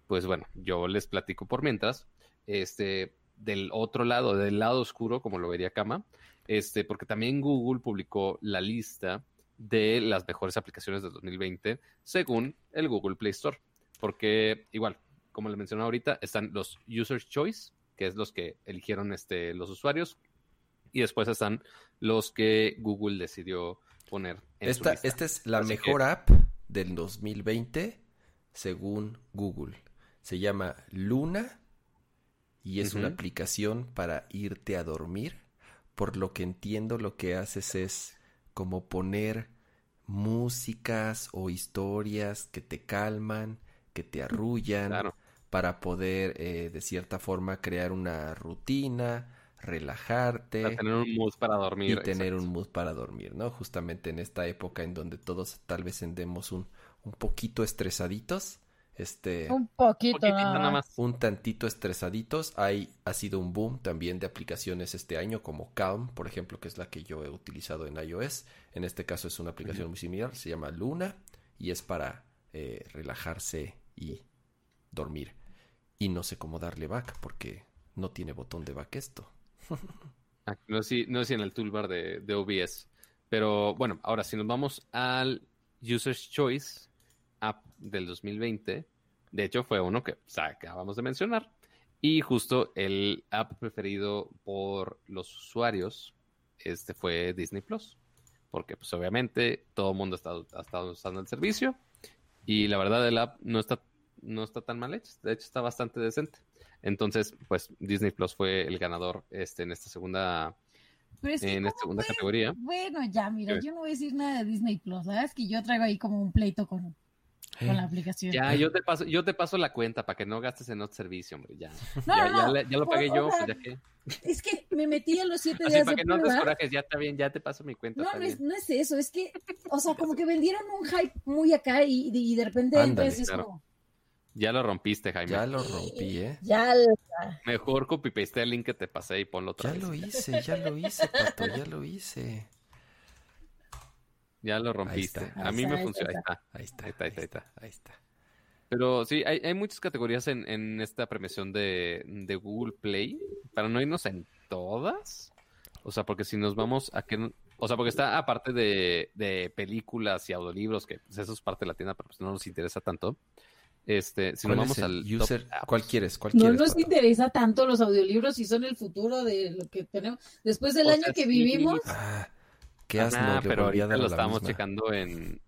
pues bueno, yo les platico por mientras, este, del otro lado, del lado oscuro, como lo vería Kama, este, porque también Google publicó la lista de las mejores aplicaciones de 2020 según el Google Play Store, porque igual, como le mencioné ahorita, están los User Choice, que es los que eligieron este, los usuarios, y después están los que Google decidió poner en su Esta, lista. esta es la Así mejor app del 2020 según Google. Se llama Luna y es una aplicación para irte a dormir. Por lo que entiendo, lo que haces es como poner músicas o historias que te calman, que te arrullan, Claro. para poder eh, de cierta forma crear una rutina, relajarte Para tener un mood para dormir. y tener exacto. un mood para dormir, ¿no? Justamente en esta época en donde todos tal vez andemos un, un poquito estresaditos, este, Un poquito, Poquitito nada nada más. un tantito estresaditos. Hay, ha sido un boom también de aplicaciones este año, como Calm, por ejemplo, que es la que yo he utilizado en iOS. En este caso es una aplicación muy similar, se llama Luna y es para eh, relajarse y dormir. Y no sé cómo darle back porque no tiene botón de back esto. Ah, No sé, si, no si en el toolbar de, de OBS. Pero bueno, ahora si nos vamos al User's Choice app del 2020, de hecho fue uno que o sea, acabamos de mencionar. Y justo el app preferido por los usuarios este fue Disney Plus. Porque pues obviamente todo el mundo ha estado, ha estado usando el servicio. Y la verdad el app no está, no está tan mal hecho. De hecho está bastante decente. Entonces, pues Disney Plus fue el ganador este, en esta segunda Pero es que en esta ¿cómo segunda categoría. Bueno, ya, mira, yo no voy a decir nada de Disney Plus, ¿sabes? Que yo traigo ahí como un pleito con, con la aplicación. Ya, yo te paso, yo te paso la cuenta para que no gastes en otro servicio, hombre, ya. No, ya, no, ya le- ya lo pagué o yo, sea, pues ya que. Es que me metí a los siete Así días para de que no te corajes, ya está bien, ya te paso mi cuenta. No, no es, no es eso, es que, o sea, como que vendieron un hype muy acá y, y de repente Ándale, entonces es claro. como, Ya lo rompiste, Jaime. Ya lo rompí, ¿eh? ya, la- Mejor copy paste el link que te pasé y ponlo otra Ya vez. lo hice, ya lo hice, Pato, ya lo hice. Ya lo rompiste. está. A mí Ahí me funciona. Ahí está. Ahí está, Ahí está, ahí está, ahí está. ahí está. Pero sí, hay, hay muchas categorías en, en esta premiación de, de Google Play. Para no irnos en todas. O sea, porque si nos vamos a que... O sea, porque está aparte de, de películas y audiolibros, que pues, eso es parte de la tienda, pero pues no nos interesa tanto. Este, si nos ¿Cuál vamos al top user? apps. ¿Cuál quieres? ¿Cuál no quieres, nos Pato? interesa tanto los audiolibros y son el futuro de lo que tenemos. Después del O año sea, que sí. vivimos, Ah, qué asno, le pero a dar lo a la estamos misma. checando en...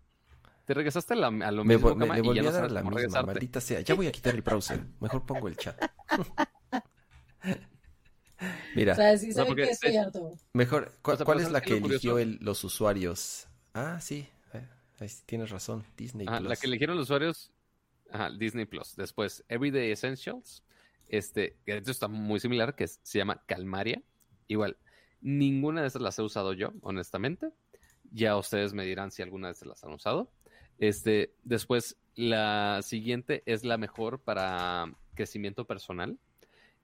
Te regresaste a, la- a lo Me, mismo, me- ya volví a dar a la misma, regresarte. maldita sea. Ya voy a quitar el browser. Mejor pongo el chat. Mira, o sea, sí No, porque que estoy es- harto. mejor, ¿cuál, o sea, cuál pero es la ¿sabes qué que eligió curioso? el- los usuarios? Ah, sí, eh, tienes razón, Disney Ajá, Plus. la que eligieron los usuarios, ajá, Disney Plus. Después, Everyday Essentials, este, que esto está muy similar, que es- se llama Calmaria. Igual, ninguna de estas las he usado yo, honestamente. Ya ustedes me dirán si alguna de estas las han usado. Este, después, la siguiente es la mejor para crecimiento personal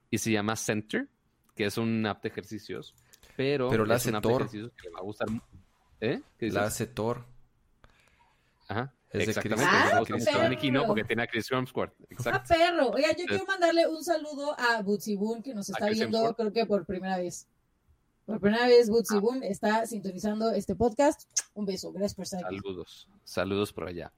y se llama Center, que es una app de ejercicios, pero, Pero la es hace una app de Thor. ejercicios que le va a gustar. mu- ¿Eh? ¿Qué La hace Thor. Ajá, Es exactamente. Ah. Porque tiene a Chris Hemsworth. Ah, perro. Oiga, yo quiero mandarle un saludo a Bootsy Boon, que nos ¿A está viendo, creo que por primera vez. Por primera vez, Ah. Bootsy Boon está sintonizando este podcast. Un beso, gracias por estar aquí. Saludos. Saludos por allá.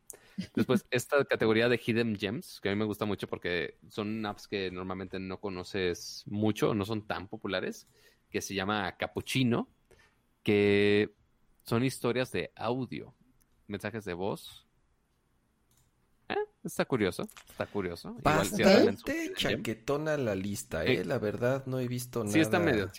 Después, esta categoría de Hidden Gems, que a mí me gusta mucho porque son apps que normalmente no conoces mucho, no son tan populares, que se llama Capuchino, que son historias de audio, mensajes de voz. Eh, está curioso, está curioso. Bastante chaquetona la lista, ¿eh? Sí. La verdad no he visto nada. Sí, está medio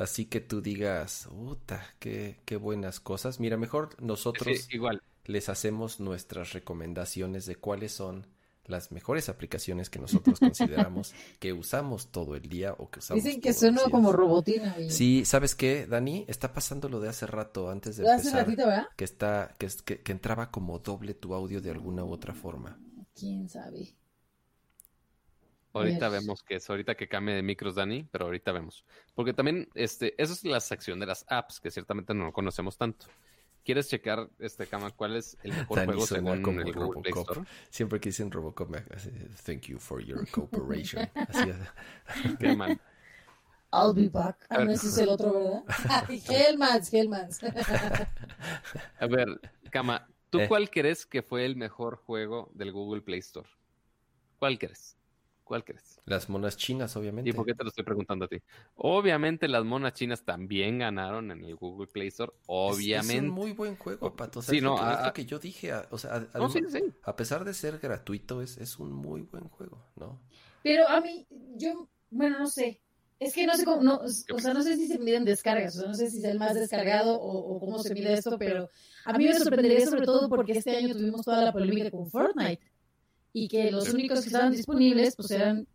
Así que tú digas, puta, qué, qué buenas cosas. Mira, mejor nosotros Sí, igual. les hacemos nuestras recomendaciones de cuáles son las mejores aplicaciones que nosotros consideramos que usamos todo el día o que usamos Dicen que todos los sueno días. como robotina. y- Sí, ¿sabes qué, Dani? Está pasando lo de hace rato, antes de Lo hace ratito, ¿verdad? que está, que, es- que, que entraba como doble tu audio de alguna u otra forma. ¿Quién sabe? Ahorita vemos que es, ahorita que cambie de micros, Dani, pero ahorita vemos. Porque también, este, esa es la sección de las apps, que ciertamente no conocemos tanto. ¿Quieres checar, este, Cama, cuál es el mejor juego según como el Google Play Store? Siempre que dicen Robocop me hace, thank you for your cooperation. Así Qué mal. I'll be back. Ah, no, ese es el otro, ¿verdad? Hellmans, Hellmans. A ver, Cama, ¿tú eh. cuál crees que fue el mejor juego del Google Play Store? ¿Cuál crees? ¿Cuál crees? Las monas chinas, obviamente. ¿Y por qué te lo estoy preguntando a ti? Obviamente las monas chinas también ganaron en el Google Play Store, obviamente. Es, un muy buen juego, Pato. sí, no, es lo que yo dije. O sea, a, pesar de ser gratuito, es, es un muy buen juego, ¿no? Pero a mí, yo, bueno, no sé. Es que no sé cómo, no, o sea, no sé si se miden descargas, o sea, no sé si es el más descargado o, o cómo se mide esto, pero a mí me sorprendería sobre todo porque este año tuvimos toda la polémica con Fortnite y que los únicos que estaban disponibles pues eran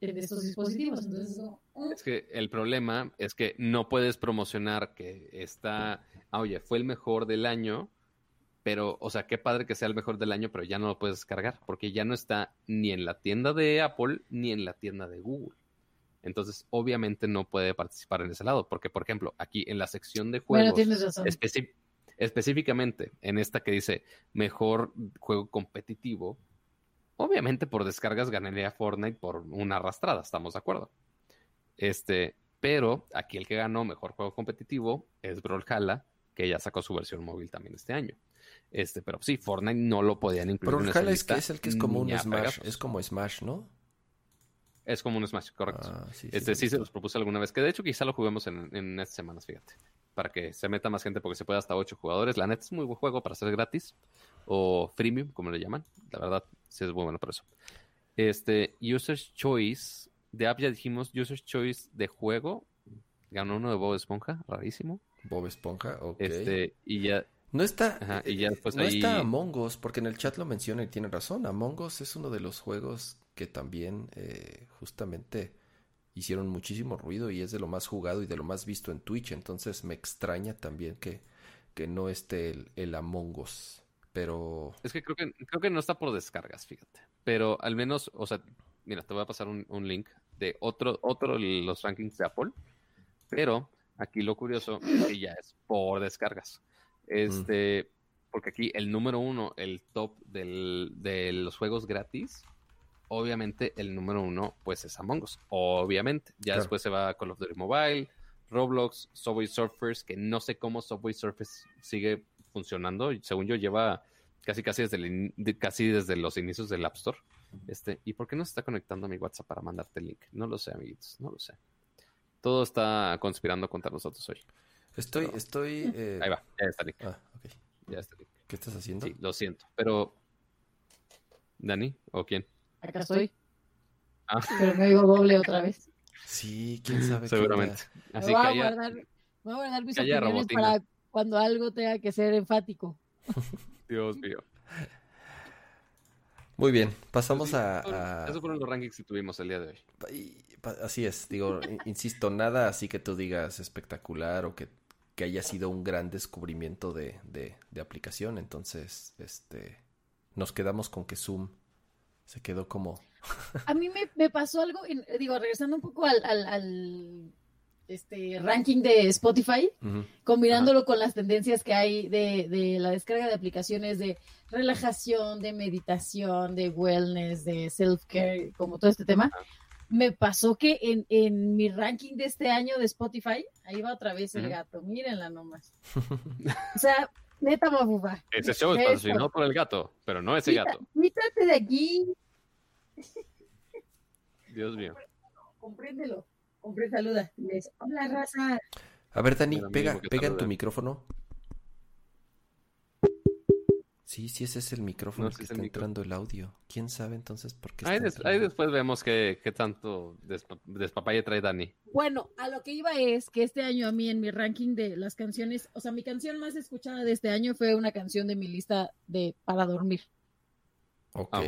de estos dispositivos. Entonces, ¿eh? Es que el problema es que no puedes promocionar que está, ah, oye, fue el mejor del año, pero, o sea, qué padre que sea el mejor del año, pero ya no lo puedes descargar, porque ya no está ni en la tienda de Apple ni en la tienda de Google. Entonces, obviamente no puede participar en ese lado, porque, por ejemplo, aquí en la sección de juegos, específicamente en esta que dice mejor juego competitivo, Obviamente por descargas ganaría Fortnite por una arrastrada, estamos de acuerdo. Este, pero aquí el que ganó mejor juego competitivo es Brawlhalla, que ya sacó su versión móvil también este año. Este, pero sí, Fortnite no lo podían incluir Brawlhalla es, que es el que es como un Smash, es como Smash, ¿no? Es como un Smash, correcto. Ah, este sí, se los propuse alguna vez, que de hecho quizá lo juguemos en, en estas semanas, fíjate. Para que se meta más gente porque se puede hasta 8 jugadores. La neta es muy buen juego para ser gratis o freemium, como le llaman. La verdad, sí es muy bueno por eso. Este, User's Choice, de app ya dijimos, User's Choice de juego, ganó uno de Bob Esponja, rarísimo. Bob Esponja, ok. Este, y ya... No está, y ya no está Among Us, porque en el chat lo menciona y tiene razón. Among Us es uno de los juegos que también eh, justamente hicieron muchísimo ruido y es de lo más jugado y de lo más visto en Twitch. Entonces me extraña también que, que no esté el, el Among Us pero... Es que creo que, creo que no está por descargas, fíjate. Pero al menos, o sea, mira, te voy a pasar un, link de otro, otro de los rankings de Apple. Pero aquí lo curioso es que ya es por descargas. Este, porque aquí el número uno, el top del, de los juegos gratis, obviamente el número uno, pues es Among Us. Obviamente. Ya después se va Call of Duty Mobile, Roblox, Subway Surfers, que no sé cómo Subway Surfers sigue funcionando. Según yo, lleva casi casi desde, casi desde los inicios del App Store. Este, ¿Y por qué no se está conectando a mi WhatsApp para mandarte el link? No lo sé, amiguitos, no lo sé. Todo está conspirando contra nosotros hoy. Estoy, estoy... Eh, Ahí va, ya está el link. Ah, ok. Ya está el link. ¿Qué estás haciendo? Sí, lo siento, pero... ¿Dani? ¿O quién? Acá estoy. Ah. Pero me digo doble otra vez. Sí, quién sabe. Seguramente. Así que voy a guardar, voy a guardar mis opiniones para cuando algo tenga que ser enfático. Dios mío. Muy bien, pasamos a, Esos fueron los rankings que tuvimos el día de hoy. así es, digo, insisto, nada así que tú digas espectacular o que, que haya sido un gran descubrimiento de, de, de, aplicación. Entonces, este, nos quedamos con que Zoom se quedó como... a mí me, me pasó algo, digo, regresando un poco al, al este ranking de Spotify, combinándolo con las tendencias que hay de, la descarga de aplicaciones de relajación, de meditación, de wellness, de self-care, como todo este tema. Me pasó que en, mi ranking de este año de Spotify, ahí va otra vez el gato, mírenla nomás. o sea, neta mabuba. Ese show es patrocinado por el gato, pero no ese gato. Quítate de aquí. Dios mío. Compréndelo. Hombre, saluda. Hola, raza. A ver, Dani, pega, pega en tu micrófono. Sí, sí, ese es el micrófono que está entrando el audio. ¿Quién sabe entonces por qué? Ahí, ahí después vemos qué, qué tanto despapalle trae Dani. Bueno, a lo que iba es que este año a mí en mi ranking de las canciones, o sea, mi canción más escuchada de este año fue una canción de mi lista de para dormir. Ok. Ah,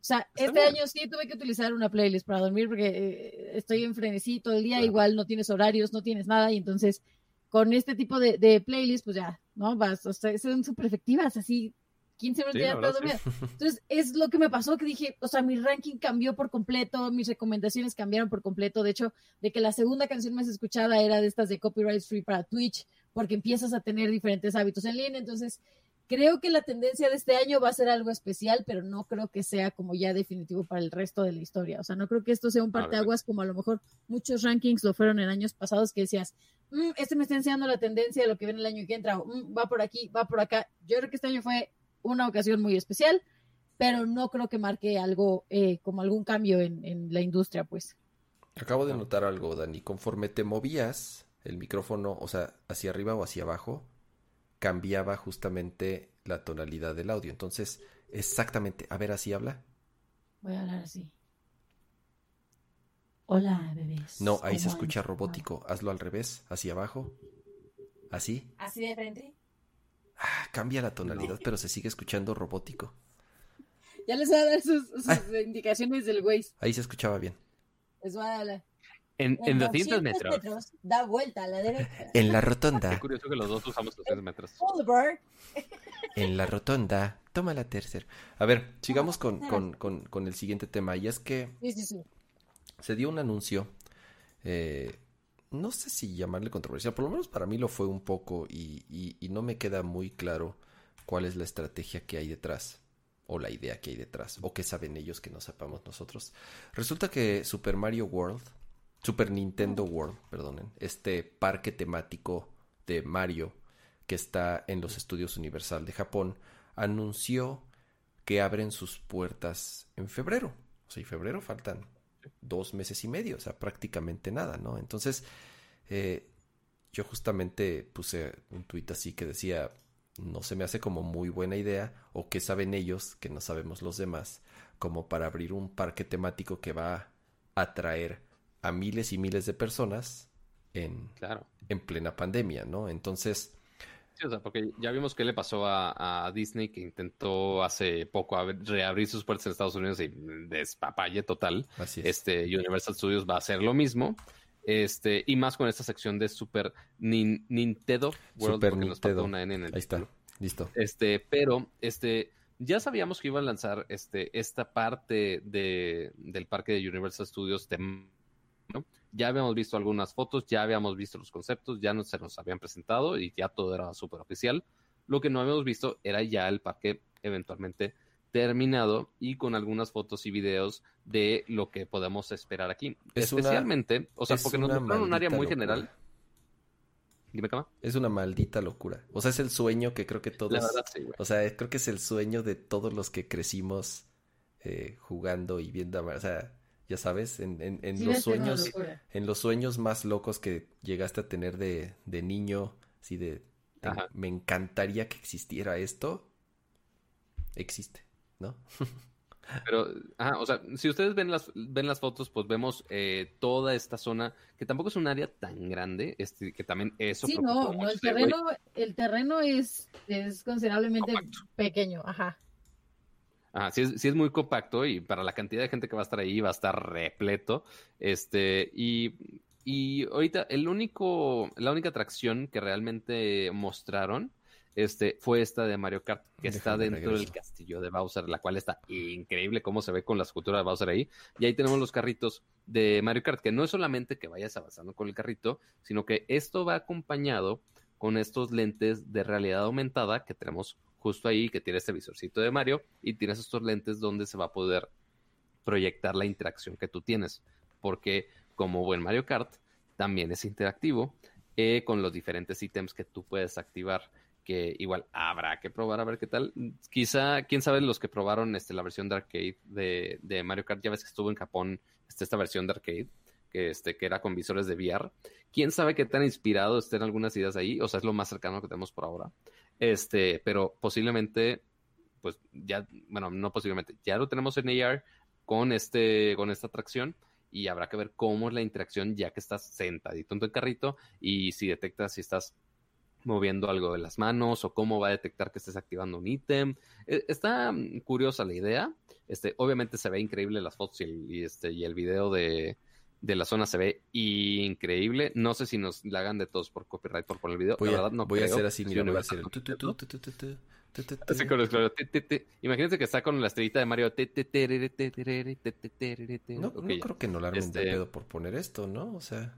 o sea, este año sí tuve que utilizar una playlist para dormir porque eh, estoy en frenesí todo el día, igual no tienes horarios, no tienes nada, y entonces con este tipo de, de playlist, pues ya, ¿no? Vas, o sea, son súper efectivas, así, 15 minutos ya estás dormida. Entonces, es lo que me pasó que dije, o sea, mi ranking cambió por completo, mis recomendaciones cambiaron por completo. De hecho, de que la segunda canción más escuchada era de estas de copyright free para Twitch, porque empiezas a tener diferentes hábitos en línea. Entonces, creo que la tendencia de este año va a ser algo especial, pero no creo que sea como ya definitivo para el resto de la historia. O sea, no creo que esto sea un parteaguas como a lo mejor muchos rankings lo fueron en años pasados que decías, mm, este me está enseñando la tendencia de lo que viene el año que entra, o mm, va por aquí, va por acá. Yo creo que este año fue una ocasión muy especial, pero no creo que marque algo eh, como algún cambio en, en la industria, pues. Acabo de notar algo, Dani. Conforme te movías el micrófono, o sea, hacia arriba o hacia abajo, cambiaba justamente la tonalidad del audio. Entonces, exactamente, a ver, así habla. Voy a hablar así. Hola, bebés. No, ahí se escucha robótico. Hazlo al revés, hacia abajo. Así. ¿Así de frente? Ah, cambia la tonalidad, pero se sigue escuchando robótico. Ya les voy a dar sus, indicaciones del Waze. Ahí se escuchaba bien. Les voy a dar en, en, 200, metros. Da vuelta a la derecha. En la rotonda. Es curioso que los dos usamos 200 metros. En la rotonda. Toma la tercera. A ver, sigamos con, con, con, con, el siguiente tema. Y es que se dio un anuncio. Eh, no sé si llamarle controversial. Por lo menos para mí lo fue un poco. Y, y, y no me queda muy claro cuál es la estrategia que hay detrás o la idea que hay detrás, o qué saben ellos que no sepamos nosotros. Resulta que Super Mario World Super Nintendo World, perdonen, este parque temático de Mario que está en los estudios Universal de Japón, anunció que abren sus puertas en febrero. O sea, y febrero faltan dos meses y medio, o sea, prácticamente nada, ¿no? Entonces, eh, yo justamente puse un tuit así que decía, no se me hace como muy buena idea, o que saben ellos, que no sabemos los demás, como para abrir un parque temático que va a atraer a miles y miles de personas en, claro. en plena pandemia, ¿no? Entonces... Sí, o sea, porque ya vimos qué le pasó a, Disney que intentó hace poco reabrir sus puertas en Estados Unidos y despapalle total. Así es. Este, Universal Studios va a hacer lo mismo. Este, y más con esta sección de Super Nintendo World, Super Nintendo. una N en el Ahí está, listo. Este, pero este, ya sabíamos que iba a lanzar este, esta parte de, del parque de Universal Studios ya habíamos visto algunas fotos, ya habíamos visto los conceptos, ya no se nos habían presentado y ya todo era súper oficial. Lo que no habíamos visto era ya el parque eventualmente terminado y con algunas fotos y videos de lo que podemos esperar aquí. Especialmente, o sea, porque nos mostraron un área muy general. Dime, cama. Es una maldita locura. O sea, es el sueño que creo que todos. o sea, creo que es el sueño de todos los que crecimos eh, jugando y viendo. O sea, ya sabes, en, en, los sueños, en los sueños más locos que llegaste a tener de, de niño, así de, me encantaría que existiera esto, existe, ¿no? Pero, o sea, si ustedes ven las, ven las fotos, pues vemos eh, toda esta zona, que tampoco es un área tan grande, este, que también eso. Sí, no, el terreno, el terreno es, es considerablemente pequeño, ajá. Ah, sí es, es, muy compacto y para la cantidad de gente que va a estar ahí va a estar repleto. Este, y, y ahorita el único, la única atracción que realmente mostraron este, fue esta de Mario Kart, que está dentro del castillo de Bowser, la cual está increíble cómo se ve con la escultura de Bowser ahí. Y ahí tenemos los carritos de Mario Kart, que no es solamente que vayas avanzando con el carrito, sino que esto va acompañado con estos lentes de realidad aumentada que tenemos justo ahí que tiene este visorcito de Mario y tienes estos lentes donde se va a poder proyectar la interacción que tú tienes. Porque como buen Mario Kart, también es interactivo eh, con los diferentes ítems que tú puedes activar. Que igual habrá que probar a ver qué tal. Quizá, quién sabe, los que probaron este, la versión de arcade de, de Mario Kart, ya ves que estuvo en Japón este, esta versión de arcade, que, este, que era con visores de VR. Quién sabe qué tan inspirado estén algunas ideas ahí, o sea, es lo más cercano que tenemos por ahora. Este, pero posiblemente, pues ya, bueno, no posiblemente, ya lo tenemos en AR con este, con esta atracción y habrá que ver cómo es la interacción ya que estás sentadito en tu carrito y si detectas si estás moviendo algo de las manos o cómo va a detectar que estés activando un ítem. E, está curiosa la idea. Este, obviamente se ve increíble las fotos y este, y el video de, de la zona se ve increíble. No sé si nos la hagan de todos por copyright por, por el video. Voy la verdad, no voy a hacer así, mira, voy a hacer Así con los Imagínense que está con la estrellita de Mario. No, no creo que no la armen de pedo por poner esto, ¿no? O sea.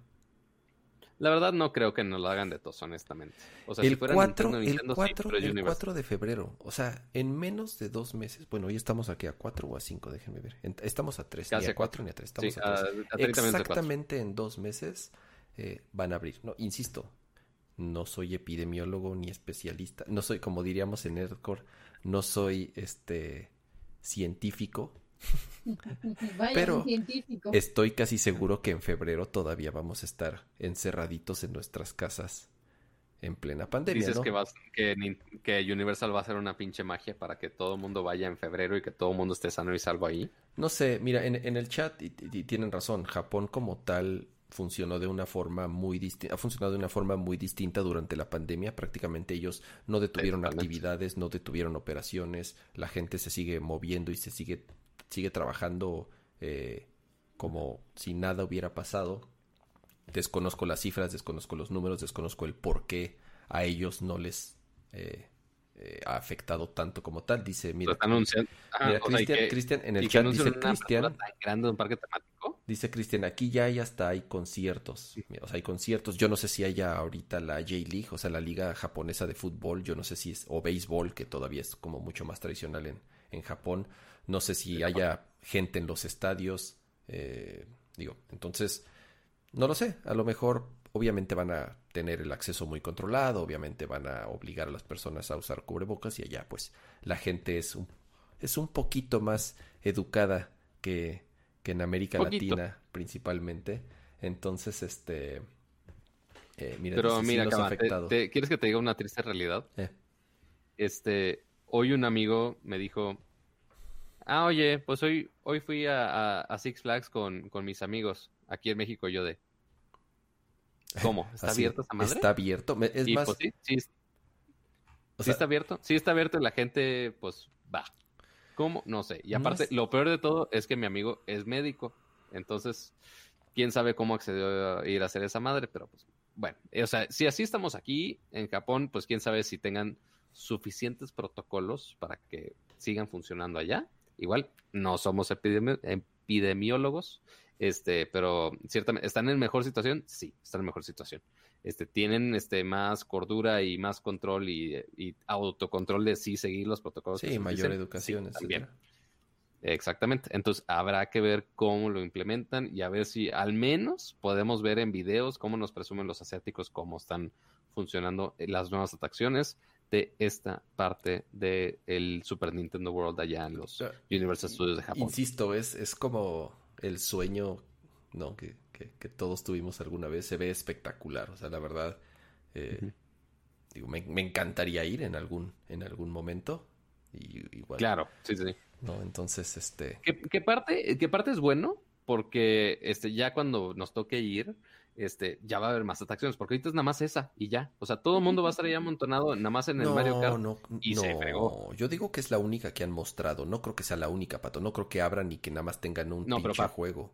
La verdad no creo que nos lo hagan de tos, honestamente. O sea, el, si 4, el, 4, el 4 de febrero, o sea, en menos de dos meses, bueno, hoy estamos aquí a 4 o a 5, déjenme ver. Estamos a 3, ni a 4 ni a 3, estamos a 3. Exactamente en dos meses eh, van a abrir. No, insisto, no soy epidemiólogo ni especialista, no soy, como diríamos en Nerdcore, no soy este científico, pero estoy casi seguro que en febrero todavía vamos a estar encerraditos en nuestras casas en plena pandemia. Dices que, vas, que, Universal va a hacer una pinche magia para que todo el mundo vaya en febrero y que todo el mundo esté sano y salvo ahí. No sé, mira, en, en el chat y, tienen razón, Japón como tal funcionó de una forma muy distinta, ha funcionado de una forma muy distinta durante la pandemia. Prácticamente ellos no detuvieron actividades, no detuvieron operaciones, la gente se sigue moviendo y se sigue sigue trabajando eh, como si nada hubiera pasado. Desconozco las cifras, desconozco los números, desconozco el por qué a ellos no les eh, eh, ha afectado tanto como tal. Dice, mira, ah, Cristian, en el chat dice Cristian. Dice Cristian, aquí ya hay hasta hay conciertos. O sea, hay conciertos. Yo no sé si haya ahorita la J-League, o sea, la liga japonesa de fútbol. Yo no sé si es, o béisbol, que todavía es como mucho más tradicional en, en Japón. No sé si haya gente en los estadios. Eh, digo, entonces, no lo sé. A lo mejor, obviamente van a tener el acceso muy controlado, obviamente van a obligar a las personas a usar cubrebocas y allá, pues, la gente es un, es un poquito más educada que, que en América Latina, principalmente. Entonces, este. Eh, mira, Pero mira, ¿quieres que te diga una triste realidad? Eh. Este, hoy un amigo me dijo, Ah, oye, pues hoy, hoy fui a, Six Flags con, mis amigos aquí en México, yo de. ¿Cómo? ¿Está abierto esa madre? Está abierto. Es más. Pues sí, sí. ¿Sí está abierto? Sí está abierto y la gente, pues, va. ¿Cómo? No sé. Y aparte, lo peor de todo es que mi amigo es médico. Entonces, quién sabe cómo accedió a ir a hacer esa madre, pero pues, bueno. O sea, si así estamos aquí en Japón, pues quién sabe si tengan suficientes protocolos para que sigan funcionando allá igual, no somos epidemiólogos, este, pero ciertamente, ¿están en mejor situación? Sí, están en mejor situación. Este, tienen este, más cordura y más control y, autocontrol de sí seguir los protocolos. Sí, mayor educación. también. Exactamente. Entonces habrá que ver cómo lo implementan y a ver si al menos podemos ver en videos cómo nos presumen los asiáticos cómo están funcionando las nuevas atracciones de esta parte del el Super Nintendo World allá en los Universal Studios de Japón. Insisto, es, es como el sueño ¿no? Que, que, todos tuvimos alguna vez. Se ve espectacular. O sea, la verdad, eh, digo, me, encantaría ir en algún, en algún momento. Y, igual, claro, sí, sí. ¿no? Entonces, este... ¿Qué, parte, ¿Qué parte es bueno? Porque este, ya cuando nos toque ir, este, ya va a haber más atracciones, porque ahorita es nada más esa y ya. O sea, todo el mundo va a estar ya amontonado nada más en el Mario Kart. No, y se fregó. Yo digo que es la única que han mostrado. No creo que sea la única, Pato. No creo que abran y que nada más tengan un no, pinche juego.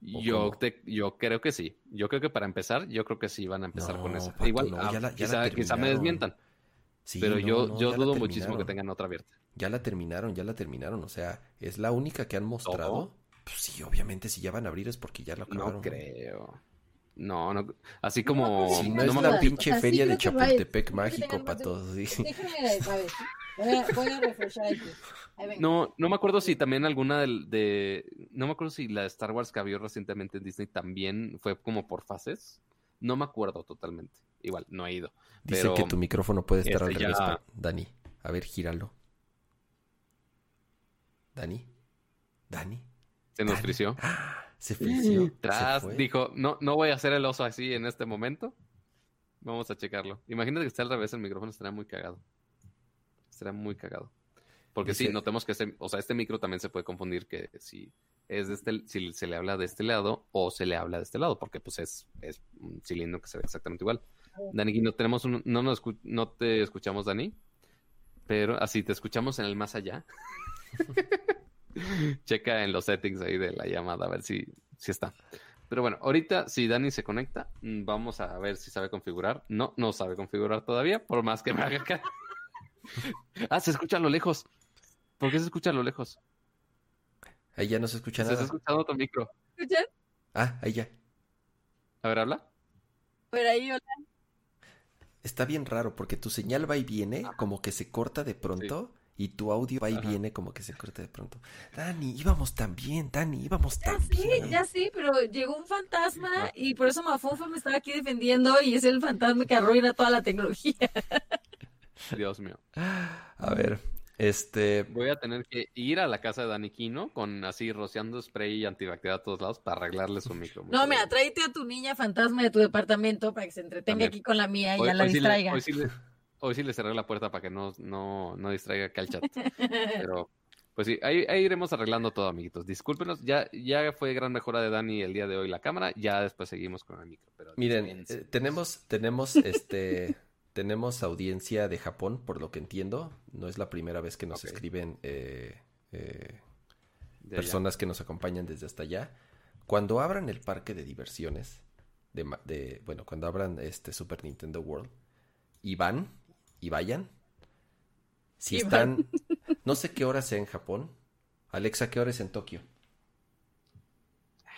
Yo, yo creo que sí. Yo creo que para empezar, yo creo que sí van a empezar con esa. Igual, ah, quizá, me desmientan. pero yo, yo dudo muchísimo que tengan otra abierta. Ya la terminaron, ya la terminaron. O sea, es la única que han mostrado. Pues sí, obviamente, si ya van a abrir es porque ya la acabaron. No creo. No, no, así como... Si no, es la pinche feria de Chapultepec mágico para todos. Déjame, a ver, voy a, voy a refrescar aquí. No, no me acuerdo si también alguna del, de... No me acuerdo si la Star Wars que había recientemente en Disney también fue como por fases. No me acuerdo totalmente. Igual, no he ido. Dice que tu micrófono puede estar al este, revés, Dani. A ver, gíralo. Dani. Dani. Se nos frició. Se frició. Tras, dijo, no, no voy a hacer el oso así en este momento. Vamos a checarlo. Imagínate que está al revés el micrófono, estará muy cagado. Estará muy cagado. Porque sí, notemos que este, o sea, este micro también se puede confundir que si es de este, si se le habla de este lado o se le habla de este lado, porque pues es, es un cilindro que se ve exactamente igual. Dani, no tenemos un, no, nos, no te escuchamos, Dani, pero así te escuchamos en el más allá. Checa en los settings ahí de la llamada a ver si, si está. Pero bueno, ahorita si Dani se conecta, mm, vamos a ver si sabe configurar. No, no sabe configurar todavía, por más que me haga acá. ah, se escucha a lo lejos. ¿Por qué se escucha a lo lejos? Ahí ya no se escucha Se nada. está escuchando tu micro. ¿Escuchan? Ah, ahí ya. A ver, habla. Por ahí, hola. Está bien raro porque tu señal va y viene, como que se corta de pronto, y tu audio va y Ajá. viene como que se corta de pronto. Dani, íbamos tan bien, Dani, íbamos Ya tan sí, bien. ya sí, pero llegó un fantasma Ah. y por eso Mafofa me estaba aquí defendiendo y es el fantasma que arruina toda la tecnología. Dios mío. A ver, este, Voy a tener que ir a la casa de Daniquino con así rociando spray antibacterial a todos lados para arreglarle su micro. No, mira, tráete a tu niña fantasma de tu departamento para que se entretenga También. aquí con la mía y Hoy- ya la hoy sí le- distraiga. hoy, sí le, hoy sí le cerré la puerta para que no, no, no distraiga acá el chat. Pero, pues sí, ahí, ahí iremos arreglando todo, amiguitos. Discúlpenos, ya, ya fue gran mejora de Dani el día de hoy la cámara, ya después seguimos con el micro. Pero miren, eh, tenemos, tenemos, este, tenemos audiencia de Japón, por lo que entiendo. No es la primera vez que nos escriben eh, eh, allá. personas que nos acompañan desde hasta allá. Cuando abran el parque de diversiones, de- bueno, cuando abran este Super Nintendo World, y van, y vayan, si Y están, no sé qué hora sea en Japón. Alexa, ¿qué hora es en Tokio?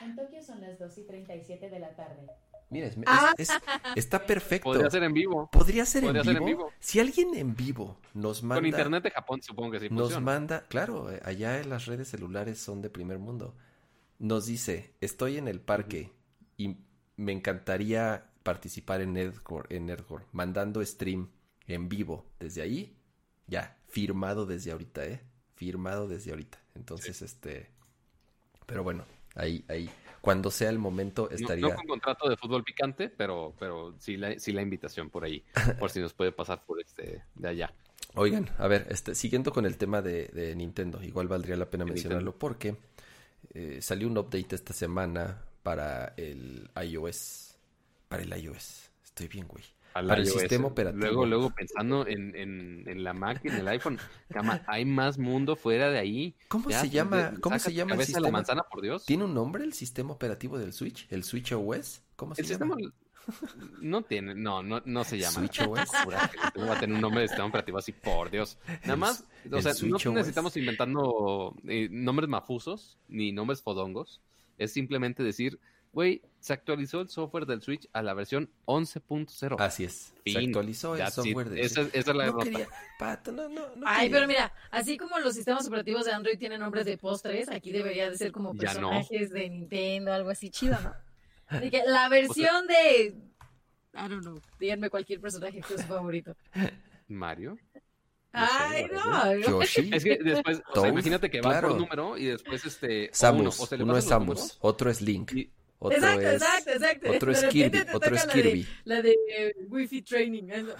En Tokio son las 2 y 37 de la tarde. Mira, es- es- Ah. es- está perfecto. Podría ser en vivo. ¿Podría ser, podría en, ser vivo? en vivo. Si alguien en vivo nos manda, Con internet de Japón supongo que sí nos funciona. manda, claro, eh, allá en las redes celulares son de primer mundo. Nos dice, estoy en el parque y me encantaría participar en Nerdcore, en Nerdcore, mandando stream en vivo desde ahí, ya, firmado desde ahorita, ¿eh? Firmado desde ahorita. Entonces, este, pero bueno, ahí, ahí, cuando sea el momento estaría... No, con contrato de fútbol picante, pero, pero sí, la, sí la invitación por ahí, por si nos puede pasar por este de allá. Oigan, a ver, este, siguiendo con el tema de, de Nintendo, igual valdría la pena mencionarlo porque eh, salió un update esta semana para el iOS. Para el iOS. Estoy bien, güey. Al Para el sistema operativo. Luego, luego pensando en, en, en la Mac y en el iPhone, cama, hay más mundo fuera de ahí. ¿Cómo Ya, se llama? ¿Cómo se llama el sistema? la manzana, por Dios. ¿Tiene un nombre el sistema operativo del Switch? ¿El Switch OS? ¿Cómo se El llama? sistema no tiene, no, no, no se llama. Switch OS. Sistema va a tener un nombre de sistema operativo así, por Dios. Nada El- más, o el sea, Switch no OS. necesitamos inventando eh, nombres mafusos ni nombres fodongos. Es simplemente decir, güey, se actualizó el software del Switch a la versión 11.0. Así es. Se actualizó el software de Esa, esa es la No quería- Pato, no, no, no Ay, quería. pero mira, así como los sistemas operativos de Android tienen nombres de postres, aquí debería de ser como no. personajes de Nintendo, algo así chido, ¿no? Así que la versión de... I don't know, díganme cualquier personaje que es su favorito. Mario. Ay, sé, no. Yoshi. Es que después, o Toad, sea, imagínate que va claro. por número y después este. Samus. uno, o Uno es Samus, otro es Link, y- otro exacto, es... exacto, exacto. otro es Kirby, otro es toca la de- Kirby. La de, eh, Wi-Fi Training. Ajá.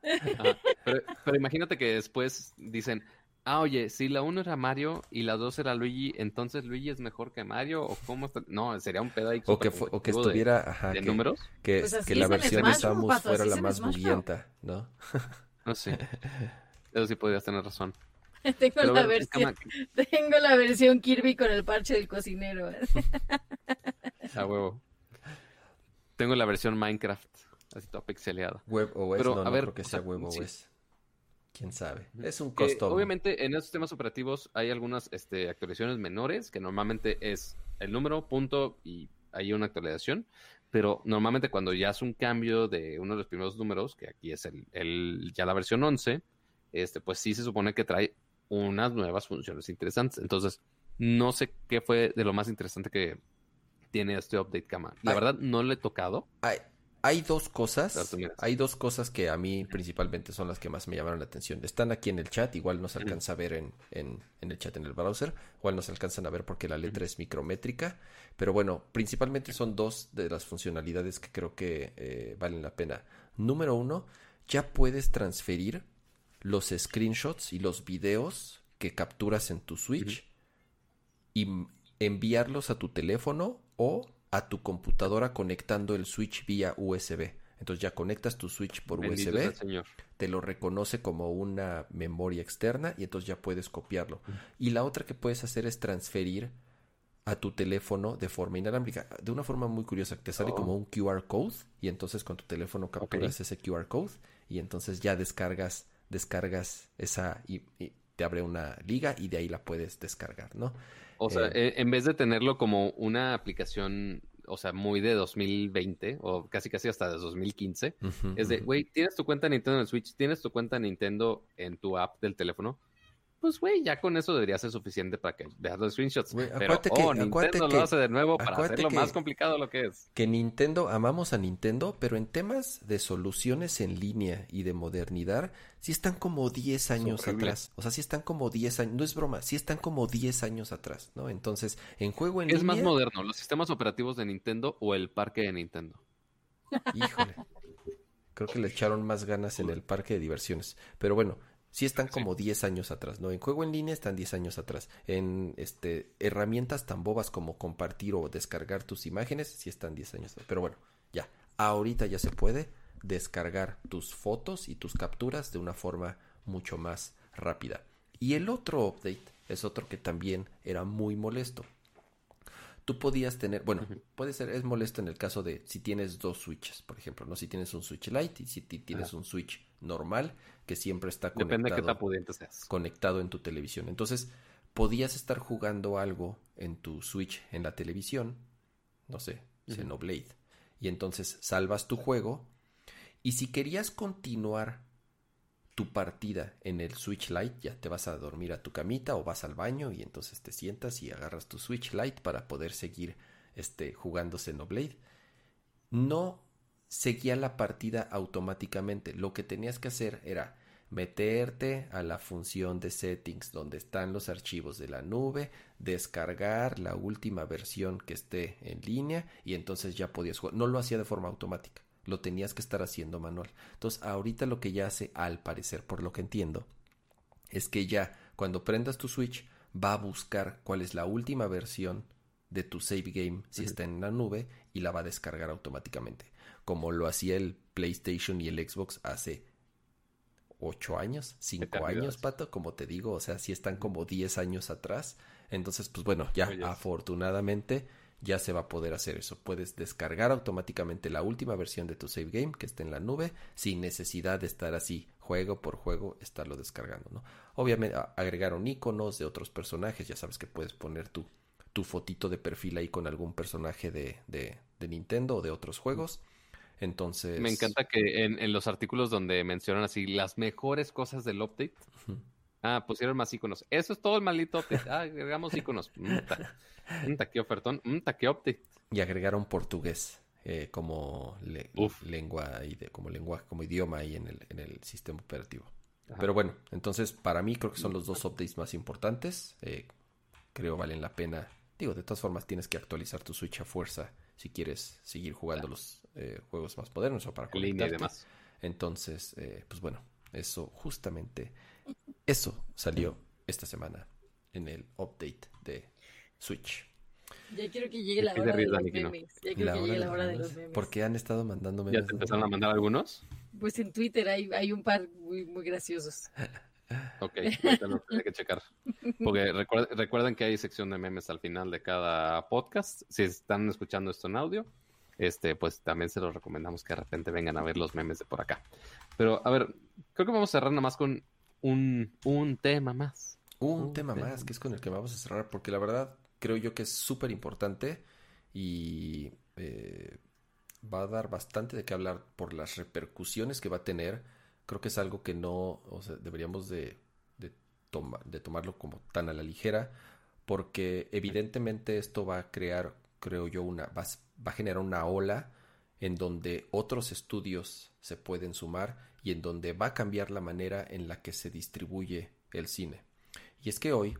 Pero, pero imagínate que después dicen, ah, oye, si la uno era Mario y la dos era Luigi, entonces Luigi es mejor que Mario o cómo está? No, sería un pedo ahí. O que, o que de- estuviera, ajá, de, que, números. que, Pues que la versión de Samus pato, fuera la más buguienta, ¿no? No sé. Eso sí podrías tener razón. Tengo Pero la versión, tengo la versión Kirby con el parche del cocinero. A huevo. Tengo la versión Minecraft, así toda pixeleada. Web OS, Pero, no, a no ver, creo que sea sea, Web sí. OS. ¿Quién sabe? Es un Que, custom. obviamente en esos sistemas operativos hay algunas este, actualizaciones menores que normalmente es el número, punto y hay una actualización. Pero normalmente cuando ya es un cambio de uno de los primeros números, que aquí es el, el- ya la versión 11, este, pues sí se supone que trae unas nuevas funciones interesantes. Entonces, no sé qué fue de lo más interesante que tiene este update cama. La verdad no le he tocado. Hay, hay dos cosas, hay dos cosas que a mí principalmente son las que más me llamaron la atención. Están aquí en el chat, igual no se alcanza a ver en, en, en el chat en el browser, igual no se alcanzan a ver porque la letra es micrométrica, pero bueno, principalmente son dos de las funcionalidades que creo que eh, valen la pena. Número uno, ya puedes transferir los screenshots y los videos que capturas en tu Switch y m- enviarlos a tu teléfono o a tu computadora conectando el Switch vía USB. Entonces ya conectas tu Switch por Bendito USB, Señor. te lo reconoce como una memoria externa y entonces ya puedes copiarlo. Y la otra que puedes hacer es transferir a tu teléfono de forma inalámbrica, de una forma muy curiosa, te sale Oh. como un QR code y entonces con tu teléfono capturas ese QR code y entonces ya descargas descargas esa y, te abre una liga y de ahí la puedes descargar, ¿no? O sea, eh, en vez de tenerlo como una aplicación, o sea, muy de 2020 o casi casi hasta de 2015, es de, güey, tienes tu cuenta Nintendo en el Switch, tienes tu cuenta Nintendo en tu app del teléfono, pues, güey, ya con eso debería ser suficiente para que veas los screenshots. Pero, que, oh, Nintendo lo hace de nuevo para hacerlo más complicado lo que es. Que Nintendo, amamos a Nintendo, pero en temas de soluciones en línea y de modernidad, sí están como 10 años atrás. O sea, sí están como 10 años, no es broma, sí están como 10 años atrás, ¿no? Entonces, en juego en línea... ¿Es más moderno, los sistemas operativos de Nintendo o el parque de Nintendo? Híjole. Creo que le echaron más ganas en el parque de diversiones. Pero bueno, sí están como 10 años atrás, ¿no? En juego en línea están 10 años atrás. En este herramientas tan bobas como compartir o descargar tus imágenes, sí están 10 años atrás. Pero bueno, ya, ahorita ya se puede descargar tus fotos y tus capturas de una forma mucho más rápida. Y el otro update es otro que también era muy molesto. Tú podías tener, bueno, puede ser, es molesto en el caso de si tienes dos switches, por ejemplo, ¿no? Si tienes un switch Lite y si tienes un switch normal, que siempre está conectado, conectado en tu televisión. Entonces, podías estar jugando algo en tu Switch en la televisión, no sé, Xenoblade, y entonces salvas tu juego, y si querías continuar tu partida en el Switch Lite, ya te vas a dormir a tu camita o vas al baño y entonces te sientas y agarras tu Switch Lite para poder seguir este, jugando Xenoblade. No seguía la partida automáticamente. Lo que tenías que hacer era meterte a la función de settings donde están los archivos de la nube, descargar la última versión que esté en línea y entonces ya podías jugar. No lo hacía de forma automática, lo tenías que estar haciendo manual. Entonces ahorita lo que ya hace, al parecer, por lo que entiendo, es que ya cuando prendas tu Switch va a buscar cuál es la última versión de tu save game si está en la nube y la va a descargar automáticamente como lo hacía el PlayStation y el Xbox hace ocho años, cinco años, Pato, como te digo, o sea, si están como diez años atrás. Entonces, pues bueno, ya afortunadamente ya se va a poder hacer eso. Puedes descargar automáticamente la última versión de tu save game que esté en la nube sin necesidad de estar así juego por juego estarlo descargando, ¿no? Obviamente agregaron iconos de otros personajes, ya sabes que puedes poner tu, tu fotito de perfil ahí con algún personaje de, de, de Nintendo o de otros juegos. Entonces. Me encanta que en, los artículos donde mencionan así las mejores cosas del update. Ah, pusieron más iconos. Eso es todo el maldito update. Ah, agregamos iconos. Mta, qué ofertón. Mta, qué update. Y agregaron portugués eh, como lengua y de, como lenguaje, como idioma ahí en el, en el sistema operativo. Pero bueno, entonces para mí creo que son los dos updates más importantes. Eh, creo valen la pena. Digo, de todas formas tienes que actualizar tu Switch a fuerza si quieres seguir jugando los eh, juegos más modernos o para línea y demás. Entonces, eh, pues bueno, eso justamente, eso salió esta semana en el update de Switch. Ya quiero que llegue la hora de los memes. Ya quiero que llegue la hora de los memes. ¿Por qué han estado mandando memes? ¿Ya te empezaron a mandar algunos? Pues en Twitter hay, hay un par muy, muy graciosos. Ok, ahorita lo tengo que checar. Porque recuerden que hay sección de memes al final de cada podcast. Si están escuchando esto en audio, este, pues también se los recomendamos que de repente vengan a ver los memes de por acá. Pero, a ver, creo que vamos a cerrar más con un, un tema más. Un, tema, más, que es con el que vamos a cerrar, porque la verdad creo yo que es súper importante y eh, va a dar bastante de qué hablar por las repercusiones que va a tener. Creo que es algo que no, o sea, deberíamos de, de, de tomarlo como tan a la ligera, porque evidentemente esto va a crear, creo yo, una, va, va a generar una ola en donde otros estudios se pueden sumar y en donde va a cambiar la manera en la que se distribuye el cine. Y es que hoy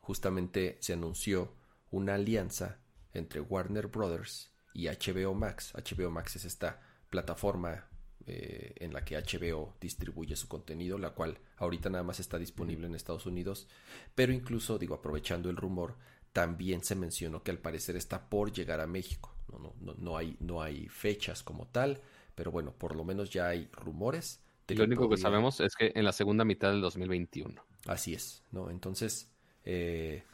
justamente se anunció una alianza entre Warner Brothers y HBO Max. HBO Max es esta plataforma eh, en la que HBO distribuye su contenido, la cual ahorita nada más está disponible en Estados Unidos, pero incluso, digo, aprovechando el rumor, también se mencionó que al parecer está por llegar a México. No, no, no, hay, no hay fechas como tal, pero bueno, por lo menos ya hay rumores. De lo único que sabemos es que en la segunda mitad del 2021. Así es, ¿no? Entonces, eh,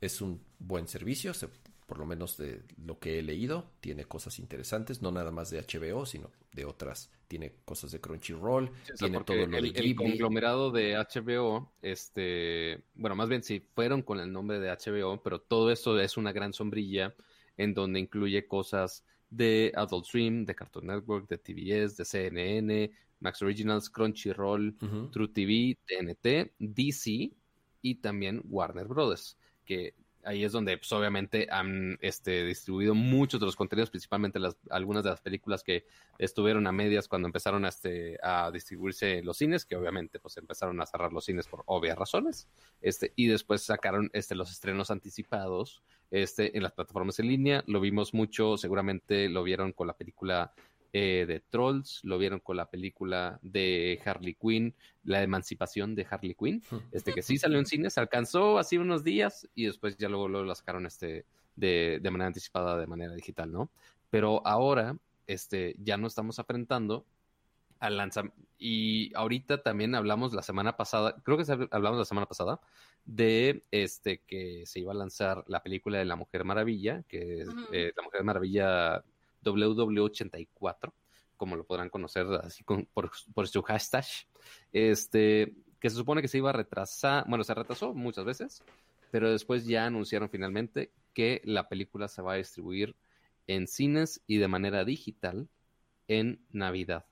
es un buen servicio, se por lo menos de lo que he leído, tiene cosas interesantes, no nada más de HBO, sino de otras. Tiene cosas de Crunchyroll, tiene todo lo el, de el conglomerado de HBO, este, bueno, más bien sí, fueron con el nombre de HBO, pero todo esto es una gran sombrilla en donde incluye cosas de Adult Swim, de Cartoon Network, de TBS, de CNN, Max Originals, Crunchyroll, True TV, TNT, DC y también Warner Brothers, que ahí es donde pues, obviamente han este, distribuido muchos de los contenidos, principalmente las, algunas de las películas que estuvieron a medias cuando empezaron a, este, a distribuirse los cines, que obviamente pues empezaron a cerrar los cines por obvias razones, este, y después sacaron este, los estrenos anticipados este, en las plataformas en línea, lo vimos mucho, seguramente lo vieron con la película eh, de Trolls, lo vieron con la película de Harley Quinn, la emancipación de Harley Quinn, este que sí salió en cine, se alcanzó así unos días y después ya luego, lo sacaron este de, de, manera anticipada, de manera digital, ¿no? Pero ahora este, ya no estamos enfrentando al lanzamiento. Y ahorita también hablamos la semana pasada, creo que hablamos la semana pasada, de este que se iba a lanzar la película de La Mujer Maravilla, que es eh, La Mujer Maravilla WW84, como lo podrán conocer así por, su hashtag, este, que se supone que se iba a retrasar, bueno, se retrasó muchas veces, pero después ya anunciaron finalmente que la película se va a distribuir en cines y de manera digital en Navidad.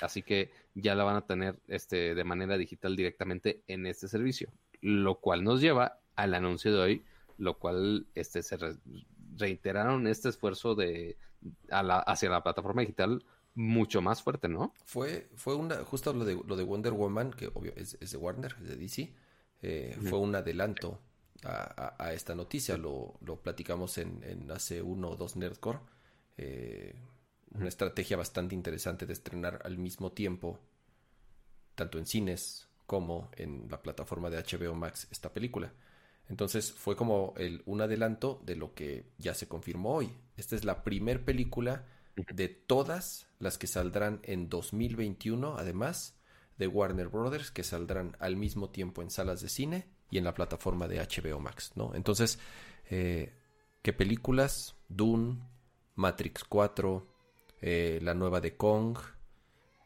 Así que ya la van a tener este, de manera digital directamente en este servicio, lo cual nos lleva al anuncio de hoy, lo cual este, se reiteraron este esfuerzo de, hacia la plataforma digital mucho más fuerte, ¿no? Fue, fue una, justo lo de, lo de Wonder Woman, que obvio es, de Warner, es de DC, eh, fue un adelanto a, esta noticia, lo, lo platicamos en, en, hace uno o dos Nerdcore, eh, una estrategia bastante interesante de estrenar al mismo tiempo, tanto en cines como en la plataforma de HBO Max, esta película. Entonces fue como el, un adelanto de lo que ya se confirmó hoy. Esta es la primer película de todas las que saldrán en 2021, además de Warner Brothers, que saldrán al mismo tiempo en salas de cine y en la plataforma de HBO Max, ¿no? Entonces, eh, ¿qué películas? Dune, Matrix 4, eh, la nueva de Kong,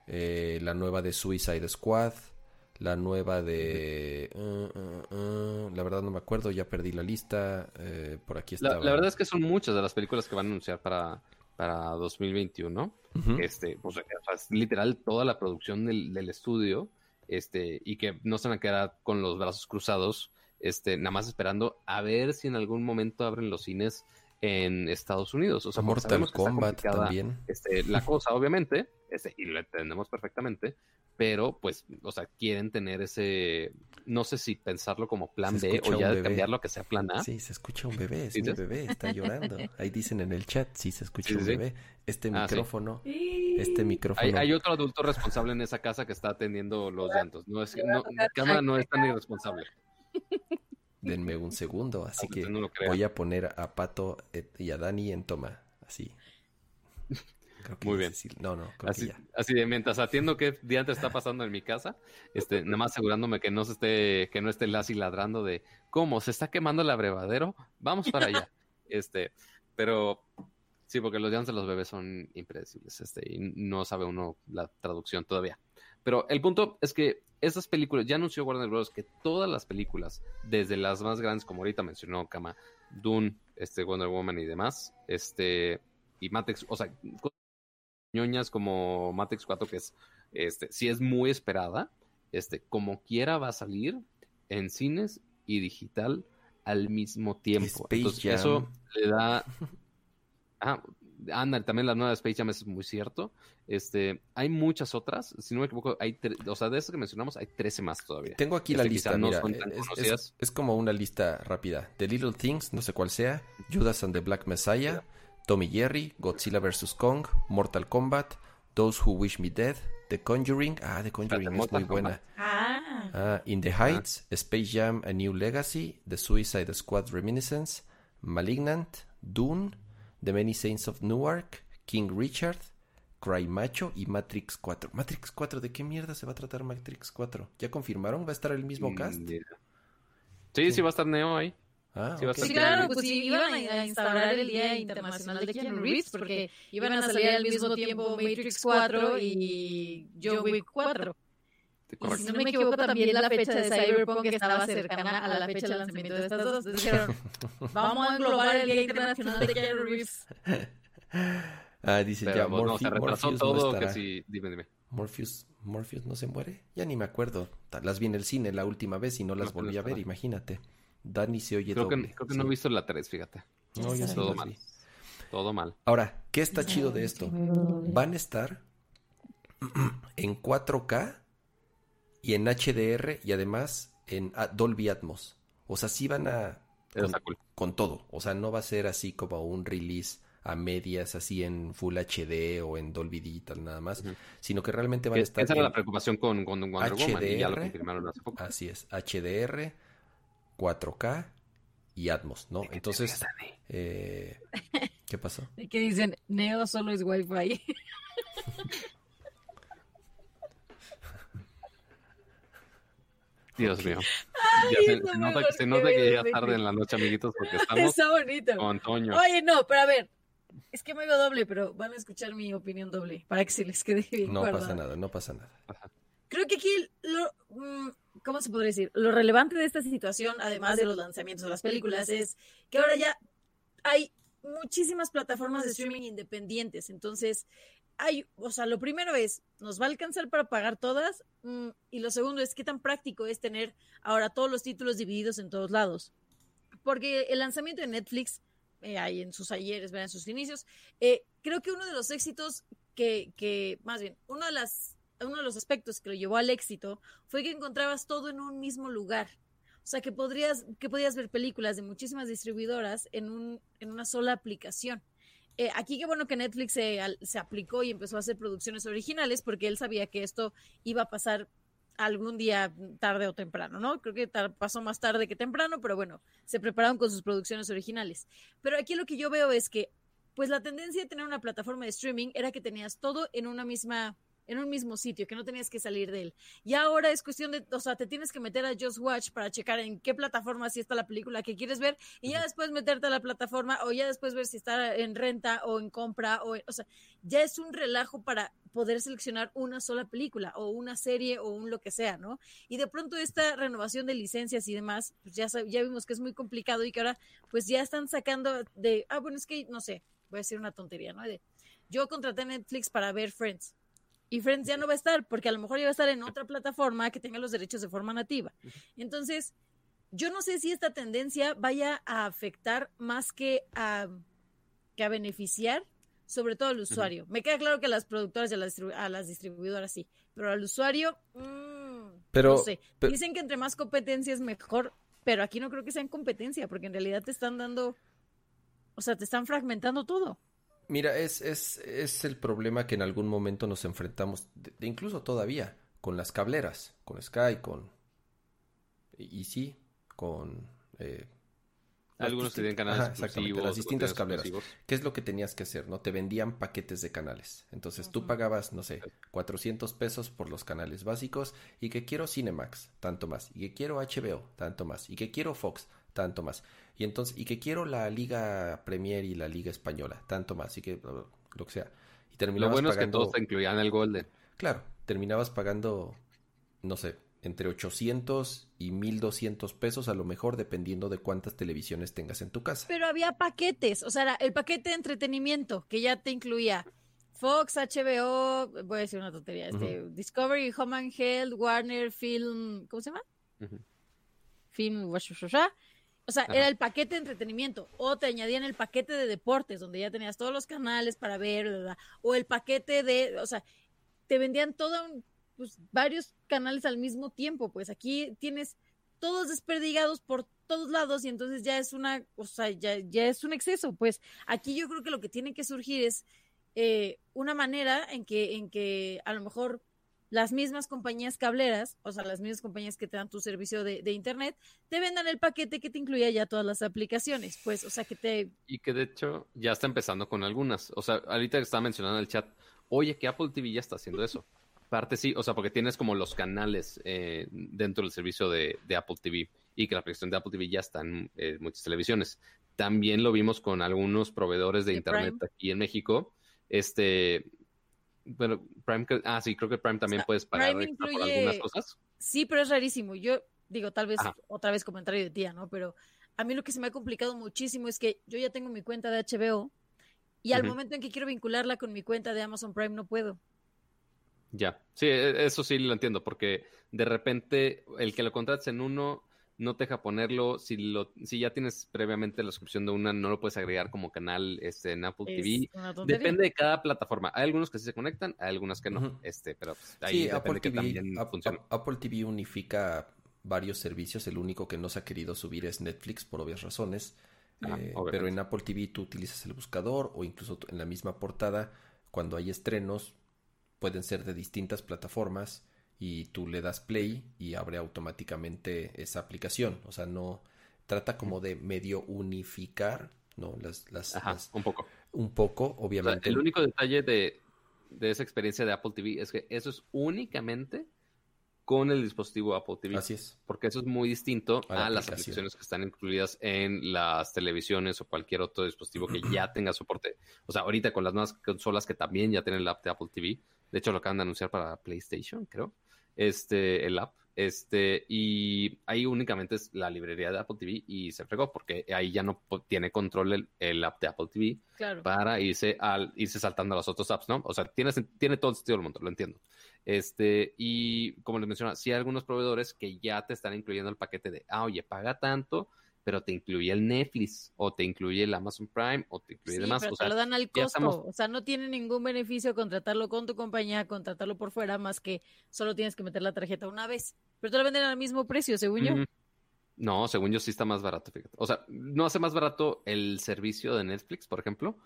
eh, la nueva de Suicide Squad, la nueva de... Uh, uh, uh, la verdad no me acuerdo, ya perdí la lista. Eh, por aquí está. La, verdad es que son muchas de las películas que van a anunciar para, para 2021. este, pues, es literal toda la producción del, del, estudio. Este, y que no se van a quedar con los brazos cruzados, este, nada más esperando a ver si en algún momento abren los cines en Estados Unidos. O sea, Mortal Kombat también. Este, la cosa, obviamente, este, y lo entendemos perfectamente, pero pues, o sea, quieren tener ese, no sé si pensarlo como plan B o ya cambiarlo que sea plan A. Sí, se escucha un bebé, es un bebé, está llorando. Ahí dicen en el chat, sí, se escucha un bebé. Este ah, micrófono, este micrófono. Hay, otro adulto responsable en esa casa que está atendiendo los llantos. No es, no, cámara no es tan irresponsable. Denme un segundo, así que voy a poner a Pato y a Dani en toma, así. Muy bien. No, no, así, así de mientras atiendo qué diantre está pasando en mi casa, este, nada más asegurándome que no se esté, que no esté Lassie ladrando de cómo se está quemando el abrevadero, vamos para allá. este, pero sí, porque los llantos de los bebés son impredecibles, este, y no sabe uno la traducción todavía. Pero el punto es que esas películas, ya anunció Warner Bros. que todas las películas, desde las más grandes, como ahorita mencionó Kama, Dune, este, Wonder Woman y demás, este, y Matrix, o sea, ñoñas como Matrix 4, que es, este, sí es muy esperada, este, como quiera va a salir en cines y digital al mismo tiempo. Entonces, eso le da... Ah, anda, también la nueva Space Jam es muy cierto. Este, hay muchas otras, si no me equivoco, hay o sea, de esas que mencionamos hay 13 más todavía. Tengo aquí la lista, mira, es, es, como una lista rápida. The Little Things, no sé cuál sea, Judas and the Black Messiah, Tommy Jerry, Godzilla vs. Kong, Mortal Kombat, Those Who Wish Me Dead, The Conjuring, ah, The Conjuring es muy buena. Ah. ah. In the Heights, Space Jam A New Legacy, The Suicide Squad Reminiscence, Malignant, Dune, The Many Saints of Newark, King Richard, Cry Macho y Matrix 4. Matrix 4, ¿de qué mierda se va a tratar Matrix 4? ¿Ya confirmaron? ¿Va a estar el mismo mm, cast? Sí, sí va a estar Neo ahí. Ah, Sí, claro, pues sí, iban a, a instaurar el Día Internacional de Keanu Reeves porque iban a salir al mismo tiempo Matrix 4 y John Wick 4. Y si no me equivoco, también la fecha de Cyberpunk estaba cercana a la fecha de lanzamiento de estas dos. Entonces dijeron, vamos a englobar el Día Internacional de Keanu Reeves. Ah, dice Pero ya, pues, no, se Morphe- retrasó Morpheus todo. no que estará. sí, dime, dime. Morpheus, Morpheus no se muere. Ya ni me acuerdo. Las vi en el cine la última vez y no las No, volví a ver, imagínate. Dani se oye Creo que, creo que sí. no he visto la 3, fíjate. No, Todo mal. Todo mal. Ahora, ¿qué está chido de esto? Van a estar en 4K y en HDR y además en a- Dolby Atmos. O sea, sí van a con, está cool. con todo. O sea, no va a ser así como un release a medias, así en Full HD o en Dolby Digital nada más, sino que realmente van a estar Esa era en- la preocupación con, con Wonder Woman y ya lo HDR. confirmaron hace poco. Así es, HDR, 4K y Atmos, ¿no? Entonces, eh, ¿qué pasó? Y que dicen, Neo solo es Wi-Fi. Dios mío. Ay, se, nota, que- se golpeó nota que ya es de tarde en la noche, amiguitos, porque estamos Está bonito. con Toño. Oye, no, pero a ver, es que me veo doble, pero van a escuchar mi opinión doble para que se les quede bien No pasa nada, no pasa nada. Creo que aquí, lo, mm, ¿cómo se podría decir? Lo relevante de esta situación, además de los lanzamientos de las películas, es que ahora ya hay muchísimas plataformas de streaming independientes. Entonces, hay, o sea, lo primero es, ¿nos va a alcanzar para pagar todas? Mm, y lo segundo es, ¿qué tan práctico es tener ahora todos los títulos divididos en todos lados? Porque el lanzamiento de Netflix, eh, ahí en sus ayeres, en sus inicios, eh, creo que uno de los éxitos que, que, más bien, uno de las uno de los aspectos que lo llevó al éxito fue que encontrabas todo en un mismo lugar. O sea, que podrías, que podías ver películas de muchísimas distribuidoras en, un, en una sola aplicación. Eh, aquí qué bueno que Netflix se, se aplicó y empezó a hacer producciones originales porque él sabía que esto iba a pasar algún día tarde o temprano, ¿no? Creo que pasó más tarde que temprano, pero bueno, se prepararon con sus producciones originales. Pero aquí lo que yo veo es que, pues la tendencia de tener una plataforma de streaming era que tenías todo en una misma en un mismo sitio, que no tenías que salir de él. Y ahora es cuestión de, o sea, te tienes que meter a Just Watch para checar en qué plataforma sí está la película que quieres ver y ya después meterte a la plataforma o ya después ver si está en renta o en compra o, o sea, ya es un relajo para poder seleccionar una sola película o una serie o un lo que sea, ¿no? Y de pronto esta renovación de licencias y demás, pues ya, ya vimos que es muy complicado y que ahora pues ya están sacando de, ah, bueno, es que no sé, voy a decir una tontería, ¿no? De, yo contraté Netflix para ver Friends y Friends ya no va a estar porque a lo mejor ya va a estar en otra plataforma que tenga los derechos de forma nativa. Entonces, yo no sé si esta tendencia vaya a afectar más que a, que a beneficiar, sobre todo al usuario. Me queda claro que a las productoras y a las, distribu- a las distribuidoras sí, pero al usuario, mm, Pero- no sé. pe- Dicen que entre más competencia es mejor, pero aquí no creo que sea en competencia, porque en realidad te están dando, o sea, te están fragmentando todo. Mira, es, es, es el problema que en algún momento nos enfrentamos, de- de incluso todavía, con las cableras, con Sky, con... Y, y sí, con... eh, Algunos tienen canales Ajá, exclusivos. las distintas cableras. exclusivos. ¿Qué es lo que tenías que hacer? ¿No? Te vendían paquetes de canales. Entonces tú pagabas, no sé, 400 pesos por los canales básicos y que quiero Cinemax, tanto más. Y que quiero HBO, tanto más. Y que quiero Fox, tanto más. Y entonces, y que quiero la Liga Premier y la Liga Española, tanto más. Y que lo que sea. Y Lo terminabas bueno es que todos te incluían el Golden. claro, terminabas pagando, no sé, entre 800 y 1200 pesos a lo mejor, dependiendo de cuántas televisiones tengas en tu casa. Pero había paquetes, o sea, el paquete de entretenimiento que ya te incluía Fox, HBO, voy a decir una tontería, este, Discovery, Home and Health, Warner, Film, ¿cómo se llama? Ujú. Film, guashushushá. O sea, Ajá. era el paquete de entretenimiento, o te añadían el paquete de deportes, donde ya tenías todos los canales para ver, bla, bla, bla, o el paquete de, o sea, te vendían todo, un- pues, varios canales al mismo tiempo, pues aquí tienes todos desperdigados por todos lados y entonces ya es una, o sea, ya, ya es un exceso, pues aquí yo creo que lo que tiene que surgir es eh, una manera en que, en que a lo mejor las mismas compañías cableras, o sea, las mismas compañías que te dan tu servicio de, de internet, te vendan el paquete que te incluya ya todas las aplicaciones, pues, o sea, que te, Y que de hecho ya está empezando con algunas. O sea, ahorita que estaba mencionando en el chat, oye, que Apple TV ya está haciendo eso. Parte sí, o sea, porque tienes como los canales eh, dentro del servicio de, de Apple TV. y que la aplicación de Apple TV ya está en eh, muchas televisiones. También lo vimos con algunos proveedores de, Internet aquí en México. Este, bueno, Prime, ah, sí, creo que Prime también puedes pagar por algunas cosas. Sí, pero es rarísimo. Yo digo, tal vez otra vez comentario de tía, ¿no? Pero a mí lo que se me ha complicado muchísimo es que yo ya tengo mi cuenta de HBO y al momento en que quiero vincularla con mi cuenta de Amazon Prime no puedo. Ya, sí, e, eso sí lo entiendo, porque de repente el que lo contrates en uno no te deja ponerlo. Si lo, si ya tienes previamente la suscripción de una, no lo puedes agregar como canal este, en Apple TV. Depende de cada plataforma. Hay algunos que sí se conectan, hay algunos que no. Este, pero pues, ahí sí, Apple TV, también Apple TV unifica varios servicios. El único que no se ha querido subir es Netflix por obvias razones. Eh, pero en Apple TV tú utilizas el buscador o incluso en la misma portada, cuando hay estrenos, pueden ser de distintas plataformas y tú le das play y abre automáticamente esa aplicación. O sea, no trata como de medio unificar, ¿no? Las, las, un poco. Un poco, obviamente. el único detalle de, de esa experiencia de Apple TV es que eso es únicamente con el dispositivo Apple TV. Así es. Porque eso es muy distinto a, las aplicaciones que están incluidas en las televisiones o cualquier otro dispositivo que ya tenga soporte. O sea, ahorita con las nuevas consolas que también ya tienen la app de Apple TV. De hecho, lo acaban de anunciar para PlayStation, creo. Este, el app. Este, y ahí únicamente es la librería de Apple TV y se fregó porque ahí ya no tiene control el, app de Apple TV para irse al, irse saltando a los otros apps, ¿no? O sea, tiene, tiene todo el sentido del mundo, lo entiendo. Este, y como les mencionaba, sí hay algunos proveedores que ya te están incluyendo el paquete de, ah, oye, paga tanto, pero te incluye el Netflix, o te incluye el Amazon Prime, o te incluye demás. Pero o sea, lo dan al costo. O sea, no tiene ningún beneficio contratarlo con tu compañía, contratarlo por fuera, más que solo tienes que meter la tarjeta una vez. Pero te lo venden al mismo precio, según yo. No, según yo sí está más barato, fíjate. O sea, no hace más barato el servicio de Netflix, por ejemplo,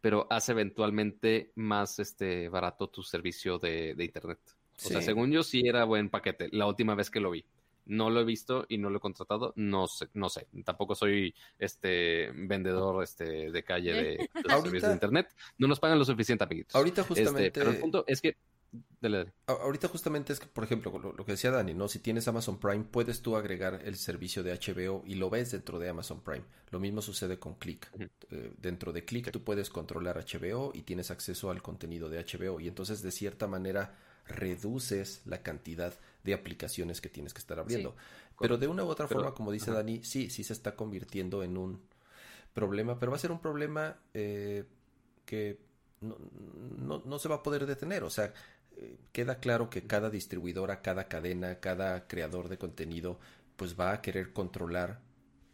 pero hace eventualmente más este barato tu servicio de, internet. O sea, según yo sí era buen paquete la última vez que lo vi. No lo he visto y no lo he contratado, no sé, no sé. Tampoco soy este vendedor este de calle de, servicios de internet. No nos pagan lo suficiente, amiguitos. Ahorita este, justamente. pero el punto es que Ahorita justamente es que, por ejemplo, lo, que decía Dani, ¿no? Si tienes Amazon Prime, puedes tú agregar el servicio de HBO y lo ves dentro de Amazon Prime. Lo mismo sucede con Click. Eh, dentro de Click tú puedes controlar HBO y tienes acceso al contenido de HBO y entonces de cierta manera reduces la cantidad de aplicaciones que tienes que estar abriendo. pero de una u otra forma, como dice Dani, sí, sí se está convirtiendo en un problema, pero va a ser un problema eh, que no, no, no, se va a poder detener. O sea, queda claro que cada distribuidora, cada cadena, cada creador de contenido, pues va a querer controlar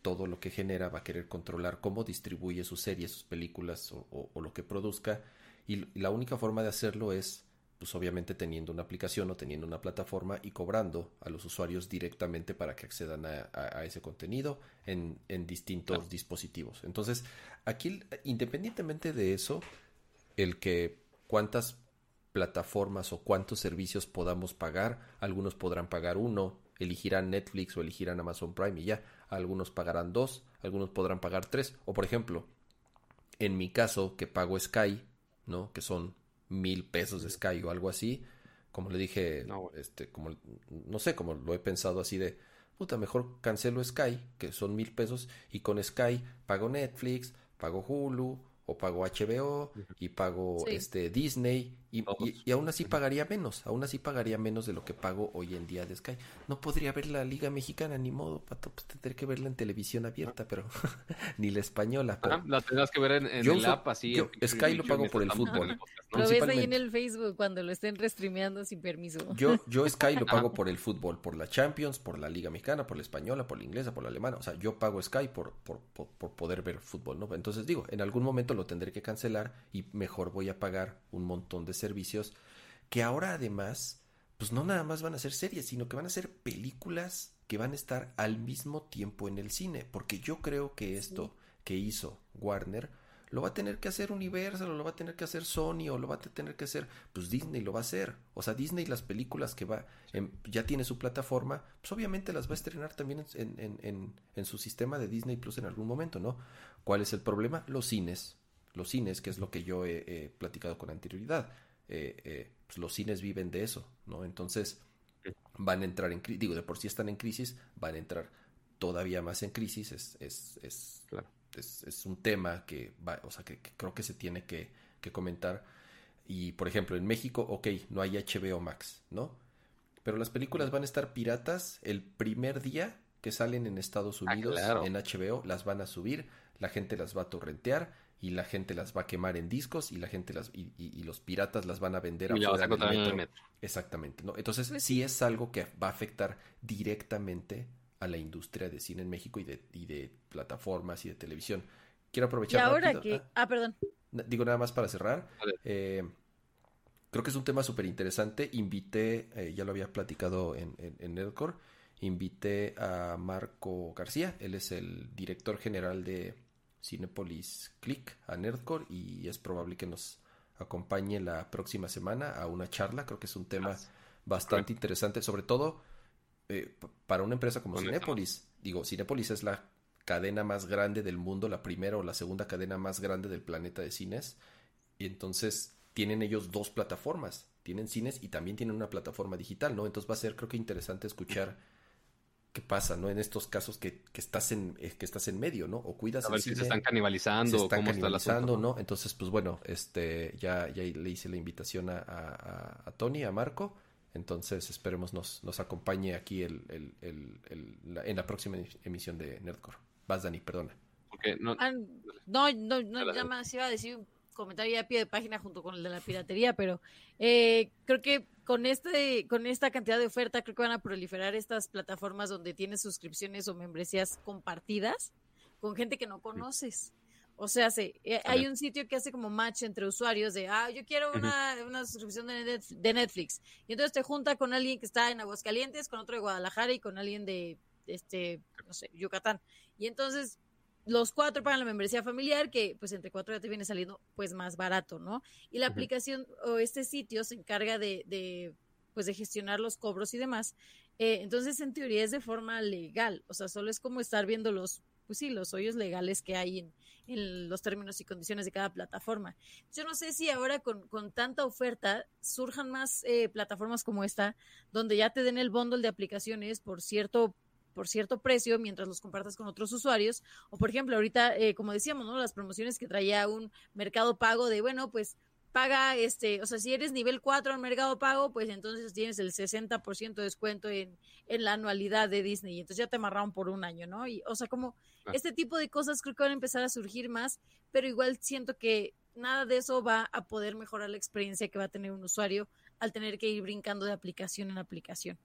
todo lo que genera, va a querer controlar cómo distribuye sus series, sus películas o, lo que produzca. Y, la única forma de hacerlo es, pues obviamente teniendo una aplicación o teniendo una plataforma y cobrando a los usuarios directamente para que accedan a, ese contenido en, distintos dispositivos. Entonces, aquí, independientemente de eso, el que cuántas plataformas o cuántos servicios podamos pagar. Algunos podrán pagar uno, elegirán Netflix o elegirán Amazon Prime y ya. Algunos pagarán dos, algunos podrán pagar tres. O por ejemplo, en mi caso que pago Sky, ¿no? Que son mil pesos de Sky o algo así. Como le dije, no, este, como, no sé, como lo he pensado así de, puta, mejor cancelo Sky, que son mil pesos, y con Sky pago Netflix, pago Hulu, o pago HBO y pago este Disney y, y, aún así pagaría menos, aún así pagaría menos de lo que pago hoy en día de Sky. No podría ver la Liga Mexicana, ni modo, pato, pues tendré que verla en televisión abierta, pero ni la española. Pero... la tendrás que ver en, el app así. Sky lo pago por el fútbol. Lo ves ahí en el Facebook cuando lo estén restreameando sin permiso. Yo, yo Sky lo pago por el fútbol, por la Champions, por la Liga Mexicana, por la española, por la inglesa, por la alemana. O sea, yo pago Sky por, por, por, por poder ver fútbol, ¿no? Entonces digo, en algún momento lo tendré que cancelar y mejor voy a pagar un montón de servicios que ahora además, pues no nada más van a ser series, sino que van a ser películas que van a estar al mismo tiempo en el cine, porque yo creo que esto que hizo Warner lo va a tener que hacer Universal, o lo va a tener que hacer Sony, o lo va a tener que hacer, pues Disney lo va a hacer. O sea, Disney las películas que va, ya tiene su plataforma, pues obviamente las va a estrenar también en, en, en, en, su sistema de Disney Plus en algún momento, ¿no? ¿Cuál es el problema? Los cines los cines, que es lo que yo he, platicado con anterioridad. Eh, eh, pues los cines viven de eso, ¿no? Entonces van a entrar en crisis, digo, de por sí están en crisis, van a entrar todavía más en crisis, es, es, es, es, un tema que, va, o sea, que, creo que se tiene que, que, comentar. Y, por ejemplo, en México, ok, no hay HBO Max, ¿no? Pero las películas van a estar piratas el primer día que salen en Estados ah, Unidos en HBO, las van a subir, la gente las va a torrentear y la gente las va a quemar en discos y la gente las y, y, los piratas las van a vender y afuera del metro. Exactamente, ¿no? Entonces pues sí es algo que va a afectar directamente a la industria de cine en México y de, y de plataformas y de televisión. Quiero aprovechar. Y ahora que. Ah, perdón. Digo nada más para cerrar. Eh, creo que es un tema súper interesante. Invité, eh, ya lo había platicado en, en, en Nerdcore, invité a Marco García. Él es el director general de Cinepolis Click a Nerdcore y es probable que nos acompañe la próxima semana a una charla. Creo que es un tema bastante interesante, sobre todo eh, para una empresa como Cinepolis. Digo, Cinepolis es la cadena más grande del mundo, la primera o la segunda cadena más grande del planeta de cines. Y entonces tienen ellos dos plataformas. Tienen cines y también tienen una plataforma digital, ¿no? Entonces va a ser creo que interesante escuchar qué pasa, ¿no? En estos casos que, que estás en eh, que estás en medio, ¿no? O cuidas a ver si se están canibalizando, se están canibalizando, ¿no? Entonces, pues bueno, este ya, ya le hice la invitación a, a, a Tony, a Marco. Entonces esperemos nos, nos acompañe aquí el, el, el, en la próxima emisión de Nerdcore. Vas, Dani, perdona. no, ah, no, no, no ya más iba a decir comentario a pie de página junto con el de la piratería, pero eh, creo que con este con esta cantidad de oferta creo que van a proliferar estas plataformas donde tienes suscripciones o membresías compartidas con gente que no conoces. O sea, eh, hay un sitio que hace como match entre usuarios de, ah, yo quiero una, una suscripción de, Netflix. Y entonces te junta con alguien que está en Aguascalientes, con otro de Guadalajara y con alguien de, este, no sé, Yucatán. Y entonces los cuatro pagan la membresía familiar, que pues entre cuatro ya te viene saliendo pues más barato, ¿no? Y la aplicación o este sitio se encarga de, de, pues de gestionar los cobros y demás. Eh, entonces, en teoría es de forma legal, o sea, solo es como estar viendo los pues sí, los hoyos legales que hay en, los términos y condiciones de cada plataforma. Yo no sé si ahora con, tanta oferta surjan más eh, plataformas como esta, donde ya te den el bundle de aplicaciones por cierto por cierto precio mientras los compartas con otros usuarios. O por ejemplo, ahorita, eh, como decíamos, ¿no? Las promociones que traía un mercado pago de, bueno, pues paga, este, o sea, si eres nivel 4 en Mercado Pago, pues entonces tienes el 60% de descuento en, en, la anualidad de Disney, y entonces ya te amarraron por un año, ¿no? Y, o sea, como ah. este tipo de cosas creo que van a empezar a surgir más, pero igual siento que nada de eso va a poder mejorar la experiencia que va a tener un usuario al tener que ir brincando de aplicación en aplicación.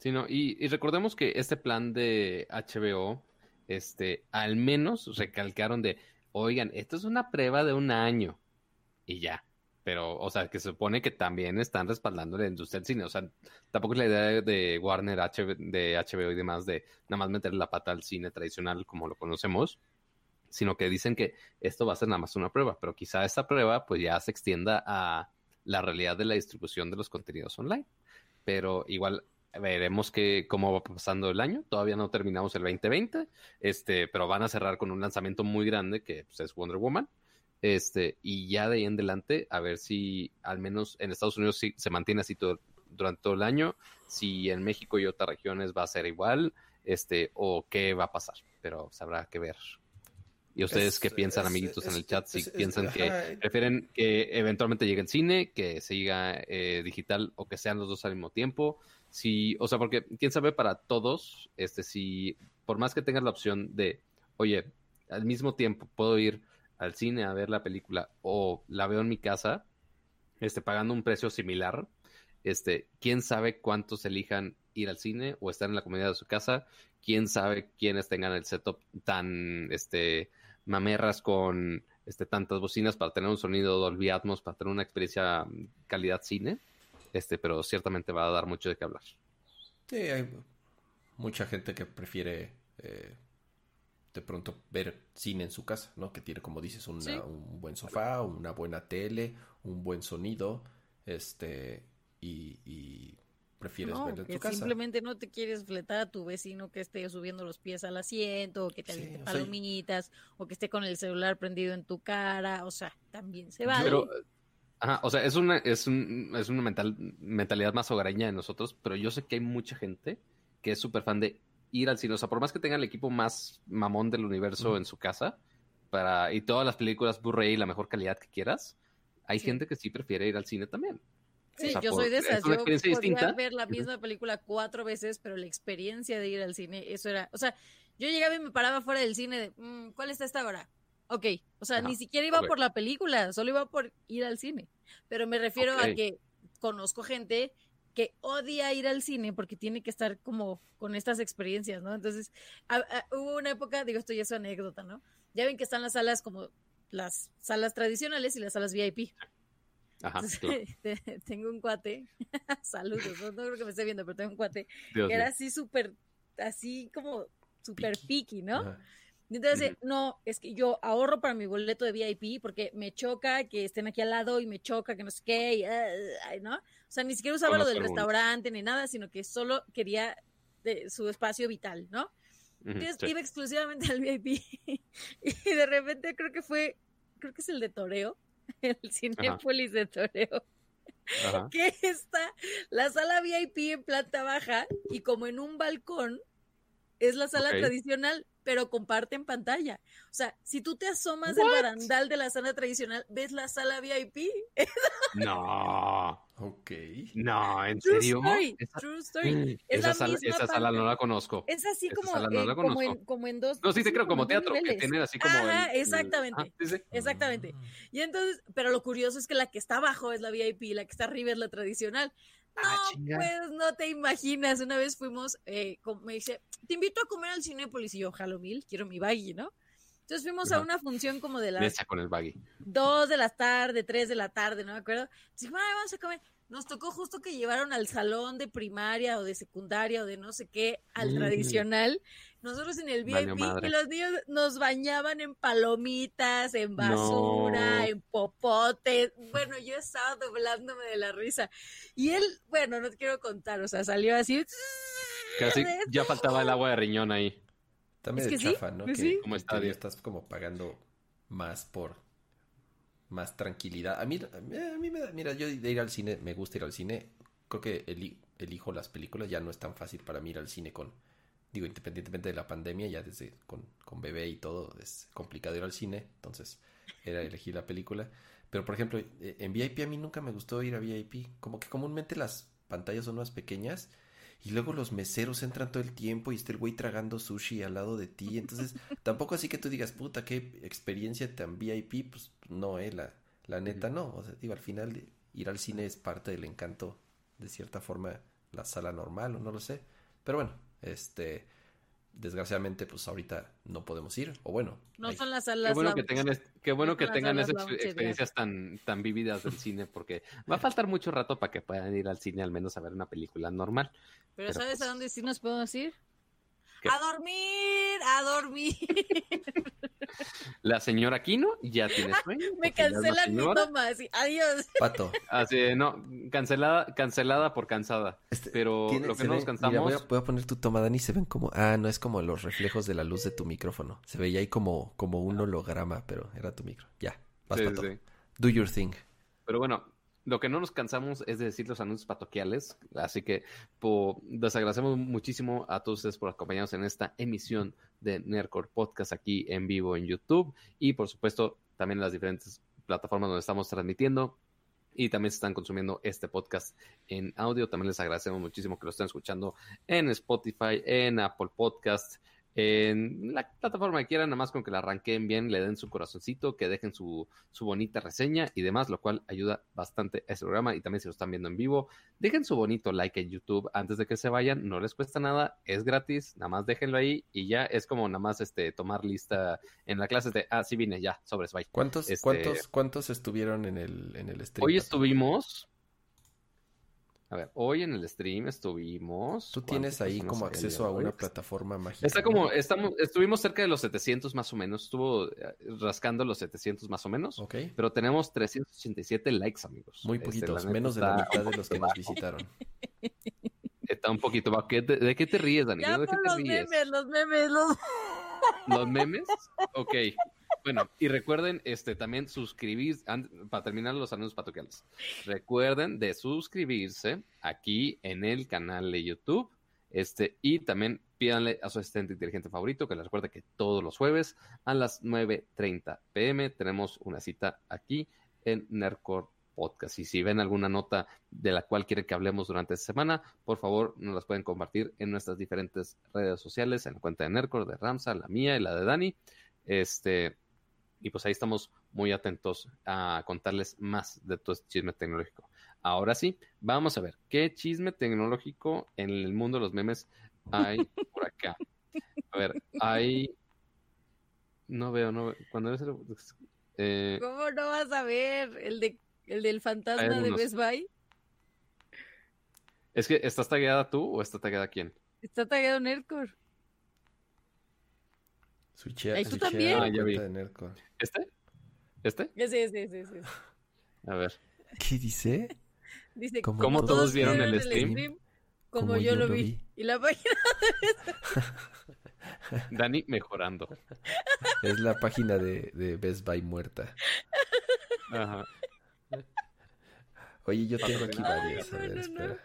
Sí, no, y, y recordemos que este plan de HBO, este, al menos recalcaron de oigan, esto es una prueba de un año y ya. Pero, o sea, que se supone que también están respaldando la industria del cine. O sea, tampoco es la idea de Warner, de HBO y demás de nada más meter la pata al cine tradicional como lo conocemos, sino que dicen que esto va a ser nada más una prueba, pero quizá esta prueba pues ya se extienda a la realidad de la distribución de los contenidos online. Pero igual veremos que, cómo va pasando el año. Todavía no terminamos el 2020, este, pero van a cerrar con un lanzamiento muy grande que pues, es Wonder Woman. Este, y ya de ahí en adelante, a ver si al menos en Estados Unidos sí, se mantiene así todo, durante todo el año, si en México y otras regiones va a ser igual, este, o qué va a pasar, pero se habrá que ver. ¿Y ustedes qué piensan, amiguitos, en el chat? Si piensan que prefieren que eventualmente llegue el cine, que siga eh, digital o que sean los dos al mismo tiempo. Si, o sea, porque quién sabe para todos, este, si por más que tengas la opción de, oye, al mismo tiempo puedo ir al cine a ver la película o la veo en mi casa, este, pagando un precio similar, este, quién sabe cuántos elijan ir al cine o estar en la comunidad de su casa, quién sabe quiénes tengan el setup tan, este, mamerras con, este, tantas bocinas para tener un sonido Dolby Atmos, para tener una experiencia mm, calidad cine este, pero ciertamente va a dar mucho de qué hablar. Sí, hay mucha gente que prefiere eh, de pronto ver cine en su casa, ¿no? Que tiene, como dices, un buen sofá, una buena tele, un buen sonido, este, y, prefieres verlo en tu casa. Simplemente no te quieres fletar a tu vecino que esté subiendo los pies al asiento, o que te sí, palomitas, o que esté con el celular prendido en tu cara, o sea, también se vale. Pero Ajá, o sea, es una, es un, es una mental, mentalidad más hogareña de nosotros, pero yo sé que hay mucha gente que es súper fan de ir al cine. O sea, por más que tenga el equipo más mamón del universo en su casa, para, y todas las películas Blu-ray y la mejor calidad que quieras, hay gente que sí prefiere ir al cine también. Sí, yo soy de esas. Yo podía ver la misma película cuatro veces, pero la experiencia de ir al cine, eso era. O sea, yo llegaba y me paraba fuera del cine de, mm, ¿cuál está esta hora? Ok, o sea, ni siquiera iba por la película, solo iba por ir al cine. Pero me refiero a que conozco gente que odia ir al cine porque tiene que estar como con estas experiencias, ¿no? Entonces, hubo una época, digo, esto ya es anécdota, ¿no? Ya ven que están las salas como las salas tradicionales y las salas VIP. Ajá, tengo un cuate, saludos, no, creo que me esté viendo, pero tengo un cuate que era así súper, así como súper picky, ¿no? Entonces, no, es que yo ahorro para mi boleto de VIP porque me choca que estén aquí al lado y me choca que no sé qué, y, ¿no? O sea, ni siquiera usaba lo del restaurante ni nada, sino que solo quería de, su espacio vital, ¿no? Entonces iba exclusivamente al VIP y de repente creo que fue, creo que es el de Toreo, el Cinepolis de Toreo. Que está la sala VIP en planta baja y como en un balcón es la sala tradicional, pero comparten pantalla. O sea, si tú te asomas del barandal de la sala tradicional, ves la sala VIP. no. Ok. No, ¿en serio? True story. esa, sala, esa sala, no la conozco. Es así como, eh, como, en, como, en, dos. No, sí te creo, como teatro, que tiene así como. Ajá, exactamente. Exactamente. Y entonces, pero lo curioso es que la que está abajo es la VIP y la que está arriba es la tradicional. Ah, no, pues no te imaginas. Una vez fuimos, eh, me dice, te invito a comer al Cinépolis. Y yo, jalo mil, quiero mi baggy, ¿no? Entonces fuimos a una función como de las... con el baggy. Dos de la tarde, tres de la tarde, no me acuerdo. Dije, vamos a comer. Nos tocó justo que llevaron al salón de primaria o de secundaria o de no sé qué, al tradicional. Nosotros en el VIP y los niños nos bañaban en palomitas, en basura, en popotes. Bueno, yo estaba doblándome de la risa. Y él, bueno, no te quiero contar, o sea, salió así. Casi ya faltaba el agua de riñón ahí. También es, chafa, ¿no? que como estadio estás como pagando más por más tranquilidad. A mí, a mí me da, mira, yo de ir al cine, me gusta ir al cine. Creo que elijo las películas, ya no es tan fácil para mí ir al cine con, digo, independientemente de la pandemia, ya desde con, con bebé y todo, es complicado ir al cine, entonces era elegir la película. Pero por ejemplo, e, en VIP a mí nunca me gustó ir a VIP, como que comúnmente las pantallas son más pequeñas y luego los meseros entran todo el tiempo y está el güey tragando sushi al lado de ti. Entonces, tampoco así que tú digas, puta, qué experiencia tan VIP. Pues no, eh, la, la neta no. O sea, digo, al final ir al cine es parte del encanto, de cierta forma, la sala normal, o no lo sé. Pero bueno, este desgraciadamente pues ahorita no podemos ir o bueno no son las salas qué bueno que tengan qué bueno que tengan esas experiencias tan tan vividas del cine porque va a faltar mucho rato para que puedan ir al cine al menos a ver una película normal. Pero, sabes a pues dónde sí nos podemos ir a dormir a dormir La señora Aquino ya tiene sueño. Me cancelan mi toma, así, adiós. Pato. Así, no, cancelada, cancelada por cansada. Este, Pero lo que no nos cansamos. voy, a, poner tu toma, Dani, se ven como. Ah, no es como los reflejos de la luz de tu micrófono. Se veía ahí como, como un holograma, pero era tu micro. Ya, vas, Pato. Do your thing. Pero bueno, lo que no nos cansamos es de decir los anuncios patoquiales, así que les agradecemos muchísimo a todos ustedes por acompañarnos en esta emisión de Nerdcore Podcast aquí en vivo en YouTube y por supuesto también en las diferentes plataformas donde estamos transmitiendo y también se están consumiendo este podcast en audio. También les agradecemos muchísimo que lo estén escuchando en Spotify, en Apple Podcast, en la plataforma que quieran, nada más con que la arranquen bien, le den su corazoncito, que dejen su, su, bonita reseña y demás, lo cual ayuda bastante a este programa. Y también si lo están viendo en vivo, dejen su bonito like en YouTube antes de que se vayan, no les cuesta nada, es gratis, nada más déjenlo ahí y ya es como nada más este tomar lista en la clase de, ah, sí vine, ya, sobres, bye. ¿Cuántos, este, ¿cuántos, cuántos estuvieron en el, en el stream? Hoy estuvimos a ver, hoy en el stream estuvimos. Tú tienes ahí como acceso a una plataforma mágica. Está como, estamos, estuvimos cerca de los 700 más o menos. Estuvo eh, rascando los 700 más o menos. Ok. Pero tenemos 387 likes, amigos. Muy este, poquitos, menos de la mitad de los que nos visitaron. Está un poquito. ¿De qué te ríes, Dani? Ya ¿De qué te los memes, los memes, los... ¿Los memes? Ok. Bueno, y recuerden este también suscribirse, para terminar los anuncios patoquiales. Recuerden de suscribirse aquí en el canal de YouTube. Este, y también pídanle a su asistente inteligente favorito que les recuerde que todos los jueves a las 9.30 pm tenemos una cita aquí en Nerdcore Podcast. Y si ven alguna nota de la cual quieren que hablemos durante esta semana, por favor nos las pueden compartir en nuestras diferentes redes sociales, en la cuenta de Nerdcore, de Ramsa, la mía y la de Dani. Este, y pues ahí estamos muy atentos a contarles más de todo este chisme tecnológico. Ahora sí, vamos a ver qué chisme tecnológico en el mundo de los memes hay por acá. A ver, hay. No veo, no veo. Cuando es el... eh... ¿Cómo no vas a ver el de el del fantasma de Best Buy? Es que, ¿estás tagueada tú o está tagueada quién? Está tagueado Nerdcore. Switchea, tú también? Ah, ya vi. ¿Este? ¿Este? Sí, sí, sí, sí. A ver. ¿Qué dice? Dice, como, ¿Cómo todos vieron el stream? como, yo, lo vi. Y la página Dani mejorando. Es la página de, de Best Buy muerta. Ajá. Oye, yo tengo aquí varios. a ver, espera.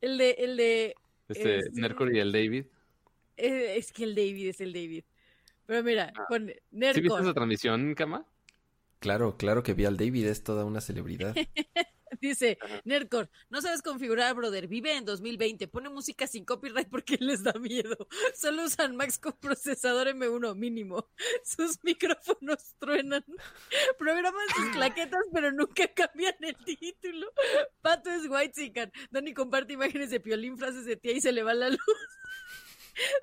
El de, el de. Este, este y el David. Eh, es, que el David es el David. Pero mira, ah. con Nercor. ¿Sí viste esa transmisión, Cama? Claro, claro que vi al David, es toda una celebridad. Dice, Nerdcore, no sabes configurar, brother. Vive en 2020. Pone música sin copyright porque les da miedo. Solo usan Max con procesador M1 mínimo. Sus micrófonos truenan. Programan sus claquetas, pero nunca cambian el título. Pato es White Sican. Dani comparte imágenes de piolín, frases de tía y se le va la luz.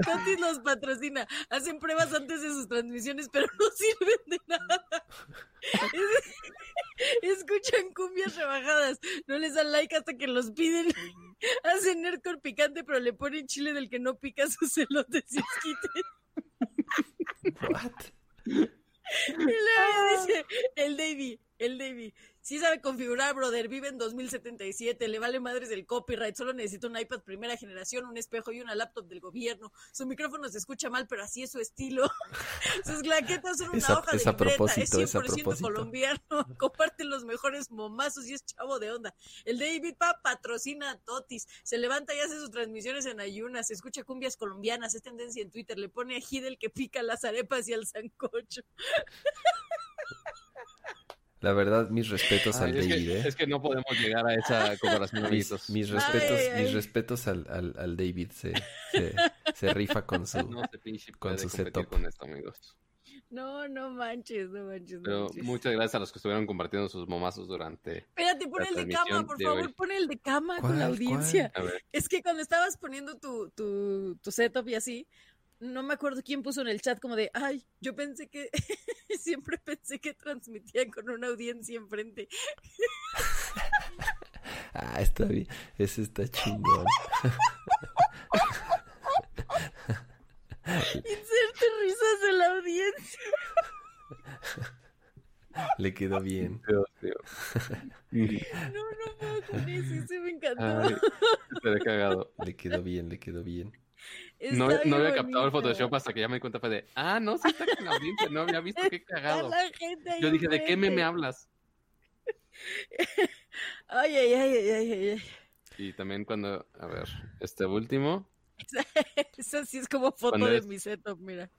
Totis los patrocina. Hacen pruebas antes de sus transmisiones, pero no sirven de nada. Escuchan cumbias rebajadas. No les dan like hasta que los piden. Hacen nerdcore picante, pero le ponen chile del que no pica sus elotes y esquite. What? dice, el Davy, el Davy. Sí sabe configurar, brother. Vive en 2077. Le vale madres el copyright. Solo necesita un iPad primera generación, un espejo y una laptop del gobierno. Su micrófono se escucha mal, pero así es su estilo. Sus claquetas son una hoja de libreta. Es 100% colombiano. Comparte los mejores momazos y es chavo de onda. El David Pa patrocina a Totis. Se levanta y hace sus transmisiones en ayunas. Escucha cumbias colombianas. Es tendencia en Twitter. Le pone a Hidel que pica las arepas y al sancocho. La verdad, mis respetos al David, ¿eh? Es que no podemos llegar a esa comparación. mis, mis respetos, mis respetos al, al, al David. Se, se, rifa con su, no con su setup. Con esto, amigos. No, no manches, no manches. Pero muchas gracias a los que estuvieron compartiendo sus momazos durante. Espérate, pon el de cama, por favor, pon el de cama con la audiencia. Es que cuando estabas poniendo tu, tu, tu setup y así, no me acuerdo quién puso en el chat como de, ay, yo pensé que, siempre pensé que transmitían con una audiencia enfrente. ah, está bien, ese está chingón. Inserte risas de la audiencia. Le quedó bien. Dios, Dios. No, no puedo con eso, se me encantó. Ay, te he cagado. Le quedó bien, le quedó bien. No, no, había captado el Photoshop hasta que ya me di cuenta fue de, ah, no, sí está con la audiencia, no había visto qué cagado. Yo dije, ¿de qué me hablas? Ay, ay, ay, ay, ay, ay. Y también cuando, a ver, este último. Esa sí es como foto de mi setup, mira.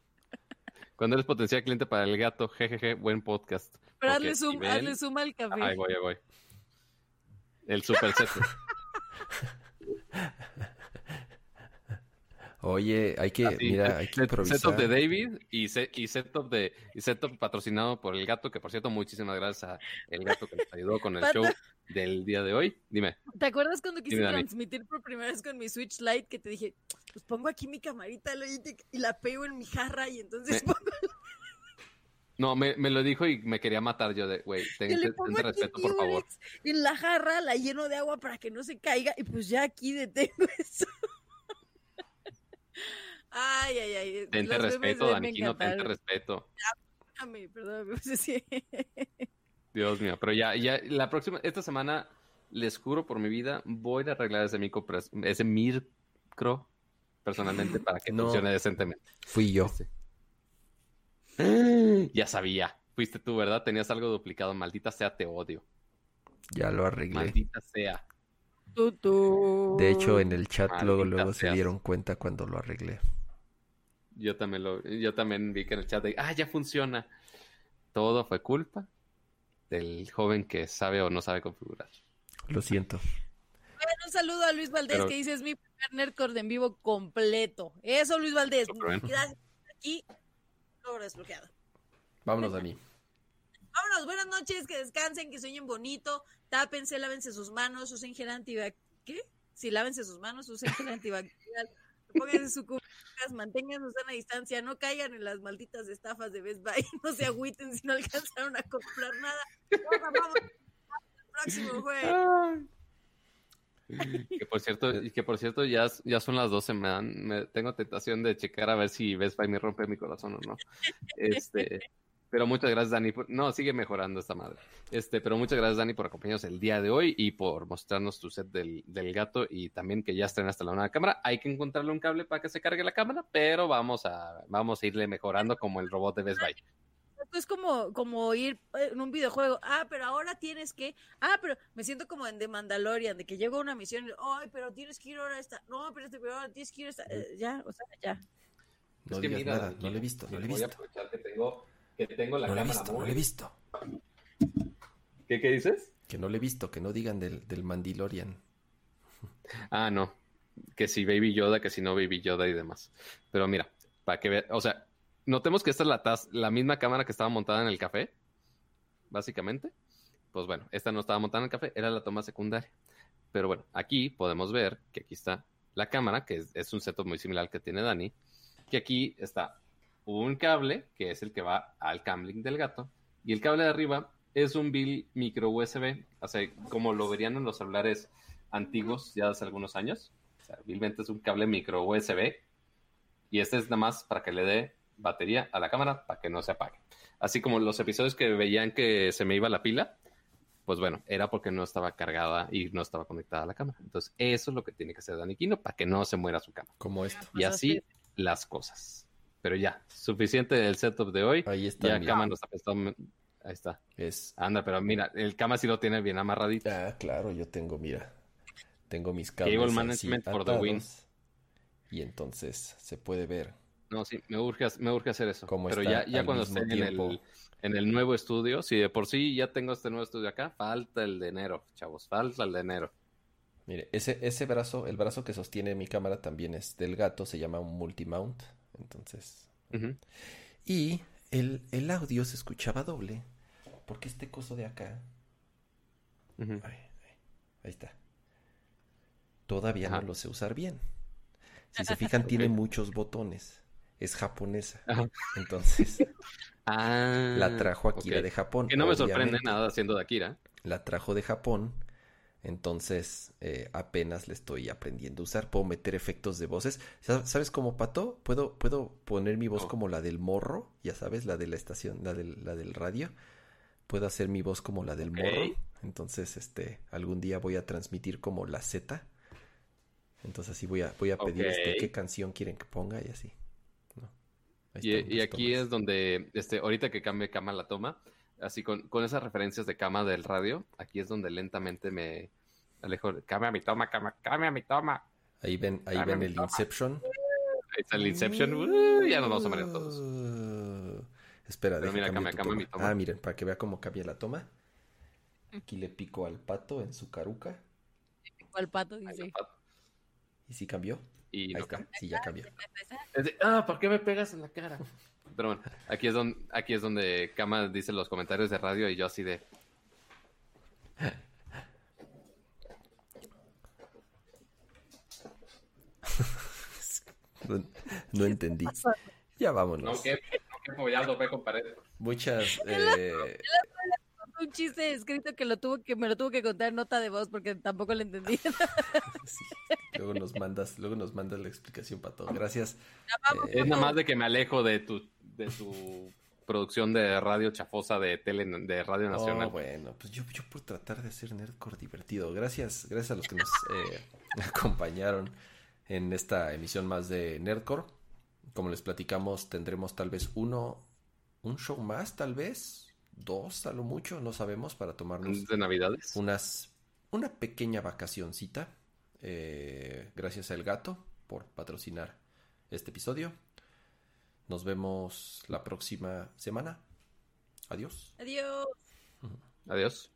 Cuando eres potencial cliente para el gato, jejeje, buen podcast. Pero hazle zoom, hazle zoom al café. Ahí voy, ahí voy. El super setup. Oye, hay que, mira, hay que improvisar. Setup de David y, y, setup de y setup patrocinado por el gato, que por cierto, muchísimas gracias a el gato que nos ayudó con el show del día de hoy. Dime. ¿Te acuerdas cuando quise transmitir por primera vez con mi Switch Lite que te dije, pues pongo aquí mi camarita y la pego en mi jarra y entonces pongo... No, me, me, lo dijo y me quería matar yo de, güey, ten, respeto, por favor. En la jarra la lleno de agua para que no se caiga y pues ya aquí detengo eso. Ay, ay, ay. Tente respeto, Daniquino, tente respeto. perdón, Dios mío, pero ya, ya, la próxima, esta semana, les juro por mi vida, voy a arreglar ese micro, ese micro personalmente para que funcione decentemente. Fui yo. Ya sabía. Fuiste tú, ¿verdad? Tenías algo duplicado. Maldita sea, te odio. Ya lo arreglé. Maldita sea. De hecho, en el chat luego, Maldita luego se seas. dieron cuenta cuando lo arreglé. Yo también lo, yo también vi que en el chat de, ah, ya funciona. Todo fue culpa del joven que sabe o no sabe configurar. Lo siento. Bueno, un saludo a Luis Valdés Pero- que dice es mi primer Nerdcore en vivo completo. Eso, Luis Valdés. Gracias. Aquí, logro desbloqueado. Vámonos, Dani. Vámonos, buenas noches, que descansen, que sueñen bonito, tápense, lávense sus manos, usen gel antibacterial. ¿Qué? Sí, lávense sus manos, usen gel antibacterial, pónganse su cubrebocas, mantengan su sana distancia, no caigan en las malditas estafas de Best Buy, no se agüiten si no alcanzaron a comprar nada. Amamos. Hasta el próximo jueves. Que por cierto, que por cierto ya, ya son las 12, me, dan, me tengo tentación de checar a ver si Best Buy me rompe mi corazón o no. Este, pero muchas gracias Dani, por- no, sigue mejorando esta madre. Este, pero muchas gracias Dani por acompañarnos el día de hoy y por mostrarnos tu set del, del gato y también que ya estrenaste la nueva cámara. Hay que encontrarle un cable para que se cargue la cámara, pero vamos a, vamos a irle mejorando como el robot de Best Buy. Esto es como, como ir eh, en un videojuego. Ah, pero ahora tienes que. Ah, pero me siento como en The Mandalorian, de que llego a una misión. y, Ay, pero tienes que ir ahora a esta. No, pero, este, pero ahora tienes que ir a esta. eh, ya, o sea, ya. No Es que digas mira, nada. No lo he visto, no lo he voy a visto. aprovechar que tengo, que tengo la No lo he cámara visto, no lo he visto. ¿Qué, ¿Qué dices? Que no lo he visto, que no digan del, del Mandalorian. Ah, no. Que si Baby Yoda, que si no Baby Yoda y demás. Pero mira, para que vean, o sea, notemos que esta es la, taz- la misma cámara que estaba montada en el café, básicamente. Pues bueno, esta no estaba montada en el café, era la toma secundaria. Pero bueno, aquí podemos ver que aquí está la cámara, que es, es un setup muy similar al que tiene Dani, que aquí está un cable, que es el que va al camlink del gato, y el cable de arriba es un bill micro USB, o sea, como lo verían en los celulares antiguos ya hace algunos años. O sea, vilmente es un cable micro USB y este es nada más para que le dé batería a la cámara para que no se apague. Así como los episodios que veían que se me iba la pila, pues bueno, era porque no estaba cargada y no estaba conectada a la cámara. Entonces, eso es lo que tiene que hacer Dani Quino para que no se muera su cámara. Como esto. Y así las cosas. Pero ya, suficiente del setup de hoy. Ahí está. Ya. Kama nos ha prestado. Ahí está. Es. Anda, pero mira, el Kama sí lo tiene bien amarradito. Ah, claro, yo tengo, mira. Tengo mis Cable cables. así management for the win. Y entonces se puede ver No, sí, me urge, me urge hacer eso. Pero ya, ya cuando esté en tiempo. el, en el nuevo estudio, si de por sí ya tengo este nuevo estudio acá, falta el de enero, chavos, falta el de enero. Mire, ese, ese brazo, el brazo que sostiene mi cámara también es del gato, se llama un multimount. Entonces. Y el, el audio se escuchaba doble. Porque este coso de acá. Ujú. Ay, ay, ahí está. Todavía Ajá. no lo sé usar bien. Si se fijan, tiene muchos botones. Es japonesa. Ajá. Entonces, Ah, la trajo Akira de Japón. Que no me sorprende nada siendo de Akira. La trajo de Japón. Entonces, eh, apenas le estoy aprendiendo a usar. Puedo meter efectos de voces. Sa- ¿Sabes cómo, Pato? Puedo, puedo poner mi voz ¿Cómo? como la del morro. Ya sabes, la de la estación, la del, la del radio. Puedo hacer mi voz como la del morro. Entonces, este, algún día voy a transmitir como la Z. Entonces así voy a, voy a pedir este, qué canción quieren que ponga y así. Y, y aquí tomas. es donde, este, ahorita que cambie Kama la toma, así con, con esas referencias de Kama del radio, aquí es donde lentamente me alejo. Cambia mi toma, Kama, cambia mi toma. Ahí ven, ahí ven el toma. Inception. Ahí está el Inception. uh, ya nos vamos a marear todos. Uh, Espera, mira, cambia, cambia mi toma. Ah, miren, para que vea cómo cambia la toma. Aquí le pico al pato en su caruca. ¿Cuál pato Ahí dice? está, pato. ¿Y si cambió? Y Ahí no está, cambia. sí, ya cambió. Ah, ¿por qué me pegas en la cara? Pero bueno, aquí es donde, aquí es donde Kama dice los comentarios de radio y yo así de. No, no entendí. Ya vámonos. No, que, no, que ya lo ve con pared. Muchas. eh, Un chiste escrito que lo tuvo que me lo tuvo que contar en nota de voz porque tampoco lo entendí. sí. Luego nos mandas, luego nos mandas la explicación, pato. Gracias. Vamos, Eh, Es nada más de que me alejo de tu, de tu producción de radio chafosa de tele de Radio Nacional. Oh, bueno, pues yo, yo por tratar de hacer Nerdcore divertido. Gracias, gracias a los que nos eh, acompañaron en esta emisión más de Nerdcore. Como les platicamos, tendremos tal vez uno, un show más, tal vez dos a lo mucho, no sabemos, para tomarnos de navidades unas una pequeña vacacioncita. Eh, gracias al gato por patrocinar este episodio. Nos vemos la próxima semana. Adiós. Adiós. Adiós.